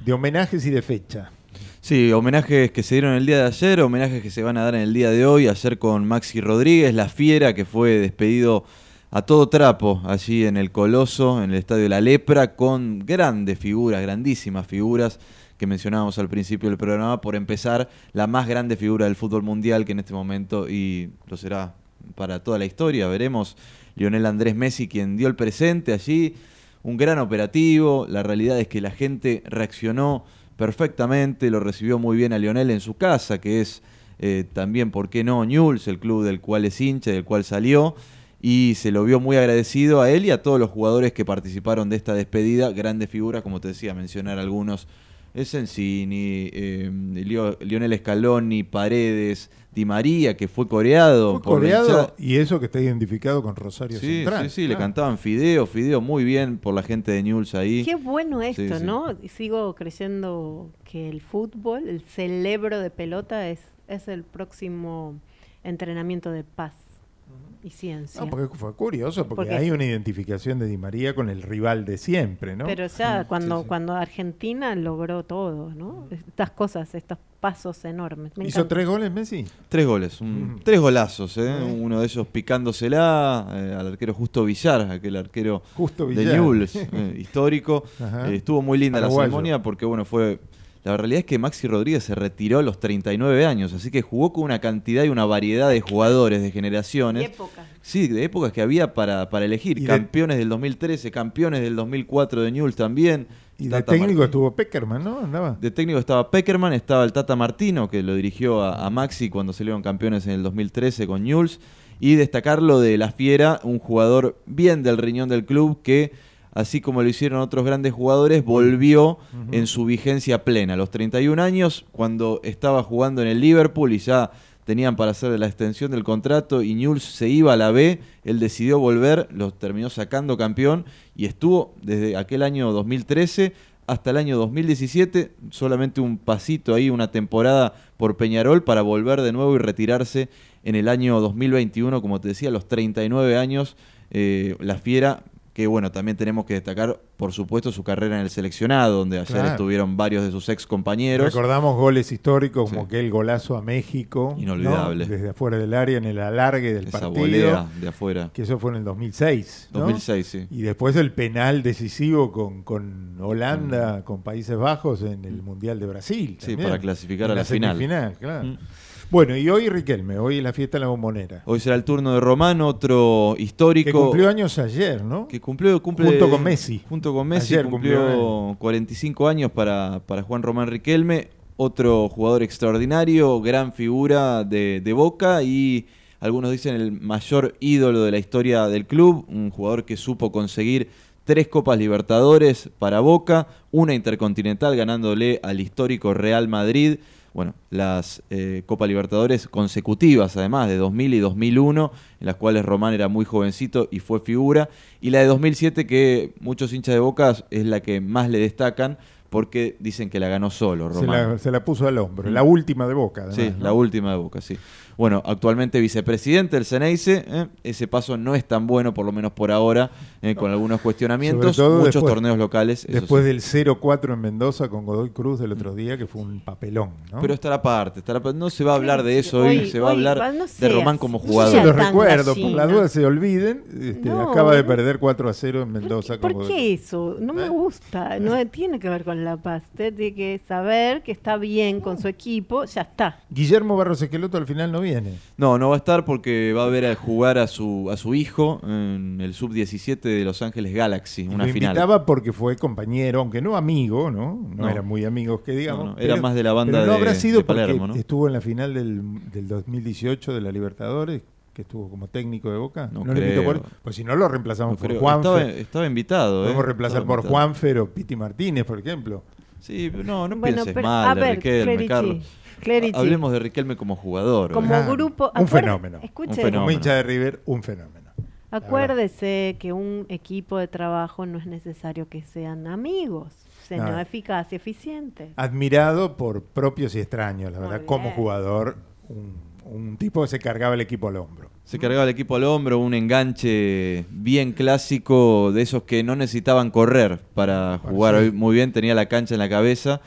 de homenajes y de fecha. Sí, homenajes que se dieron el día de ayer, homenajes que se van a dar en el día de hoy. Ayer con Maxi Rodríguez, la fiera, que fue despedido a todo trapo allí en el Coloso, en el Estadio La Lepra, con grandes figuras, grandísimas figuras que mencionábamos al principio del programa, por empezar, la más grande figura del fútbol mundial que en este momento, y lo será para toda la historia, veremos, Lionel Andrés Messi, quien dio el presente allí, un gran operativo, la realidad es que la gente reaccionó perfectamente, lo recibió muy bien a Lionel en su casa, que es eh, también, ¿por qué no?, Newell's, el club del cual es hincha, del cual salió, y se lo vio muy agradecido a él y a todos los jugadores que participaron de esta despedida, grandes figuras, como te decía, mencionar algunos, Sensini, eh, Lio- Lionel Scaloni, Paredes, Di María, que fue coreado. Fue por coreado hinchada. y eso que está identificado con Rosario Sí, Central. sí, sí, le claro. cantaban Fideo, Fideo muy bien por la gente de Newell's ahí. Qué bueno esto, Sí, sí. ¿no? Sigo creyendo que el fútbol, el cerebro de pelota, es, es el próximo entrenamiento de paz y ciencia. No, porque fue curioso, porque, Porque hay una identificación de Di María con el rival de siempre, ¿no? Pero ya cuando, cuando Argentina logró todo, ¿no? Estas cosas, estos pasos enormes. Me ¿Hizo encanta. tres goles Messi? Tres goles, un- tres golazos, ¿eh? uno de ellos picándosela eh, al arquero Justo Villar, aquel arquero Justo de Villar. Newell's, eh, histórico. Ajá. Eh, estuvo muy linda la Paraguayo. ceremonia porque, bueno, fue... La realidad es que Maxi Rodríguez se retiró a los 39 años, así que jugó con una cantidad y una variedad de jugadores, de generaciones. De épocas. Sí, de épocas que había para, para elegir. Y de- campeones del 2013, campeones del 2004 de Newell's también. Y de Tata técnico Martino. estuvo Peckerman, ¿no? Andaba. De técnico estaba Peckerman, estaba el Tata Martino, que lo dirigió a, a Maxi cuando salieron campeones en el 2013 con Newell's. Y destacarlo de La Fiera, un jugador bien del riñón del club que, así como lo hicieron otros grandes jugadores, volvió en su vigencia plena. A los 31 años, cuando estaba jugando en el Liverpool y ya tenían para hacer la extensión del contrato y Newell's se iba a la B, él decidió volver, lo terminó sacando campeón y estuvo desde aquel año 2013 hasta el año 2017, solamente un pasito ahí, una temporada por Peñarol para volver de nuevo y retirarse en el año 2021, como te decía, a los 39 años, eh, la fiera, que bueno, también tenemos que destacar, por supuesto, su carrera en el seleccionado, donde ayer Claro. estuvieron varios de sus ex compañeros. Recordamos goles históricos como aquel golazo a México. ¿no? Inolvidable. Desde afuera del área en el alargue del Esa partido. volea de afuera. Que eso fue en el 2006. ¿no? 2006, sí. Y después el penal decisivo con, con Holanda, con Países Bajos en el Mundial de Brasil. Sí, también. para clasificar En a la final. semifinal, claro. Mm. Bueno, y hoy Riquelme, hoy la fiesta en la bombonera. Hoy será el turno de Román, otro histórico. Que cumplió años ayer, ¿no? Que cumplió, cumple, Junto con Messi. Junto con Messi Ayer cumplió, cumplió 45 años para, para Juan Román Riquelme, otro jugador extraordinario, gran figura de, de Boca y algunos dicen el mayor ídolo de la historia del club, un jugador que supo conseguir tres Copas Libertadores para Boca, una Intercontinental ganándole al histórico Real Madrid. Bueno, las eh, Copa Libertadores consecutivas, además, de 2000 y 2001, en las cuales Román era muy jovencito y fue figura. Y la de 2007, que muchos hinchas de Boca es la que más le destacan, porque dicen que la ganó solo Se Román. la, se la puso al hombro. Mm. La última de Boca. además, Sí, ¿no? la última de Boca, sí. Bueno, actualmente vicepresidente del Ceneice, ¿eh? ese paso no es tan bueno, por lo menos por ahora, ¿eh? con algunos cuestionamientos, Sobre todo muchos después- torneos locales. Después sí. del 0-4 en Mendoza con Godoy Cruz del otro día, que fue un papelón. ¿no? Pero estará aparte, estará no se va a hablar de eso hoy, Hoy- se va a hoy hablar va- no de Román como no jugador. Se los recuerdo, por la duda se olviden. este, No, acaba de perder 4 a 0 en Mendoza con ¿Por Godoy qué eso? No ¿Eh? me gusta. No tiene que ver con la paz. Usted tiene que saber que está bien con su equipo. Ya está. Guillermo Barros Esqueloto al final no viene. No, no va a estar porque va a ver a jugar a su, a su hijo en el sub-17 de Los Ángeles Galaxy, una Lo final. invitaba porque fue compañero, aunque no amigo, ¿no? No, No. eran muy amigos que digamos. No, no, era más de la banda pero no de- habrá sido de Palermo, porque ¿no? estuvo en la final del, del 2018 de la Libertadores, que estuvo como técnico de Boca. No lo invitó creo. por- pues si no lo reemplazamos No por. Juanfer. Estaba, estaba invitado. Podemos ¿eh? reemplazar por. Juanfer o Piti Martínez, por ejemplo. Sí, pero no, no Bueno, pienses pero, mal a de ver, Riquelme, Carlos. Clerici. Hablemos de Riquelme como jugador. Como ¿verdad? grupo. Un fenómeno. Escuche, Un fenómeno. Como hincha de River, un fenómeno. acuérdese que un equipo de trabajo no es necesario que sean amigos, sino No. eficaz y eficiente. Admirado por propios y extraños, la verdad, como jugador, un, un tipo que se cargaba el equipo al hombro. Se cargaba el equipo al hombro, un enganche bien clásico de esos que no necesitaban correr para jugar sí. muy bien, tenía la cancha en la cabeza.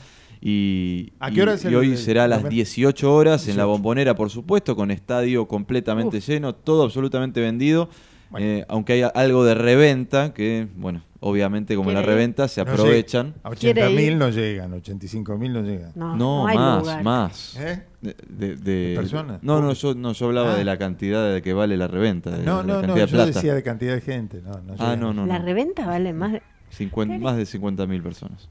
Y, ¿A qué hora y- es y hoy el- será a las el- 18 horas en la 18? bombonera, por supuesto, con estadio completamente lleno, todo absolutamente vendido. Eh, aunque hay algo de reventa, que, bueno, obviamente como la reventa se No aprovechan. llega. A 80.000 no llegan, 85.000 no llegan. No, No, no más, lugar. más. ¿Eh? De, de- de- ¿De personas? No, no, yo, no, yo hablaba Ah. de la cantidad de que vale la reventa. de- No, de la no, no, yo plata. decía de cantidad de gente. No, no Ah, no, no. La no. reventa vale más. de- 50 más de 50 mil personas.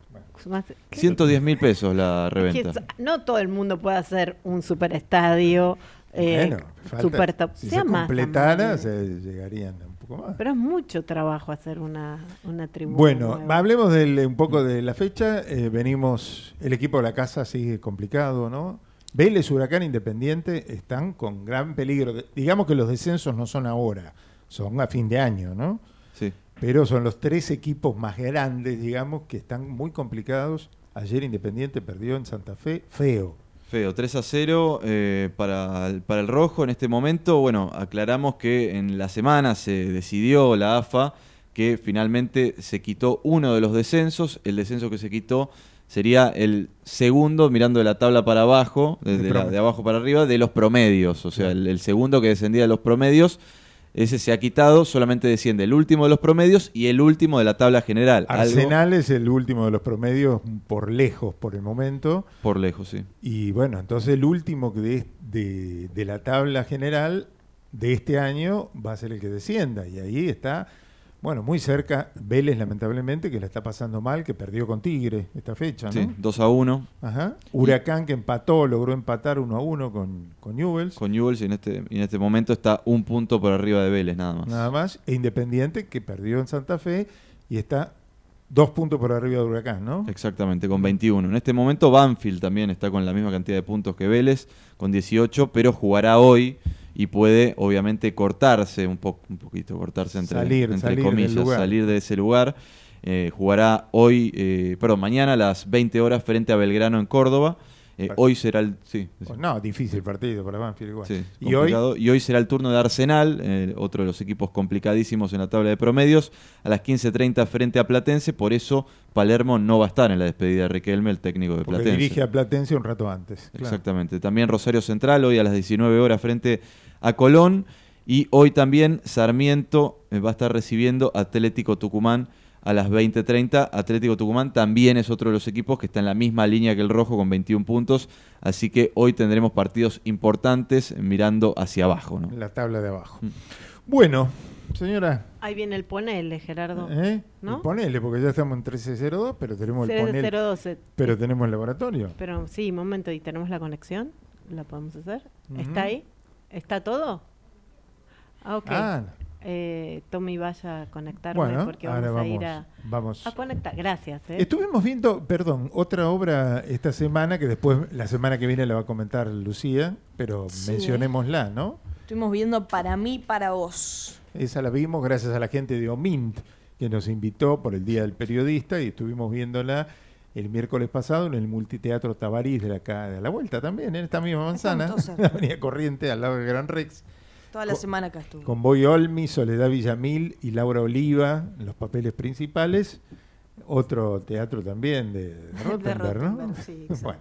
Más- 110 mil pesos la que reventa. s- no todo el mundo puede hacer un superestadio. Eh, Bueno, falta- super top. si Sea se más completara, se llegarían un poco más. Pero es mucho trabajo hacer una, una tribuna. Bueno, nueva. hablemos del- un poco de la fecha. Eh, venimos, el equipo de la casa sigue complicado, ¿no? Vélez, Huracán, Independiente están con gran peligro. Digamos que los descensos no son ahora, son a fin de año, ¿no? Pero son los tres equipos más grandes, digamos, que están muy complicados. Ayer Independiente perdió en Santa Fe, feo. Feo, 3 a 0 eh, para, el, para el rojo en este momento. Bueno, aclaramos que en la semana se decidió la AFA que finalmente se quitó uno de los descensos. El descenso que se quitó sería el segundo, mirando de la tabla para abajo, de, De la- de abajo para arriba, de los promedios. O sea, el, el segundo que descendía de los promedios. Ese se ha quitado, solamente desciende el último de los promedios y el último de la tabla general. Algo Arsenal es el último de los promedios por lejos por el momento. por lejos, sí. Y bueno, entonces el último que de, de- de la tabla general de este año va a ser el que descienda. Y ahí está, bueno, muy cerca Vélez, lamentablemente, que la está pasando mal, que perdió con Tigre esta fecha, ¿no? Sí, 2 a 1. Ajá. Huracán que empató, logró empatar 1 a 1 con, con Newell's. con Newell's y en este, y en este momento está un punto por arriba de Vélez, nada más. Nada más. E Independiente que perdió en Santa Fe y está dos puntos por arriba de Huracán, ¿no? Exactamente, con 21. En este momento Banfield también está con la misma cantidad de puntos que Vélez, con 18, pero jugará hoy y puede obviamente cortarse un, po un poquito, cortarse entre, Salir, entre salir comillas, salir de ese lugar. Eh, jugará hoy, eh, perdón, mañana a las 20 horas frente a Belgrano en Córdoba. Eh, hoy será el... Sí, sí. No, difícil partido para Banfield igual. Sí, y hoy, y hoy será el turno de Arsenal, eh, otro de los equipos complicadísimos en la tabla de promedios, a las 15.30 frente a Platense, por eso Palermo no va a estar en la despedida de Riquelme, el técnico de porque Platense. dirige a Platense un rato antes. claro. Exactamente. También Rosario Central, hoy a las 19 horas frente a Colón, y hoy también Sarmiento eh, va a estar recibiendo Atlético Tucumán a las 20.30. Atlético Tucumán también es otro de los equipos que está en la misma línea que el Rojo con 21 puntos, así que hoy tendremos partidos importantes mirando hacia abajo. ¿no? La tabla de abajo. Mm. Bueno, señora, Ahí viene el ponele, Gerardo. ¿eh? ¿No? ponele, porque ya estamos en 1302, pero tenemos el ponele. 012. Pero tenemos el laboratorio. Pero sí, momento, ¿y tenemos la conexión? ¿La podemos hacer? Ujú. ¿Está ahí? ¿Está todo? Ah, ok. Ah. Eh, Tommy vaya a conectarme Bueno, porque ahora vamos, a ir vamos- a, vamos. a conectar. Gracias. ¿eh? Estuvimos viendo, perdón, otra obra esta semana que después la semana que viene la va a comentar Lucía, pero Sí. mencionémosla, ¿no? Estuvimos viendo Para mí, para vos. Esa la vimos gracias a la gente de Omint, que nos invitó por el Día del Periodista y estuvimos viéndola el miércoles pasado en el Multiteatro Tabarís de la, de la vuelta también, en esta misma manzana, la Avenida Corriente, al lado del Gran Rex, Toda la Co- semana acá estuvo. con Boy Olmi, Soledad Villamil y Laura Oliva en los papeles principales. Otro teatro también de Rottenberg, ¿no? Rottenberg, sí, exacto. bueno,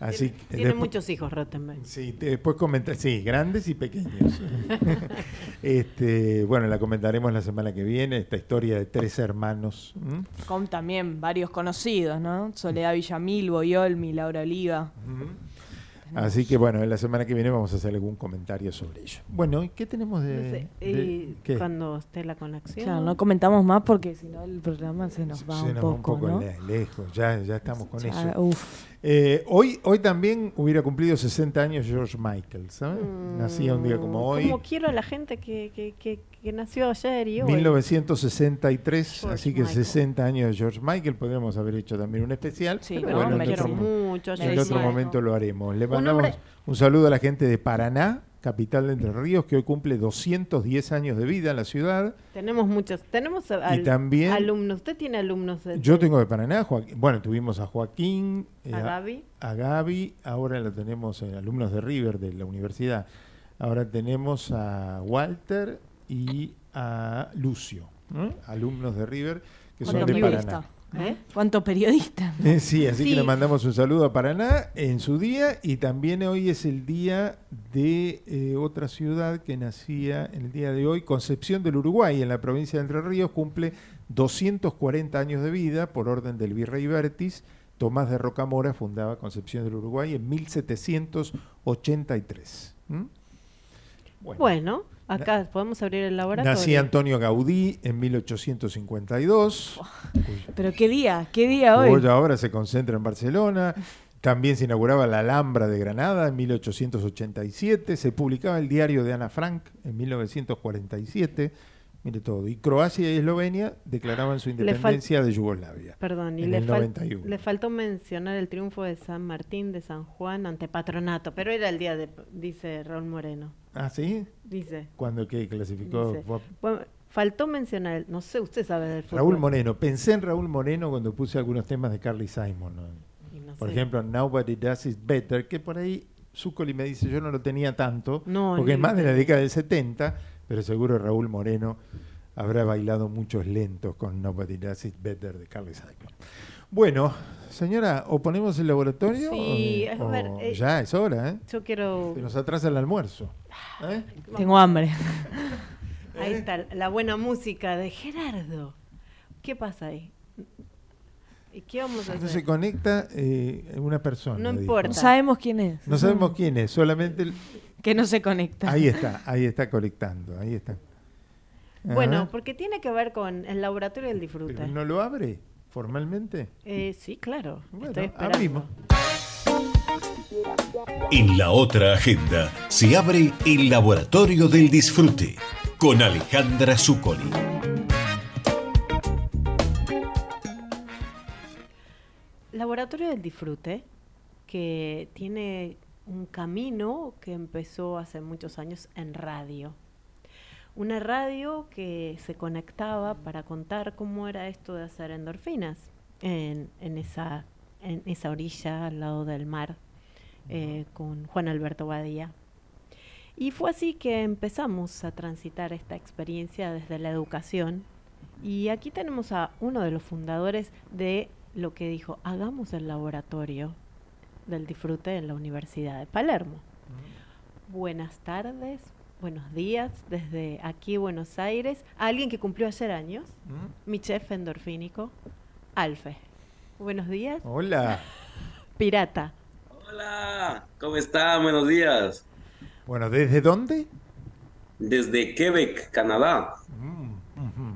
así Tiene después- muchos hijos Rottenberg. Sí, te- después comentar, sí, grandes y pequeños. este, bueno, la comentaremos la semana que viene, esta historia de tres hermanos. ¿m? Con también varios conocidos, ¿no? Soledad Villamil, Boyolmi, Laura Oliva. Así que bueno, la semana que viene vamos a hacer algún comentario sobre ello. Bueno, ¿y qué tenemos de...? No sé, de- y qué? cuando esté la conexión. Claro, no comentamos más porque si no el programa se nos va Se un nos va un poco, poco ¿no? le- lejos, ya, ya estamos con Ya, eso. uf. Eh, hoy, hoy también hubiera cumplido 60 años George Michael, ¿sabes? Nacía un día como hoy. Como quiero a la gente que, que, que, que nació ayer y hoy. 1963, George así que Michael. 60 años de George Michael, podríamos haber hecho también un especial, Sí, pero pero bueno, me en otro, mucho en otro momento lo haremos. Le Un mandamos hombre- un saludo a la gente de Paraná, capital de Entre Ríos, que hoy cumple 210 años de vida en la ciudad. Tenemos muchos. Tenemos al- también- alumnos. ¿Usted tiene alumnos? de- Yo tengo de Paraná, Joaquín- bueno, tuvimos a Joaquín, eh, ¿A Gaby? a Gaby, ahora lo tenemos en alumnos de River, de la universidad. Ahora tenemos a Walter y a Lucio, ¿no? alumnos de River que son de. Paraná. ¿Eh? ¿Cuánto periodista? Eh, sí, así Sí. que le mandamos un saludo a Paraná en su día y también hoy es el día de eh, otra ciudad que nacía en el día de hoy, Concepción del Uruguay, en la provincia de Entre Ríos, cumple 240 años de vida por orden del virrey Vértiz. Tomás de Rocamora fundaba Concepción del Uruguay en 1783. ¿Mm? Bueno, acá podemos abrir el laboratorio. Nacía Antonio Gaudí en 1852. Pero qué día, qué día hoy. Hoy ahora se concentra en Barcelona. También se inauguraba la Alhambra de Granada en 1887. Se publicaba el diario de Ana Frank en 1947. Mire todo. Y Croacia y Eslovenia declaraban su independencia de Yugoslavia. Perdón, y en le, el fal- 91. le faltó mencionar el triunfo de San Martín de San Juan ante Patronato, pero era el día de, dice Raúl Moreno. ¿Ah, sí? Dice. Cuando que clasificó. dice. fue- Bueno, faltó mencionar, el- no sé, usted sabe del fútbol. Raúl Moreno. Pensé en Raúl Moreno cuando puse algunos temas de Carly Simon. ¿no? No Por sé. ejemplo, Nobody Does It Better, que por ahí Zuccoli me dice, yo no lo tenía tanto, No, porque es más de la década del 70, pero seguro Raúl Moreno habrá bailado muchos lentos con Nobody Does It Better de Carly Simon. Bueno, señora, ¿o ponemos el laboratorio? Sí, o- a ver, o eh, ya es hora, ¿eh? Yo quiero... Se nos atrasa el almuerzo. ¿eh? Tengo hambre. Ahí está, la buena música de Gerardo. ¿Qué pasa ahí? ¿Y qué vamos a No se hacer? conecta eh, una persona. No dijo. importa. No sabemos quién es. No sabemos quién es, solamente... el- Que no se conecta. Ahí está, ahí está conectando, ahí está. Bueno, Ajá. porque tiene que ver con el laboratorio del disfrute. ¿Pero no lo abre formalmente? Eh, sí, claro. Bueno, Estoy esperando. abrimos. En la otra agenda se abre el Laboratorio del Disfrute con Alejandra Zuccoli. Laboratorio del Disfrute, que tiene un camino que empezó hace muchos años en radio. Una radio que se conectaba para contar cómo era esto de hacer endorfinas en, en esa, en esa orilla al lado del mar eh, con Juan Alberto Badía. Y fue así que empezamos a transitar esta experiencia desde la educación. Y aquí tenemos a uno de los fundadores de lo que dijo, hagamos el laboratorio del disfrute en la Universidad de Palermo. Buenas tardes, buenos días desde aquí, Buenos Aires. A alguien que cumplió ayer años, mi chef endorfínico, Alfe. Buenos días. Hola. Pirata. Hola, ¿cómo están? Buenos días. Bueno, ¿desde dónde? Desde Quebec, Canadá.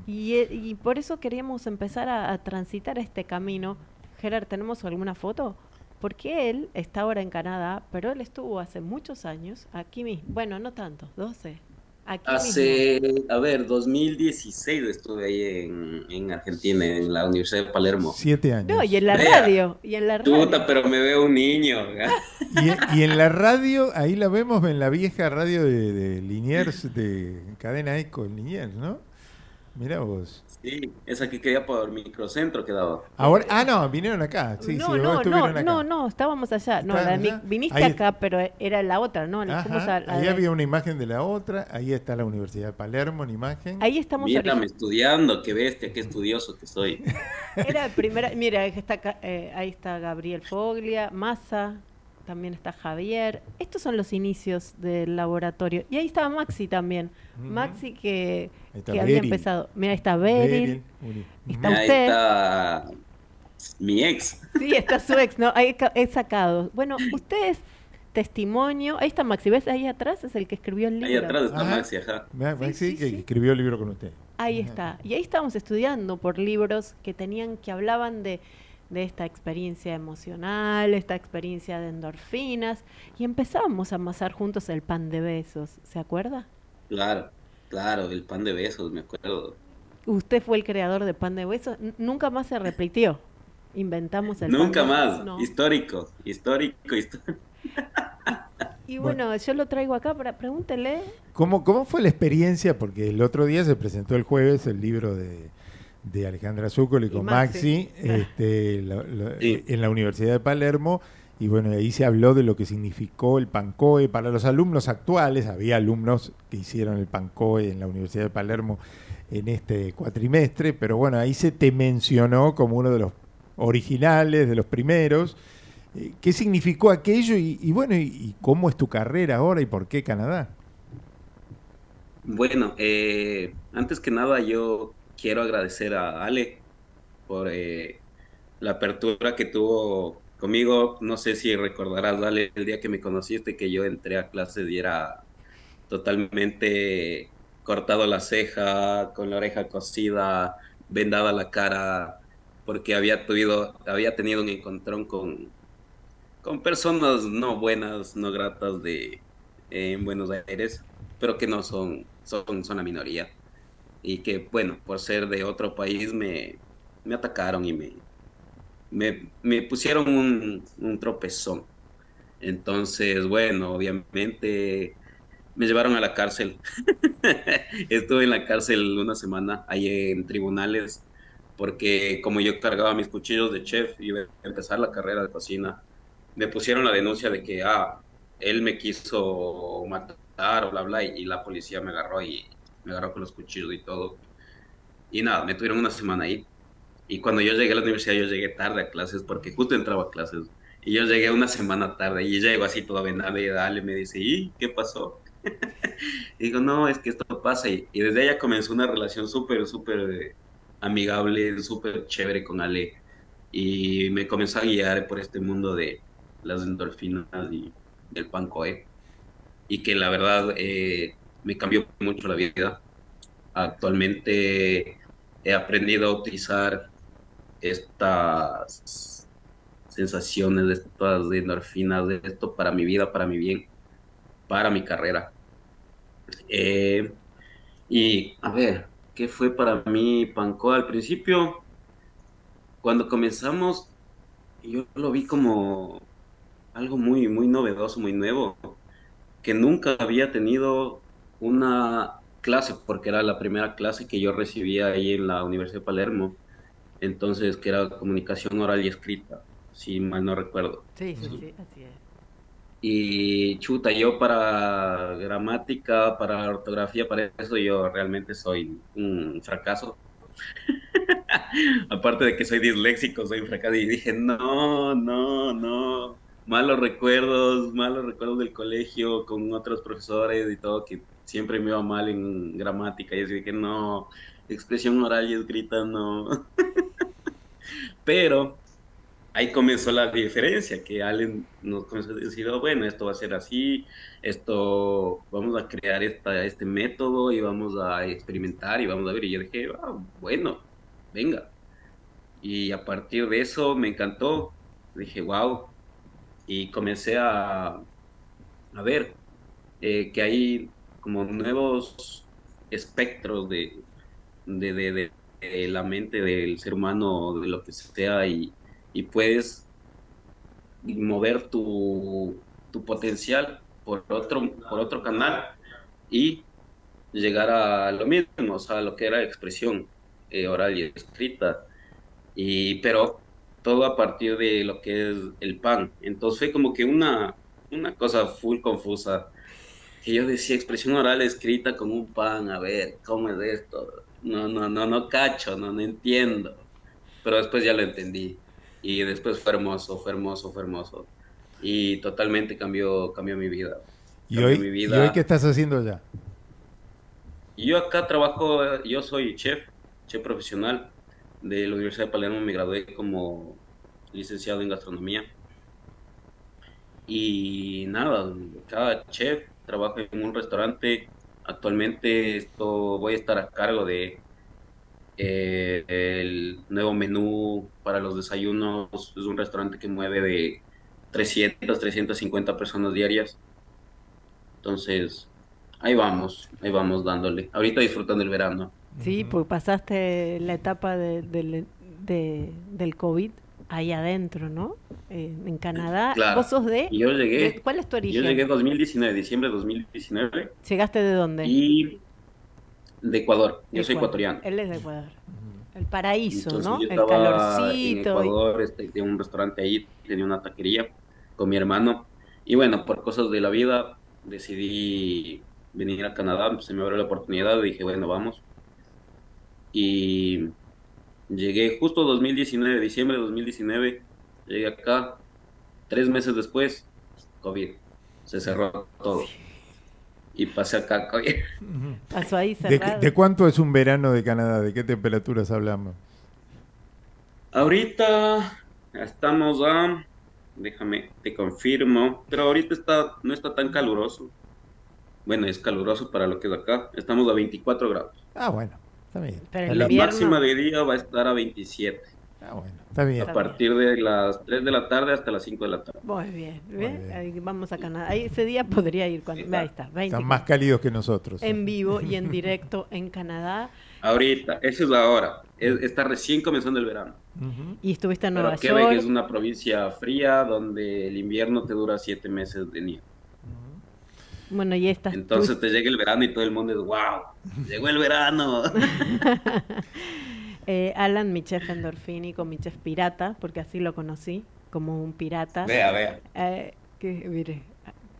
Y, eh, y por eso queríamos empezar a, a transitar este camino. Gerard, ¿tenemos alguna foto? Porque él está ahora en Canadá, pero él estuvo hace muchos años aquí mismo. Bueno, no tanto, 12. Aquí mismo. Hace, a ver, 2016 estuve ahí en, en Argentina, en la Universidad de Palermo. Siete años. No, y en la Vea. radio. Y en la radio. Puta, pero me veo un niño. Y, y en la radio, ahí la vemos en la vieja radio de, de Liniers, de Cadena Eco en Liniers, ¿no? Mira vos. Sí, esa que quería por microcentro quedaba. Ahora, ah, no, vinieron acá. Sí, no, sí, no, estuvieron no, acá. no, no, estábamos allá. No, ¿Estaban la de viniste Ahí- acá, pero era la otra, ¿no? La Ajá, fuimos a- a ahí había una imagen de la otra, ahí está la Universidad de Palermo, una imagen. Ahí estamos Mírame estudiando, qué bestia, qué estudioso que soy. Era el primera, mira, ahí está, eh, ahí está Gabriel Foglia, Massa, también está Javier. Estos son los inicios del laboratorio. Y ahí está Maxi también. Ujú. Maxi que, que había empezado. Mira, ahí está Beryl. Está Ahí usted. está mi ex. Sí, está su ex, ¿no? Ahí he sacado. Bueno, usted es testimonio. Ahí está Maxi, ¿ves? Ahí atrás es el que escribió el libro. Ahí atrás está Ajá. Maxi, ajá. Ma- Maxi, que escribió el libro con usted. Ahí está. Y ahí estábamos estudiando por libros que tenían, que hablaban de, de esta experiencia emocional, esta experiencia de endorfinas, y empezábamos a amasar juntos el pan de besos. ¿Se acuerda? Claro, claro, el pan de besos, me acuerdo. Usted fue el creador de pan de besos. Nunca más se repitió. Inventamos el pan Nunca de más. besos. No. Histórico, histórico, histórico. Y bueno, yo lo traigo acá para pregúntele. ¿Cómo, ¿Cómo fue la experiencia? Porque el otro día se presentó el jueves el libro de, de Alejandra Zúcoli Y con Maxi. Maxi, este, la- la- en la Universidad de Palermo Y bueno, ahí se habló de lo que significó el PANCOE para los alumnos actuales. Había alumnos que hicieron el PANCOE en la Universidad de Palermo en este cuatrimestre, pero bueno, ahí se te mencionó como uno de los originales, de los primeros. Eh, ¿Qué significó aquello y, y bueno, y, y cómo es tu carrera ahora y por qué Canadá? Bueno, eh, antes que nada yo quiero agradecer a Ale por eh, la apertura que tuvo conmigo. No sé si recordarás, Ale, el día que me conociste, que yo entré a clases y era totalmente cortado la ceja, con la oreja cosida, vendada la cara, porque había tenido, había tenido un encontrón con, con personas no buenas, no gratas de en Buenos Aires, pero que no son, son, son la minoría. Y que, bueno, por ser de otro país me, me atacaron y me, me, me pusieron un, un tropezón. Entonces, bueno, obviamente me llevaron a la cárcel. Estuve en la cárcel una semana, ahí en tribunales, porque como yo cargaba mis cuchillos de chef y iba a empezar la carrera de cocina, me pusieron la denuncia de que, ah, él me quiso matar o bla, bla, y, y la policía me agarró y me agarró con los cuchillos y todo. Y nada, me tuvieron una semana ahí. Y cuando yo llegué a la universidad, yo llegué tarde a clases porque justo entraba a clases. Y yo llegué una semana tarde y llego así todo venado y dale, me dice, ¿y qué pasó? y digo, no, es que esto pasa. Y, y desde ella comenzó una relación súper, súper eh, amigable, súper chévere con Ale. Y me comenzó a guiar por este mundo de las endorfinas y del pancoe. Y que la verdad eh, me cambió mucho la vida. Actualmente he aprendido a utilizar estas sensaciones, estas endorfinas, esto para mi vida, para mi bien, para mi carrera. Eh, y a ver, ¿qué fue para mí Panco? Al principio, cuando comenzamos, yo lo vi como algo muy, muy novedoso, muy nuevo, que nunca había tenido una clase, porque era la primera clase que yo recibía ahí en la Universidad de Palermo, entonces que era comunicación oral y escrita, si mal no recuerdo. Sí, sí, sí, así es. Y chuta, yo para gramática, para ortografía, para eso yo realmente soy un fracaso. Aparte de que soy disléxico, soy un fracaso. Y dije, no, no, no. Malos recuerdos, malos recuerdos del colegio con otros profesores y todo, que siempre me iba mal en gramática. Y así que no, expresión oral y escrita no. Pero ahí comenzó la diferencia, que Allen nos comenzó a decir, oh, bueno, esto va a ser así, esto, vamos a crear esta, este método y vamos a experimentar y vamos a ver. Y yo dije, ah, bueno, venga. Y a partir de eso me encantó, dije, wow. Y comencé a, a ver eh, que hay como nuevos espectros de, de, de, de, la mente del ser humano, de lo que sea, y, y puedes mover tu, tu potencial por otro, por otro canal y llegar a lo mismo, o sea, lo que era expresión eh, oral y escrita. Y, pero todo a partir de lo que es el pan. Entonces fue como que una, una cosa full confusa. Que yo decía expresión oral escrita con un pan, a ver, ¿cómo es esto? No, no, no, no cacho, no, no entiendo. Pero después ya lo entendí y después fue hermoso, fue hermoso, fue hermoso. Y totalmente cambió, cambió mi vida. ¿Y hoy, mi ¿Y vida. hoy qué estás haciendo ya? Y Yo acá trabajo, yo soy chef, chef profesional de la Universidad de Palermo, me gradué como licenciado en gastronomía. Y nada, cada chef trabaja en un restaurante. Actualmente esto, voy a estar a cargo de eh, el nuevo menú para los desayunos. Es un restaurante que mueve de 300, 350 personas diarias. Entonces, ahí vamos, ahí vamos dándole. Ahorita disfrutando el verano. Sí, porque pasaste la etapa de, del- de- del COVID ahí adentro, ¿no? Eh, en Canadá. Claro. ¿Vos sos de, Y yo llegué. de- ¿Cuál es tu origen? Yo llegué en 2019, diciembre de 2019. ¿Llegaste de dónde? Y de Ecuador. Yo soy Ecuador. ecuatoriano. Él es de Ecuador. El paraíso, Entonces ¿no? yo El estaba en calorcito. y- Ecuador, este, tenía un restaurante ahí, tenía una taquería. con mi hermano. Y bueno, por cosas de la vida decidí venir a Canadá, se me abrió la oportunidad, dije, bueno, vamos. Y llegué justo 2019, diciembre de 2019, llegué acá, tres meses después, COVID, se cerró todo. Y pasé acá COVID. Pasó ahí ¿De, cerrado. de cuánto es un verano de Canadá? ¿De qué temperaturas hablamos? Ahorita estamos a, déjame, te confirmo, pero ahorita está, no está tan caluroso. Bueno, es caluroso para lo que es acá. Estamos a 24 grados. Ah, bueno, está bien. Pero el La invierno- máxima de día va a estar a 27. Ah, bueno, está bien. A partir de las 3 de la tarde hasta las 5 de la tarde. Muy bien, ¿ves? Ahí vamos a Canadá. Ahí ese día podría ir cuando. Ahí está, 20 Están más cálidos que nosotros. en vivo y en directo en Canadá. Ahorita, esa es la hora. Es- está recién comenzando el verano. Y estuviste en Pero Nueva Quebec York. es una provincia fría donde el invierno te dura 7 meses de nieve. Bueno, y esta Entonces te llega el verano y todo el mundo es wow, llegó el verano. Eh, Alan, mi chef endorfínico, mi chef pirata, porque así lo conocí, como un pirata. Vea, vea. Eh, que, mire,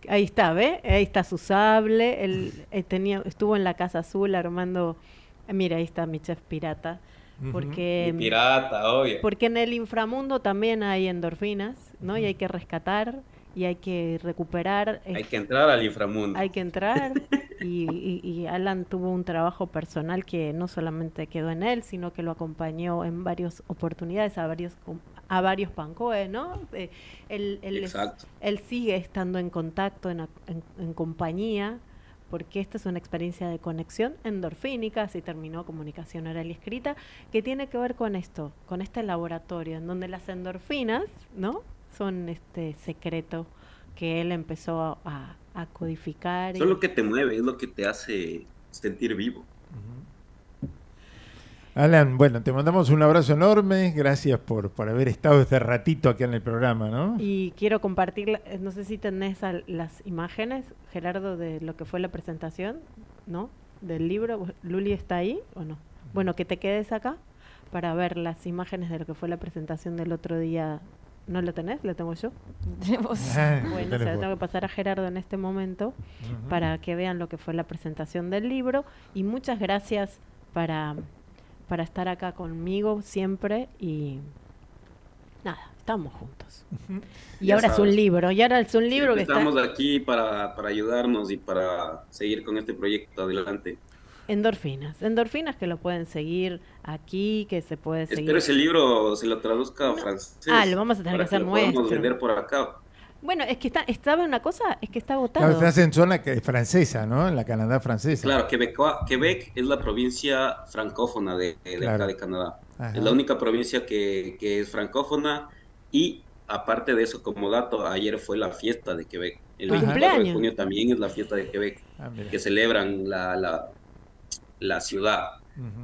ahí está, ¿ve? Ahí está su sable. Él eh, tenía, estuvo en la Casa Azul armando. eh, mira, ahí está mi chef pirata. Porque, Mi pirata, obvio. porque en el inframundo también hay endorfinas, ¿no? Y hay que rescatar y hay que recuperar. eh, Hay que entrar al inframundo. hay que entrar y, y- y Alan tuvo un trabajo personal que no solamente quedó en él, sino que lo acompañó en varias oportunidades a varios a varios pancoes, ¿no? Eh, él, él es- él sigue estando en contacto, en, en- en compañía, porque esta es una experiencia de conexión endorfínica, así terminó comunicación oral y escrita, que tiene que ver con esto, con este laboratorio, en donde las endorfinas, ¿no? Son este secreto que él empezó a, a- codificar. y- Eso es lo que te mueve, es lo que te hace sentir vivo. Alan, bueno, te mandamos un abrazo enorme. Gracias por, por haber estado este ratito aquí en el programa, ¿no? Y quiero compartir, no sé si tenés al- las imágenes, Gerardo, de lo que fue la presentación, ¿no? Del libro. ¿Luli está ahí o no? Bueno, que te quedes acá para ver las imágenes de lo que fue la presentación del otro día. ¿No lo tenés? ¿Lo tengo yo? Bueno, se lo vos. tengo que pasar a Gerardo en este momento Ujú. para que vean lo que fue la presentación del libro. Y muchas gracias para, para estar acá conmigo siempre y nada, estamos juntos. Y Ya ahora es sabes. un libro, y ahora es un libro que está Estamos aquí para, para ayudarnos y para seguir con este proyecto adelante. Endorfinas, endorfinas que lo pueden seguir aquí, que se puede seguir. Espero ese libro se lo traduzca a francés. Ah, lo vamos a tener para que hacer lo podamos nuestro. vender por acá. Bueno, es que está, estaba una cosa, es que está Claro, agotado. estás en zona que es francesa, ¿no? En la Canadá francesa. Claro, Quebec, Quebec es la provincia francófona de, de Claro. acá de Canadá. Ajá. Es la única provincia que, que es francófona y aparte de eso, como dato, ayer fue la fiesta de Quebec. El Ajá. 24 de Cumpleaños. junio también es la fiesta de Quebec, Ah, que celebran la, la, la ciudad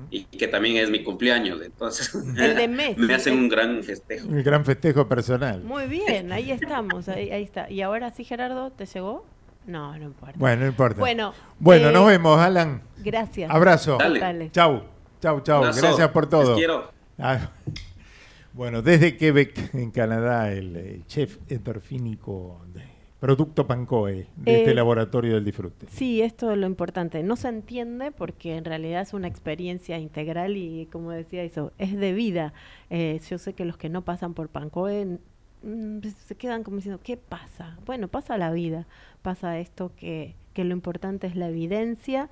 y que también es mi cumpleaños. Entonces, El de Messi. me hacen un gran festejo. Un gran festejo personal. Muy bien, ahí estamos, ahí, ahí está. Y ahora sí, Gerardo, ¿te llegó? No, no importa. Bueno, no importa. Bueno, Bueno, eh, nos vemos, Alan. Gracias. Abrazo. Dale. Chau, chau, chau. Abrazo. Gracias por todo. Les quiero. Ah, Bueno, desde Quebec, en Canadá, el, eh, chef endorfínico de Producto Pancoe, de este Eh, laboratorio del disfrute. Sí, esto es lo importante. No se entiende porque en realidad es una experiencia integral y, como decía eso, es de vida. Eh, yo sé que los que no pasan por Pancoe mm, se quedan como diciendo, ¿qué pasa? Bueno, pasa la vida, pasa esto que, que lo importante es la evidencia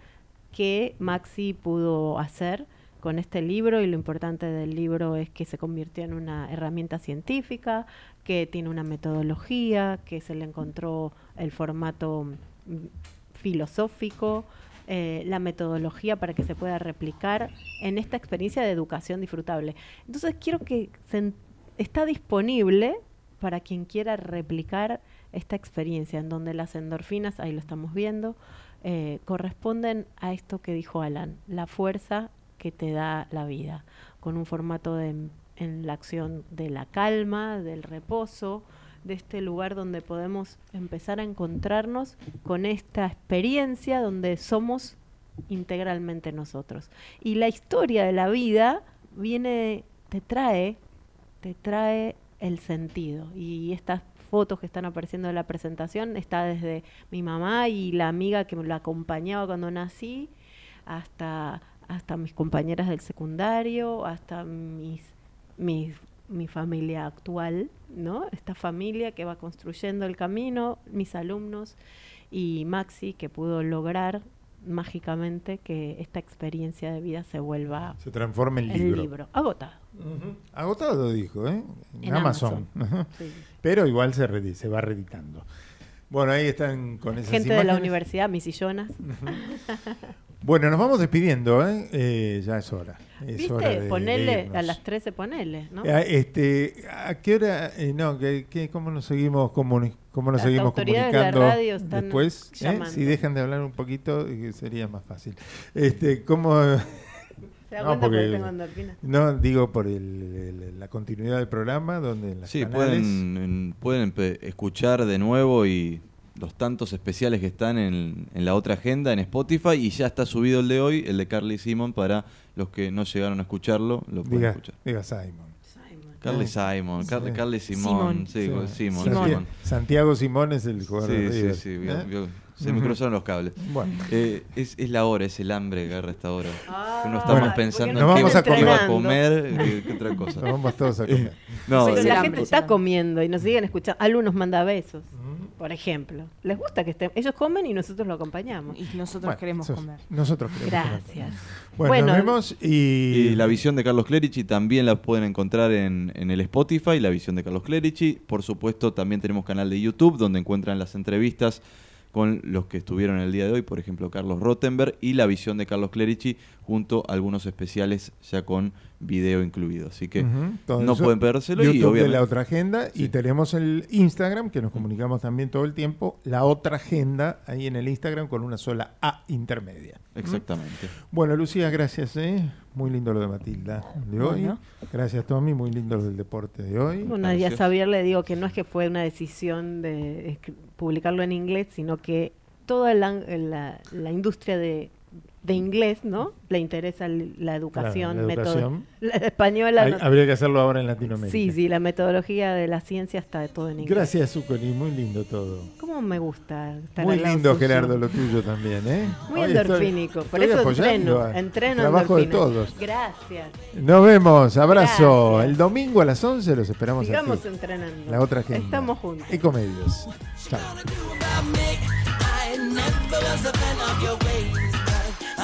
que Maxi pudo hacer con este libro y lo importante del libro es que se convirtió en una herramienta científica, que tiene una metodología, que se le encontró el formato mm, filosófico, eh, la metodología para que se pueda replicar en esta experiencia de educación disfrutable. Entonces quiero que se está disponible para quien quiera replicar esta experiencia en donde las endorfinas, ahí lo estamos viendo, eh, corresponden a esto que dijo Alan, la fuerza que te da la vida, con un formato de, en la acción de la calma, del reposo, de este lugar donde podemos empezar a encontrarnos con esta experiencia donde somos integralmente nosotros. Y la historia de la vida viene, te trae, te trae el sentido. Y esta fotos que están apareciendo de la presentación, está desde mi mamá y la amiga que me la acompañaba cuando nací, hasta, hasta mis compañeras del secundario, hasta mis, mis mi familia actual, ¿no? Esta familia que va construyendo el camino, mis alumnos y Maxi que pudo lograr mágicamente que esta experiencia de vida se vuelva Se transforma en en libro. Agotado. Agotado, dijo, ¿eh? En, En Amazon. Amazon, sí. Pero igual se, redi- se va reeditando. Bueno, ahí están con esas Gente de la imágenes. universidad, mis sillonas. Bueno, nos vamos despidiendo, ¿eh? Eh, ya es hora. Es hora ¿Viste? de- de ponele, irnos. a las 13 ponele, ¿no? Eh, este, ¿A qué hora? eh, no, que, que- ¿cómo nos seguimos, comuni- cómo nos Las seguimos autoridades de la comunicando radio están después? ¿eh? Si dejan de hablar un poquito, eh, sería más fácil. Este, ¿Cómo...? ¿Se da cuenta porque no, digo por el- el- la continuidad del programa, donde en las Sí, canales- pueden, en- pueden escuchar de nuevo y los tantos especiales que están en, en la otra agenda en Spotify y ya está subido el de hoy, el de Carly Simon, para los que no llegaron a escucharlo, lo pueden Diga, escuchar. diga Simon. Carly Eh, Simon, Carly, sí. Carly Simon, sí, Sí. con Simon, Santiago- Simon. Santiago Simón es el jugador Sí, de sí, River, sí, ¿eh? vio- vio- se me cruzaron los cables. Bueno. Eh, es, es la hora, es el hambre que agarra esta hora. Ah, Uno está Bueno, más pensando en qué, vamos a qué va a comer. que, que otra cosa. Nos vamos todos a comer. No, Pero la gente está comiendo y nos siguen escuchando. Algo nos manda besos, por ejemplo. Les gusta que estén. Ellos comen y nosotros lo acompañamos. Y nosotros Bueno, queremos eso- comer. Nosotros queremos comer. Gracias. Bueno, nos vemos y... Y la visión de Carlos Clerici también la pueden encontrar en, en el Spotify, la visión de Carlos Clerici. Por supuesto, también tenemos canal de YouTube donde encuentran las entrevistas con los que estuvieron el día de hoy, por ejemplo, Carlos Rottenberg y la visión de Carlos Clerici junto a algunos especiales ya con video incluido. Así que Ujú, todo no eso, pueden perdérselo YouTube y de obviamente la otra agenda y tenemos el Instagram que nos comunicamos también todo el tiempo, la otra agenda ahí en el Instagram con una sola A intermedia. Exactamente. Bueno, Lucía, gracias, ¿eh? Muy lindo lo de Matilda de hoy. Bueno. Gracias, Tommy, muy lindo lo del deporte de hoy. Bueno, y a Xavier le digo que no es que fue una decisión de publicarlo en inglés, sino que toda la, la- la industria de, de inglés, ¿no? Le interesa la educación, Claro, la educación. la española. Hay- no- habría que hacerlo ahora en Latinoamérica. Sí, sí, la metodología de la ciencia está de todo en inglés. Gracias, Zuccoli, muy lindo todo. ¿Cómo me gusta estar Muy lindo, suyo? Gerardo, lo tuyo también, ¿eh? Muy Hoy estoy- endorfínico, por estoy eso apoyando entreno, a- entreno Trabajo de todos. Gracias. Nos vemos, abrazo. El domingo a las 11 los esperamos Sigamos aquí. entrenando. La otra agenda. Estamos juntos. Ecomedios. Chao.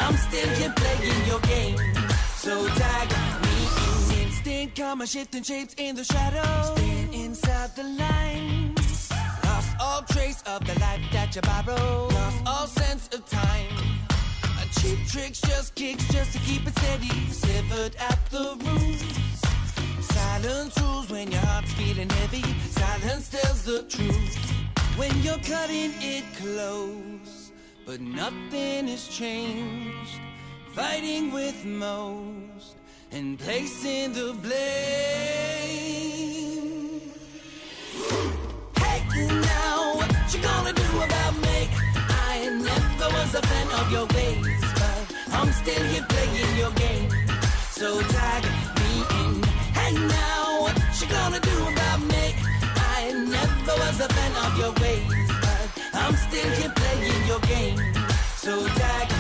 I'm still here playing your game. So tag me in instinct, karma shifting shapes in the shadows. Staying inside the lines. Lost all trace of the life that you borrowed. Lost all sense of time. A cheap tricks, just kicks, just to keep it steady. Severed at the roots. Silence rules when your heart's feeling heavy. Silence tells the truth when you're cutting it close. But nothing has changed. Fighting with most and placing the blame. Hey, now what you gonna do about me? I never was a fan of your ways, but I'm still here playing your game. So tag me in. Hey, now what you gonna do about me? I never was a fan of your ways, your game. So tag